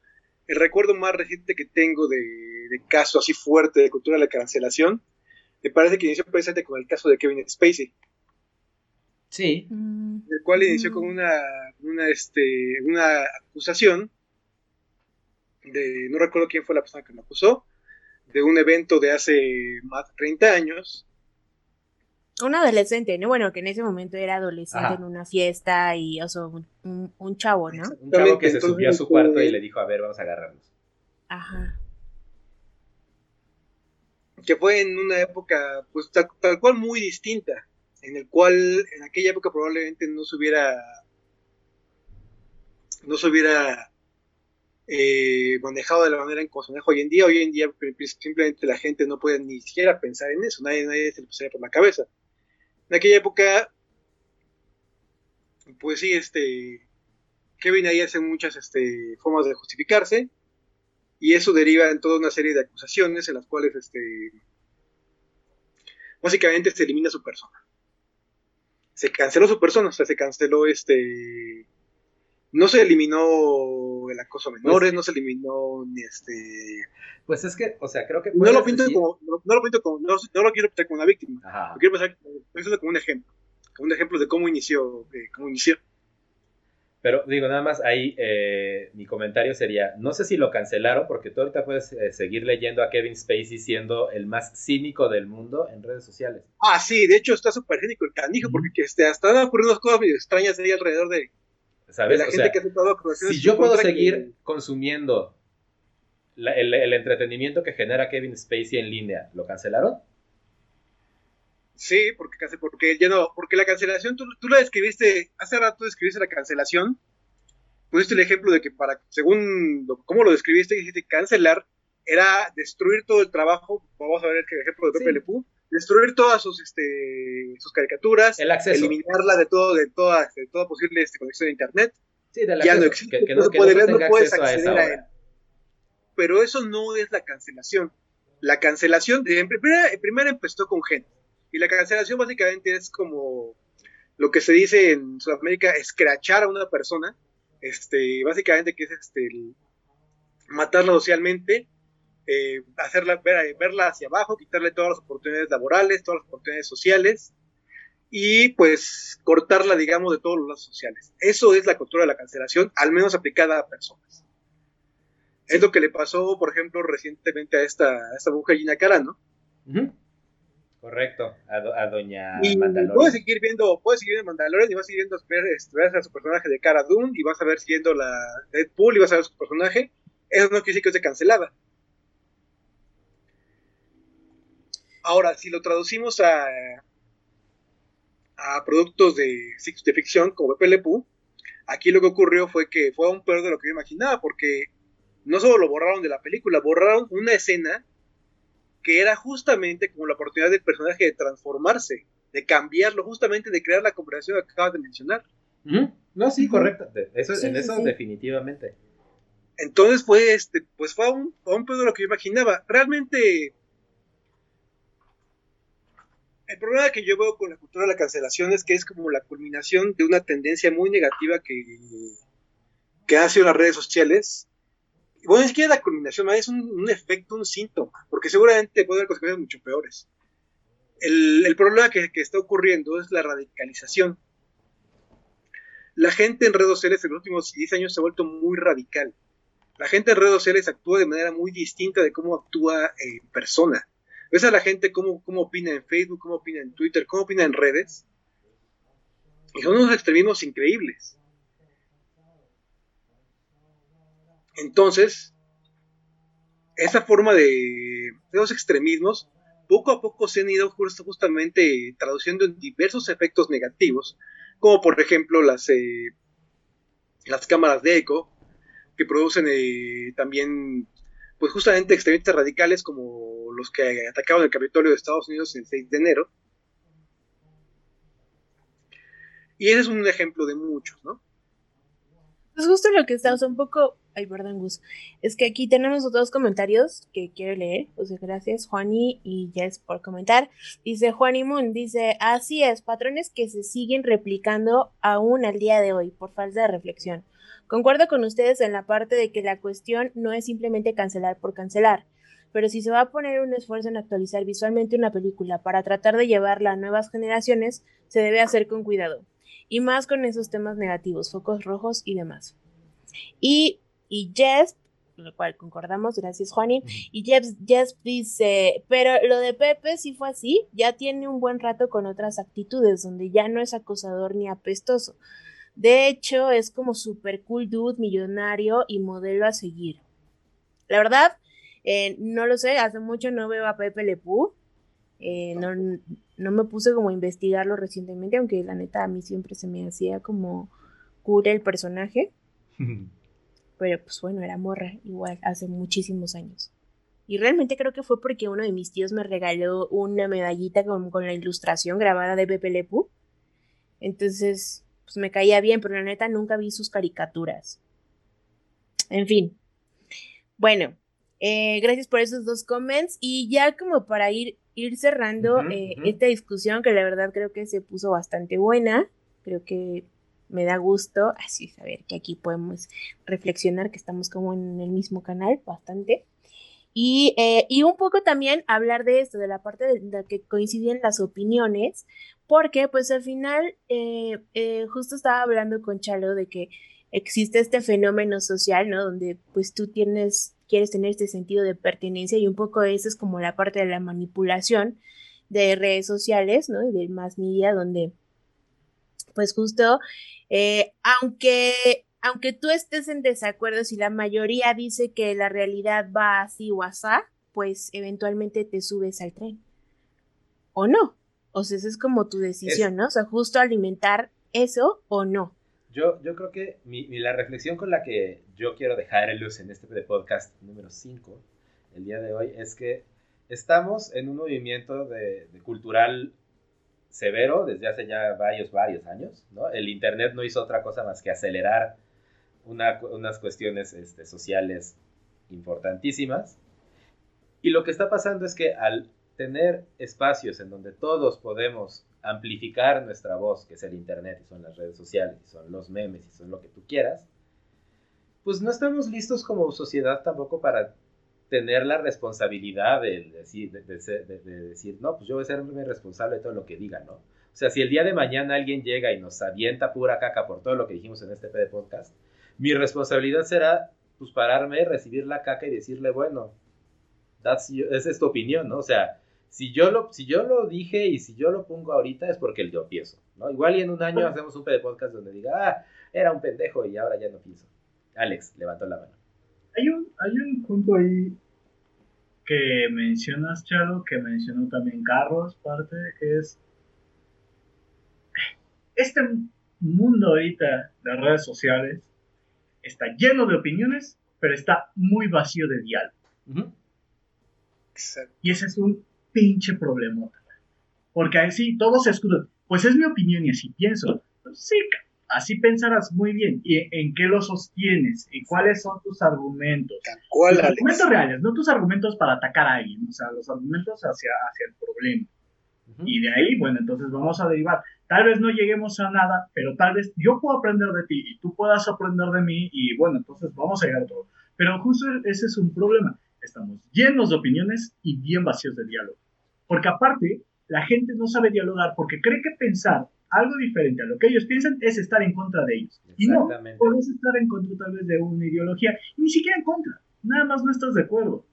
S4: el recuerdo más reciente que tengo de, caso así fuerte de cultura de la cancelación, me parece que inició precisamente con el caso de Kevin Spacey.
S1: Sí.
S4: El cual inició con una, una, este, una acusación de, no recuerdo quién fue la persona que lo acusó, de un evento de hace más de 30 años,
S2: un adolescente, ¿no? Bueno, que en ese momento era adolescente en una fiesta y, o sea, un, un, chavo, ¿no?
S1: Un chavo que se subió a su cuarto y le dijo, a ver, vamos a agarrarnos.
S2: Ajá.
S4: Que fue en una época, pues tal, cual muy distinta, en el cual en aquella época probablemente no se hubiera, no se hubiera eh, manejado de la manera en que se maneja hoy en día. Hoy en día simplemente la gente no puede ni siquiera pensar en eso, nadie, nadie se le pasaría por la cabeza en aquella época, pues sí, este, Kevin ahí hace muchas este, formas de justificarse y eso deriva en toda una serie de acusaciones en las cuales, este, básicamente se elimina su persona. Se canceló su persona, o sea, se canceló este, no se eliminó el acoso a menores, pues no se eliminó ni este
S1: pues es que, o sea, creo que...
S4: No lo pinto como, no, lo pinto como, no, lo quiero pintar como una víctima, lo quiero pensar como un ejemplo, como un ejemplo de cómo inició, cómo inició.
S1: Pero digo, nada más ahí eh, mi comentario sería, no sé si lo cancelaron porque tú ahorita puedes eh, seguir leyendo a Kevin Spacey siendo el más cínico del mundo en redes sociales.
S4: Ah, sí, de hecho está súper cínico el canijo porque este, hasta han ocurrido cosas medio extrañas ahí alrededor de,
S1: ¿Sabes? la gente que ha aceptado Si yo puedo seguir consumiendo el, entretenimiento que genera Kevin Spacey en línea, ¿lo cancelaron?
S4: Sí, porque, porque ya no, porque la cancelación, tú, tú la describiste, hace rato describiste la cancelación, pusiste el ejemplo de que para, según cómo lo describiste, dijiste cancelar era destruir todo el trabajo, vamos a ver el ejemplo de Pepe Le destruir todas sus, este, sus caricaturas, eliminarla de todo, de toda, de toda posible este, conexión de internet.
S1: Sí, ya no existe, que, no, puede ver, no puedes acceder a, él.
S4: Pero eso no es la cancelación. La cancelación, de, primero, empezó con gente, y la cancelación básicamente es como lo que se dice en Sudamérica, escrachar a una persona, este, básicamente que es este, matarla socialmente, eh, hacerla verla hacia abajo, quitarle todas las oportunidades laborales, todas las oportunidades sociales y pues cortarla, digamos, de todos los lazos sociales. Eso es la cultura de la cancelación, al menos aplicada a personas. Es lo que le pasó, por ejemplo, recientemente a esta, a esta mujer Gina Carano.
S1: Correcto, a, doña
S4: y Puedes seguir viendo, puedes seguir viendo Mandalorian y vas a viendo ver, ver a su personaje de Cara Dune y vas a ver siguiendo la Deadpool y vas a ver su personaje. Eso no quiere decir que esté cancelada. Ahora, si lo traducimos a, a productos de, de ficción como Pepe aquí lo que ocurrió fue que fue aún peor de lo que yo imaginaba, porque no solo lo borraron de la película, borraron una escena que era justamente como la oportunidad del personaje de transformarse, de cambiarlo, justamente de crear la conversación que acabas de mencionar.
S1: No, sí, correcto. Eso, en eso definitivamente.
S4: Entonces fue este, pues fue un, un pedo de lo que yo imaginaba. Realmente el problema que yo veo con la cultura de la cancelación es que es como la culminación de una tendencia muy negativa que, que ha sido las redes sociales bueno, ni siquiera la culminación, es un, efecto, un síntoma, porque seguramente puede haber consecuencias mucho peores. El, problema que, está ocurriendo es la radicalización. La gente en redes sociales en los últimos 10 años se ha vuelto muy radical. La gente en redes sociales actúa de manera muy distinta de cómo actúa en persona. Ves a la gente cómo, cómo opina en Facebook, cómo opina en Twitter, cómo opina en redes. Y son unos extremismos increíbles. Entonces, esa forma de, los extremismos poco a poco se han ido justamente traduciendo en diversos efectos negativos, como por ejemplo las, eh, las cámaras de eco, que producen eh, también, pues justamente extremistas radicales como los que atacaron el Capitolio de Estados Unidos el 6 de enero. Y ese es un ejemplo de muchos, ¿no?
S2: Es justo lo que estamos un poco Ay, perdón, Gus. Es que aquí tenemos otros comentarios que quiero leer. O sea, gracias, Juani y Jess, por comentar. Dice Juani Moon, dice, así es, patrones que se siguen replicando aún al día de hoy, por falta de reflexión. Concuerdo con ustedes en la parte de que la cuestión no es simplemente cancelar por cancelar, pero si se va a poner un esfuerzo en actualizar visualmente una película para tratar de llevarla a nuevas generaciones, se debe hacer con cuidado, y más con esos temas negativos, focos rojos y demás. Y y Jess, lo cual concordamos, gracias Juani, y Jess, Jess dice, pero lo de Pepe sí fue así, ya tiene un buen rato con otras actitudes, donde ya no es acosador ni apestoso. De hecho, es como super cool dude, millonario y modelo a seguir. La verdad, eh, no lo sé, hace mucho no veo a Pepe Lepú. Eh, no, no, me puse como a investigarlo recientemente, aunque la neta a mí siempre se me hacía como cool el personaje. [laughs] pero pues bueno, era morra igual hace muchísimos años. Y realmente creo que fue porque uno de mis tíos me regaló una medallita con, la ilustración grabada de Pepe Lepú. Entonces, pues me caía bien, pero la neta nunca vi sus caricaturas. En fin. Bueno, eh, gracias por esos dos comments. Y ya como para ir, ir cerrando eh, esta discusión, que la verdad creo que se puso bastante buena. Creo que me da gusto así saber que aquí podemos reflexionar, que estamos como en el mismo canal bastante. Y, eh, y un poco también hablar de esto, de la parte de, la que coinciden las opiniones, porque pues al final eh, eh, justo estaba hablando con Chalo de que existe este fenómeno social, ¿no? Donde pues tú tienes, quieres tener este sentido de pertenencia y un poco eso es como la parte de la manipulación de redes sociales, ¿no? Y del más media, donde pues justo eh, aunque, aunque tú estés en desacuerdo, si la mayoría dice que la realidad va así o asá, pues eventualmente te subes al tren. ¿O no? O sea, esa es como tu decisión, ¿no? O sea, justo alimentar eso o no.
S1: Yo, yo creo que mi, la reflexión con la que yo quiero dejar el luz en este podcast número 5, el día de hoy, es que estamos en un movimiento de cultural severo desde hace ya varios, varios años. ¿no? El Internet no hizo otra cosa más que acelerar unas cuestiones este, sociales importantísimas. Y lo que está pasando es que al tener espacios en donde todos podemos amplificar nuestra voz, que es el Internet y son las redes sociales, y son los memes y son lo que tú quieras, pues no estamos listos como sociedad tampoco para tener la responsabilidad de decir, de, decir, no, pues yo voy a ser responsable de todo lo que diga, ¿no? O sea, si el día de mañana alguien llega y nos avienta pura caca por todo lo que dijimos en este PD podcast, mi responsabilidad será, pues, pararme, recibir la caca y decirle, bueno, esa es tu opinión, ¿no? O sea, si yo, lo, si yo lo dije y si yo lo pongo ahorita es porque yo pienso, ¿no? Igual y en un año hacemos un podcast donde diga, ah, era un pendejo y ahora ya no pienso. Alex, levantó la mano.
S3: Hay un, hay un punto ahí que mencionas, Chalo, que mencionó también Carlos, parte, que es este mundo ahorita de redes sociales está lleno de opiniones, pero está muy vacío de diálogo. Y ese es un pinche problema. Porque así todos se escudan. Pues es mi opinión y así pienso. Pues sí, así pensarás muy bien y en qué lo sostienes y cuáles son tus argumentos.
S4: ¿Cuál,
S3: los argumentos reales, no tus argumentos para atacar a alguien, o sea, los argumentos hacia, hacia el problema. Y de ahí, bueno, entonces vamos a derivar. Tal vez no lleguemos a nada, pero tal vez yo puedo aprender de ti y tú puedas aprender de mí y bueno, entonces vamos a llegar a todo. Pero justo ese es un problema. Estamos llenos de opiniones y bien vacíos de diálogo. Porque aparte, la gente no sabe dialogar porque cree que pensar algo diferente a lo que ellos piensan es estar en contra de ellos. Y no, puedes estar en contra tal vez de una ideología, ni siquiera en contra, nada más no estás de acuerdo.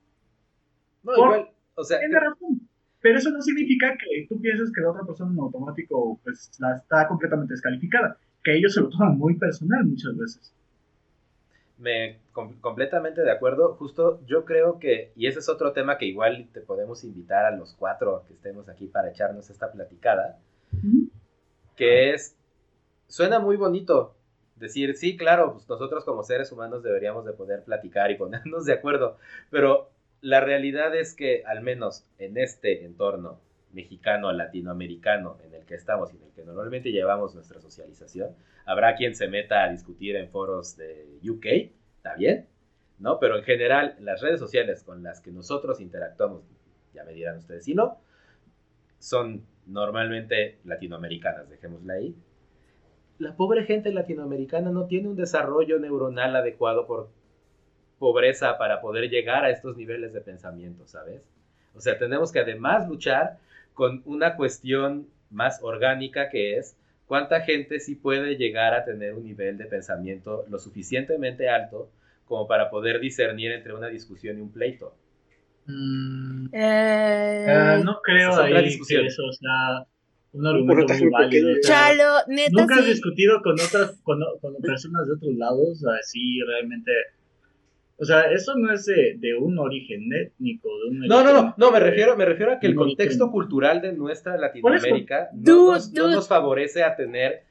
S1: No, igual, o sea...
S3: razón. Pero eso no significa que tú pienses que la otra persona en automático pues, la está completamente descalificada, que ellos se lo toman muy personal muchas veces.
S1: Me completamente de acuerdo. Justo yo creo que, y ese es otro tema que igual te podemos invitar a los cuatro que estemos aquí para echarnos esta platicada, que es, suena muy bonito decir, sí, claro, pues nosotros como seres humanos deberíamos de poder platicar y ponernos de acuerdo, pero la realidad es que al menos en este entorno mexicano, latinoamericano en el que estamos y en el que normalmente llevamos nuestra socialización, habrá quien se meta a discutir en foros de UK, está bien, ¿no? Pero en general, las redes sociales con las que nosotros interactuamos, ya me dirán ustedes si no, son normalmente latinoamericanas, dejémosla ahí. La pobre gente latinoamericana no tiene un desarrollo neuronal adecuado por pobreza para poder llegar a estos niveles de pensamiento, ¿sabes? O sea, tenemos que además luchar con una cuestión más orgánica que es cuánta gente sí puede llegar a tener un nivel de pensamiento lo suficientemente alto como para poder discernir entre una discusión y un pleito.
S3: Mm. Eh, eh, no creo ahí que eso sea un argumento muy válido.
S2: Chalo, neta,
S3: Nunca has discutido con otras, con, con personas de otros lados, así realmente o sea, eso no es de, un origen étnico. De un
S1: no, no, no, no, me refiero, me refiero a que el contexto cultural de nuestra Latinoamérica no, nos, favorece a tener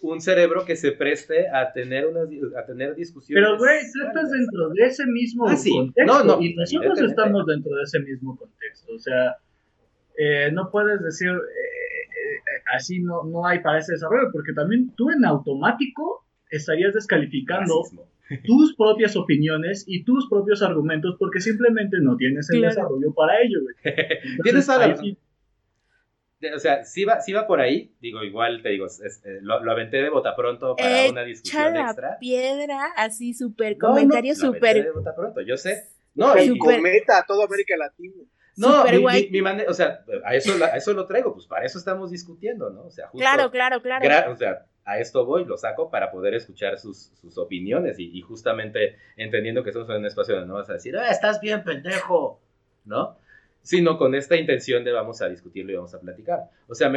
S1: un cerebro que se preste a tener unas a tener discusiones.
S3: Pero güey, tú estás dentro de ese mismo ah, contexto no, no, y nosotros estamos dentro de ese mismo contexto. O sea, eh, no puedes decir eh, eh, así no, no hay para ese desarrollo, porque también tú en automático estarías descalificando tus propias opiniones y tus propios argumentos porque simplemente no tienes el desarrollo para ello, [laughs]
S1: Tienes a O sea, si va, va por ahí, digo, igual te digo, eh, lo, aventé de bota pronto para una discusión
S2: la
S1: extra.
S2: piedra, así súper, comentario súper.
S1: de bota pronto, yo sé.
S4: No, y cometa a toda América Latina.
S1: No, mi, mi, o sea, a eso, a eso lo traigo, pues para eso estamos discutiendo, ¿no? O sea, justo,
S2: claro, claro, claro.
S1: o sea, a esto voy, lo saco para poder escuchar sus, opiniones y, justamente entendiendo que estamos en un espacio donde no vas a decir, ah, estás bien, pendejo, ¿no? Sino con esta intención de vamos a discutirlo y vamos a platicar. O sea,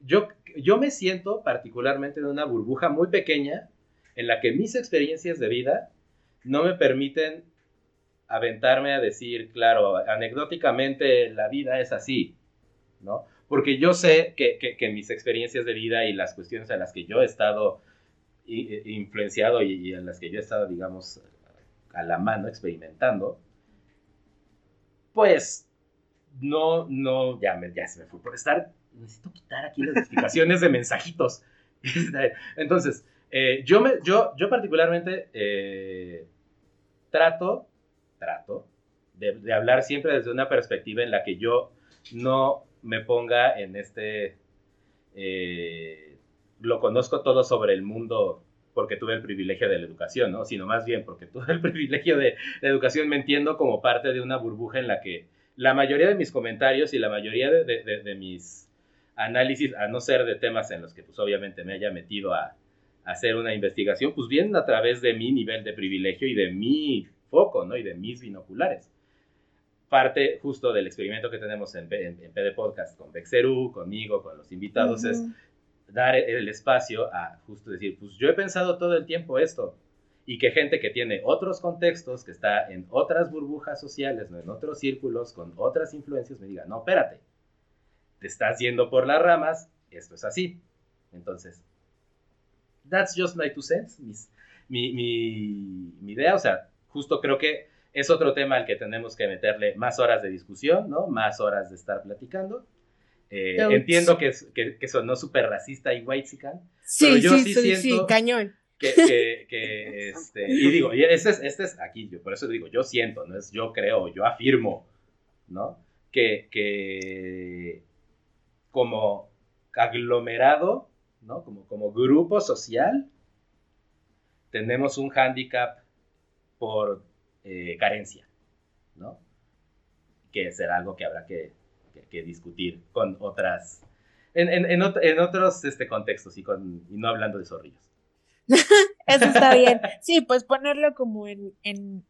S1: yo, yo me siento particularmente en una burbuja muy pequeña en la que mis experiencias de vida no me permiten aventarme a decir, claro, anecdóticamente la vida es así, ¿no? porque yo sé que, mis experiencias de vida y las cuestiones a las que yo he estado influenciado y, en las que yo he estado, digamos, a la mano experimentando, pues no, no, ya se me fue por estar, necesito quitar aquí las notificaciones de mensajitos. [laughs] Entonces, eh, yo, me, yo, yo particularmente eh, trato, trato de, hablar siempre desde una perspectiva en la que yo no me ponga en este... Eh, lo conozco todo sobre el mundo porque tuve el privilegio de la educación, ¿no? Sino más bien porque tuve el [laughs] privilegio de la educación, me entiendo como parte de una burbuja en la que la mayoría de mis comentarios y la mayoría de, mis análisis, a no ser de temas en los que pues obviamente me haya metido a, a, hacer una investigación, pues vienen a través de mi nivel de privilegio y de mi foco, ¿no? Y de mis binoculares parte justo del experimento que tenemos en, en, PD Podcast con Bexeru, conmigo, con los invitados, es dar el espacio a justo decir, pues yo he pensado todo el tiempo esto, y que gente que tiene otros contextos, que está en otras burbujas sociales, ¿no? en otros círculos, con otras influencias, me diga, no, espérate, te estás yendo por las ramas, esto es así. Entonces, that's just my two cents, mi, mi, mi idea, o sea, justo creo que es otro tema al que tenemos que meterle más horas de discusión, ¿no? Más horas de estar platicando. Eh, entiendo que, que, que, sonó súper racista y white
S2: sí, pero yo sí, sí, sí, cañón.
S1: Que, que, este, y digo, y este es, este es aquí, yo por eso digo, yo siento, no es yo creo, yo afirmo, ¿no? Que, que como aglomerado, ¿no? Como, como grupo social, tenemos un hándicap por eh, carencia, ¿no? Que será algo que habrá que, discutir con otras, en, otros este, contextos y, con, y no hablando de zorrillos. [laughs]
S2: Eso está bien. [laughs] Sí, pues ponerlo como en,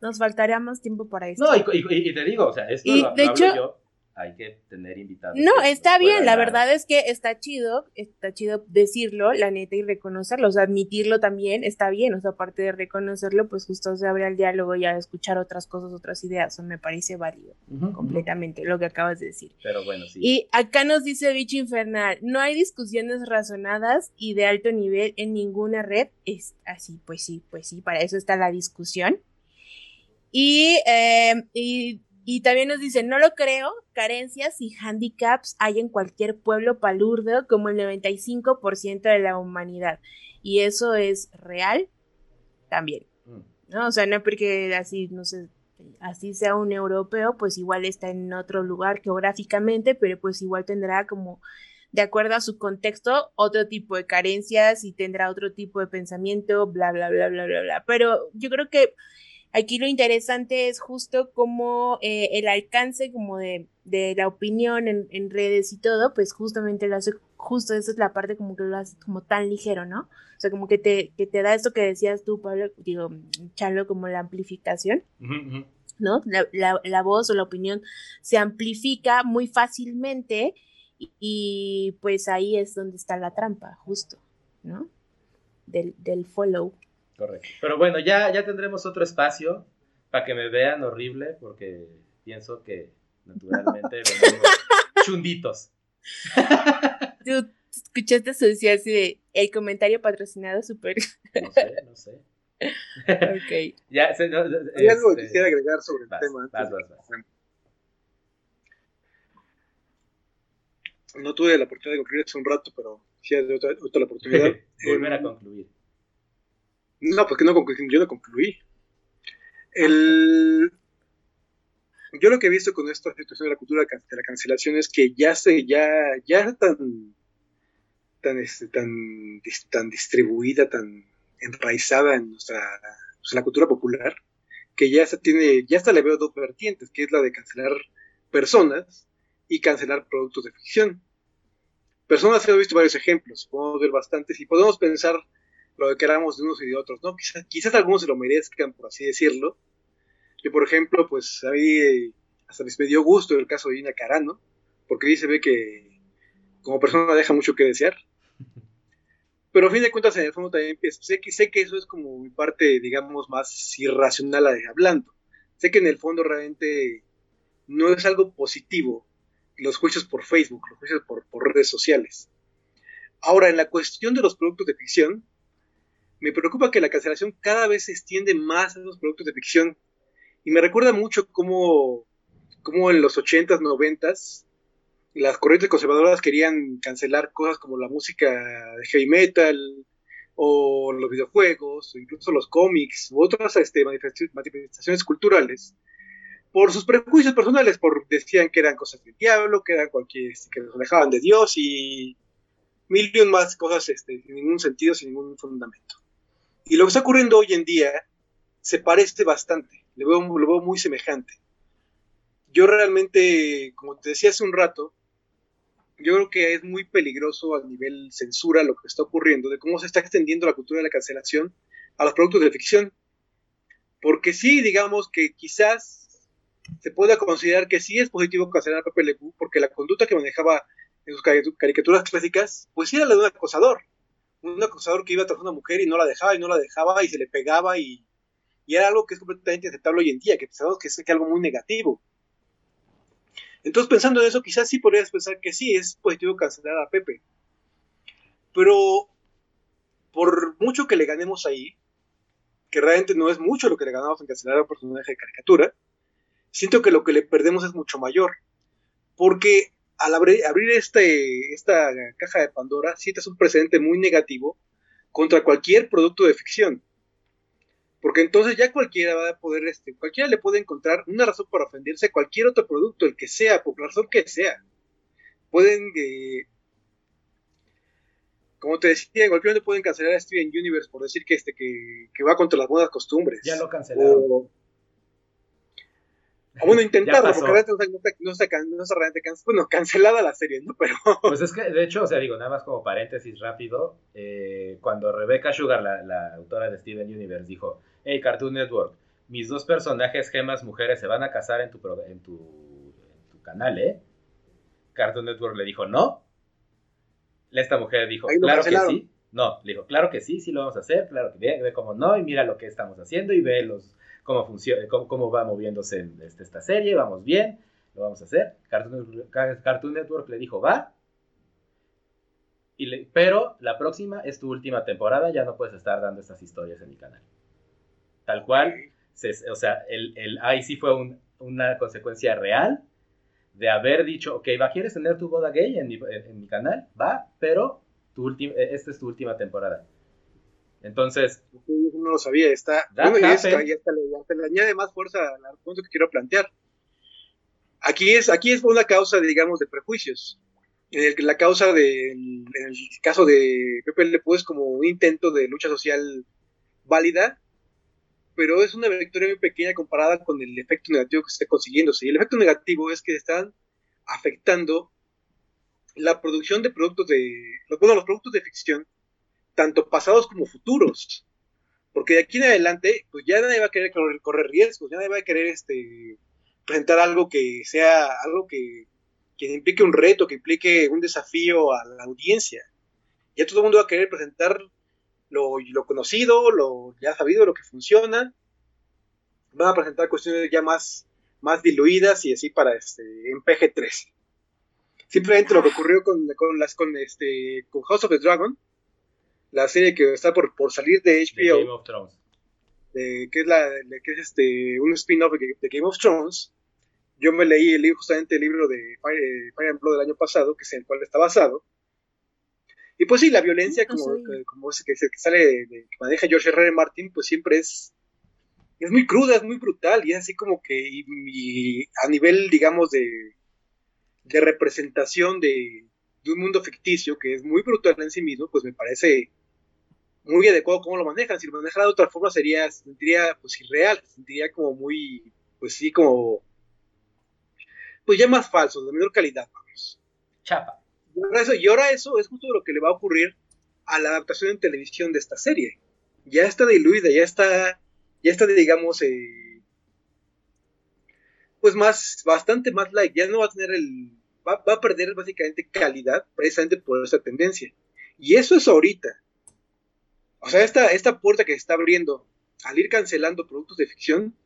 S2: nos faltaría más tiempo para esto.
S1: No, y, te digo, o sea, esto lo, de hecho, yo hay que tener invitados.
S2: No, está bien, la verdad es que está chido, está chido decirlo, la neta, y reconocerlo, o sea, admitirlo también está bien, o sea, aparte de reconocerlo, pues justo se abre el diálogo y a escuchar otras cosas, otras ideas, o me parece válido completamente lo que acabas de decir.
S1: Pero bueno, sí.
S2: Y acá nos dice Bicho Infernal, no hay discusiones razonadas y de alto nivel en ninguna red, es así, pues sí, pues sí, para eso está la discusión. Y, eh, y y también nos dice, no lo creo, carencias y handicaps hay en cualquier pueblo palurdo como el 95% de la humanidad. Y eso es real también. Mm. ¿no? O sea, no porque así, no sé, así sea un europeo, pues igual está en otro lugar geográficamente, pero pues igual tendrá como, de acuerdo a su contexto, otro tipo de carencias y tendrá otro tipo de pensamiento, bla, bla, bla, bla, bla, bla. Pero yo creo que Aquí lo interesante es justo como eh, el alcance como de, la opinión en, redes y todo, pues justamente lo hace, justo esa es la parte como que lo hace como tan ligero, ¿no? O sea, como que te, que te da esto que decías tú, Pablo, digo, Charlo, como la amplificación, ¿no? La, voz o la opinión se amplifica muy fácilmente y, pues ahí es donde está la trampa, justo, ¿no? Del, del follow.
S1: Correcto. Pero bueno, ya, ya tendremos otro espacio para que me vean horrible, porque pienso que naturalmente [laughs] venimos chunditos.
S2: Tú escuchaste así de el comentario patrocinado súper.
S1: No sé, no sé.
S2: ok. [laughs]
S1: Ya, se, no,
S4: Hay algo que este, quisiera agregar sobre el tema. Vas, vas, vas. No tuve la oportunidad de concluir hace un rato, pero sí hay otra, otra la oportunidad. [laughs]
S1: Volver a concluir.
S4: No, porque no yo no concluí. El, yo lo que he visto con esta situación de la cultura de la cancelación es que ya se, ya, ya tan, tan, este, tan, tan distribuida, tan enraizada en nuestra, pues, la cultura popular, que ya se tiene, ya hasta le veo dos vertientes, que es la de cancelar personas y cancelar productos de ficción. Personas he visto varios ejemplos, podemos ver bastantes y podemos pensar lo que queramos de unos y de otros, ¿no? Quizás, algunos se lo merezcan, por así decirlo. Yo, por ejemplo, pues a mí hasta me dio gusto el caso de Ina Carano, porque ahí ve que como persona deja mucho que desear. Pero a fin de cuentas, en el fondo también sé que, sé que eso es como mi parte, digamos, más irracional hablando. Sé que en el fondo realmente no es algo positivo los juicios por Facebook, los juicios por, por redes sociales. Ahora, en la cuestión de los productos de ficción, me preocupa que la cancelación cada vez se extiende más a los productos de ficción. Y me recuerda mucho cómo, cómo en los 80s, 90s, las corrientes conservadoras querían cancelar cosas como la música de heavy metal, o los videojuegos, o incluso los cómics, u otras este, manifestaciones culturales, por sus prejuicios personales, por decían que eran cosas del diablo, que eran cualquier, que nos alejaban de Dios y mil y más cosas este, sin ningún sentido, sin ningún fundamento. Y lo que está ocurriendo hoy en día se parece bastante, lo veo, lo muy semejante. Yo realmente, como te decía hace un rato, yo creo que es muy peligroso a nivel censura lo que está ocurriendo, de cómo se está extendiendo la cultura de la cancelación a los productos de ficción. Porque sí, digamos que quizás se pueda considerar que sí es positivo cancelar a Pepe Le porque la conducta que manejaba en sus caricaturas clásicas, pues era la de un acosador un acosador que iba tras una mujer y no la dejaba y no la dejaba y se le pegaba y, era algo que es completamente aceptable hoy en día, que pensamos que es algo muy negativo. Entonces, pensando en eso, quizás sí podrías pensar que sí, es positivo cancelar a Pepe. Pero, por mucho que le ganemos ahí, que realmente no es mucho lo que le ganamos en cancelar a un personaje de caricatura, siento que lo que le perdemos es mucho mayor. Porque al abrir, este, esta caja de Pandora, es un precedente muy negativo contra cualquier producto de ficción. Porque entonces ya cualquiera va a poder, este, cualquiera le puede encontrar una razón para ofenderse a cualquier otro producto, el que sea, por la razón que sea. Pueden, eh, como te decía, en cualquier momento pueden cancelar a Steven Universe por decir que, este, que, que va contra las buenas costumbres.
S1: Ya lo cancelaron.
S4: O, o bueno, [laughs] intentarlo, porque realmente no está, no está, no está realmente cancelada, bueno, cancelada la serie, ¿no? Pero... [laughs]
S1: Pues es que, de hecho, o sea, digo, nada más como paréntesis rápido, eh, cuando Rebecca Sugar, la, la, autora de Steven Universe, dijo, hey, Cartoon Network, mis dos personajes gemas mujeres se van a casar en tu, en tu, en tu canal, ¿eh? Cartoon Network le dijo, no. Esta mujer dijo, claro que sí. No, le dijo, claro que sí, sí lo vamos a hacer, claro que ve, ve cómo no, y mira lo que estamos haciendo y ve los cómo funciona, cómo, cómo va moviéndose este, esta serie, vamos bien, lo vamos a hacer. Cartoon, Cartoon Network le dijo, va. Y le, pero la próxima es tu última temporada, ya no puedes estar dando estas historias en mi canal. Tal cual, se, o sea, el, el, ahí sí fue un, una consecuencia real de haber dicho, ok, va, ¿quieres tener tu boda gay en mi, en, en mi canal? Va, pero tu esta es tu última temporada. Entonces.
S4: No lo sabía, está. Bueno, y, es, y hasta, le, añade más fuerza al punto que quiero plantear. Aquí es, aquí es una causa, digamos, de prejuicios. En el, la causa de, en el caso de Pepe Le Pew es como un intento de lucha social válida, pero es una victoria muy pequeña comparada con el efecto negativo que se está consiguiéndose. Y el efecto negativo es que están afectando la producción de productos de, bueno, los productos de ficción tanto pasados como futuros. Porque de aquí en adelante, pues ya nadie va a querer correr, riesgos, ya nadie va a querer este, presentar algo que sea, algo que, que implique un reto, que implique un desafío a la audiencia. Ya todo el mundo va a querer presentar lo, lo conocido, lo ya sabido, lo que funciona. Van a presentar cuestiones ya más, más diluidas y así para este, en PG-13. Simplemente lo que ocurrió con, con, las, con, este, con House of the Dragon, la serie que está por, por salir de HBO.
S1: De Game of Thrones.
S4: Que es, la, que es este, un spin-off de, de, Game of Thrones. Yo me leí, leí justamente el libro de Fire, Fire and Blood del año pasado, que es en el cual está basado. Y pues sí, la violencia, como, que, como ese que, que sale, de, que maneja George R. R. Martin, pues siempre es, es muy cruda, es muy brutal, y es así como que, y, y a nivel, digamos, de, de representación de, de, un mundo ficticio, que es muy brutal en sí mismo, pues me parece muy adecuado cómo lo manejan. Si lo manejara de otra forma sería, se sentiría pues irreal, se sentiría como muy, pues sí, como, pues ya más falso, de menor calidad, vamos.
S1: Chapa.
S4: Y ahora, eso, y ahora eso es justo lo que le va a ocurrir a la adaptación en televisión de esta serie. Ya está diluida, ya está, ya está, digamos, eh, pues más, bastante más like, ya no va a tener el, va, va a perder básicamente calidad precisamente por esa tendencia. Y eso es ahorita o sea, esta, esta puerta que se está abriendo al ir cancelando productos de ficción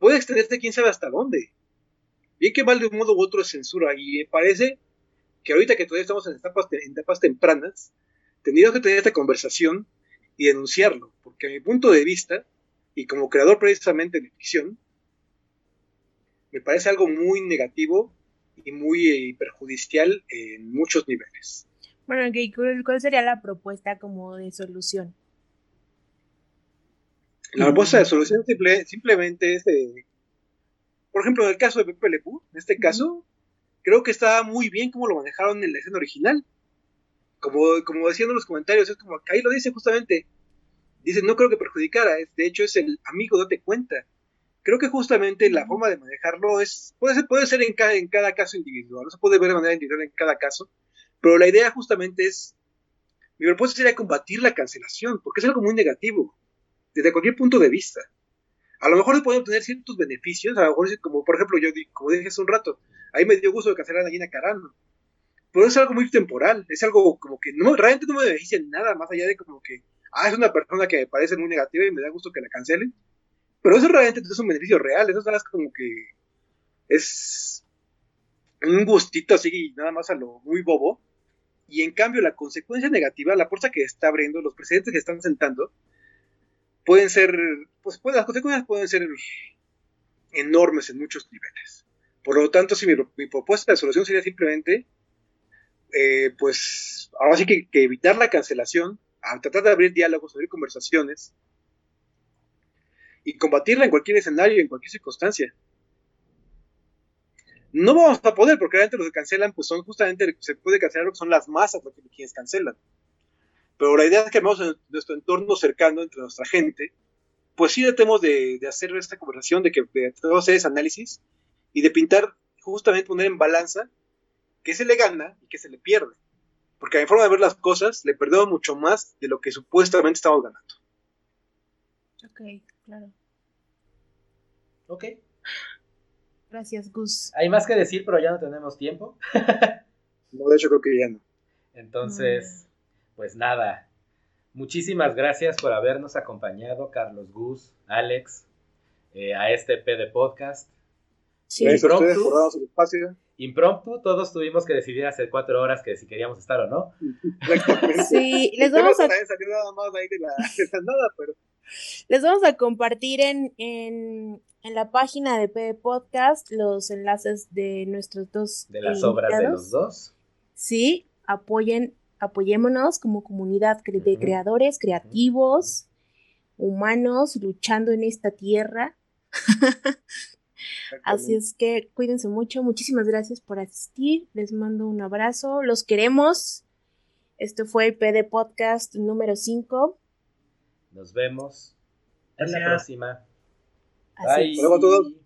S4: puede extenderse quién sabe hasta dónde. Bien que mal de un modo u otro es censura. Y me parece que ahorita que todavía estamos en etapas, en etapas tempranas, tendríamos que tener esta conversación y denunciarlo. Porque a mi punto de vista, y como creador precisamente de ficción, me parece algo muy negativo y muy eh, perjudicial en muchos niveles.
S2: Bueno, ¿cuál sería la propuesta como de solución?
S4: La propuesta de solución simple, simplemente es de, por ejemplo, en el caso de Pepe Le Pew, en este caso, creo que está muy bien como lo manejaron en la escena original. Como, como decían en los comentarios, es como, ahí lo dice justamente, dice, no creo que perjudicara, de hecho es el amigo, date cuenta. Creo que justamente la forma de manejarlo es, puede ser, puede ser en, cada, en cada caso individual, no se puede ver de manera individual en cada caso, pero la idea justamente es, mi propuesta sería combatir la cancelación, porque es algo muy negativo desde cualquier punto de vista. A lo mejor pueden obtener ciertos beneficios, a lo mejor como por ejemplo yo como dije hace un rato, ahí me dio gusto de cancelar a Gina Carano. Pero es algo muy temporal, es algo como que no, realmente no me beneficia en nada, más allá de como que, ah, es una persona que me parece muy negativa y me da gusto que la cancelen. Pero eso realmente es un beneficio real, eso es como que es un gustito así, nada más a lo muy bobo. Y en cambio, la consecuencia negativa, la puerta que está abriendo, los precedentes que están sentando, pueden ser, pues, pues, las consecuencias pueden ser enormes en muchos niveles. Por lo tanto, si mi, mi propuesta de solución sería simplemente, eh, pues, ahora sí que, que, evitar la cancelación, a tratar de abrir diálogos, abrir conversaciones y combatirla en cualquier escenario, en cualquier circunstancia. No vamos a poder, porque realmente los que cancelan, pues son justamente, se puede cancelar lo que son las masas, lo que quienes cancelan. Pero la idea es que vamos en nuestro entorno cercano, entre nuestra gente, pues sí tratemos de, de hacer esta conversación, de que de hacer ese análisis y de pintar, justamente poner en balanza qué se le gana y qué se le pierde. Porque a mi forma de ver las cosas, le perdemos mucho más de lo que supuestamente estamos ganando.
S2: Ok, claro.
S1: Ok.
S2: Gracias, Gus.
S1: Hay más que decir, pero ya no tenemos tiempo.
S4: No, de hecho creo que ya no.
S1: Entonces, pues nada. Muchísimas gracias por habernos acompañado, Carlos Gus, Alex, eh, a este P de podcast.
S2: Sí,
S1: Impromptu.
S4: por darnos el espacio.
S1: Impromptu, todos tuvimos que decidir hace cuatro horas que si queríamos estar o no.
S2: Sí, les vamos a
S4: también salió nada más ahí de la, de la nada, pero
S2: Les vamos a compartir en, en, en la página de PD Podcast los enlaces de nuestros dos
S1: De las obras de los dos.
S2: Sí, apoyen, apoyémonos como comunidad de creadores, creativos, humanos, luchando en esta tierra. [laughs] Así es que cuídense mucho. Muchísimas gracias por asistir. Les mando un abrazo. Los queremos. Esto fue el PD Podcast número 5.
S1: Nos vemos en la próxima.
S2: Así
S1: Bye.
S4: Hasta luego a todos.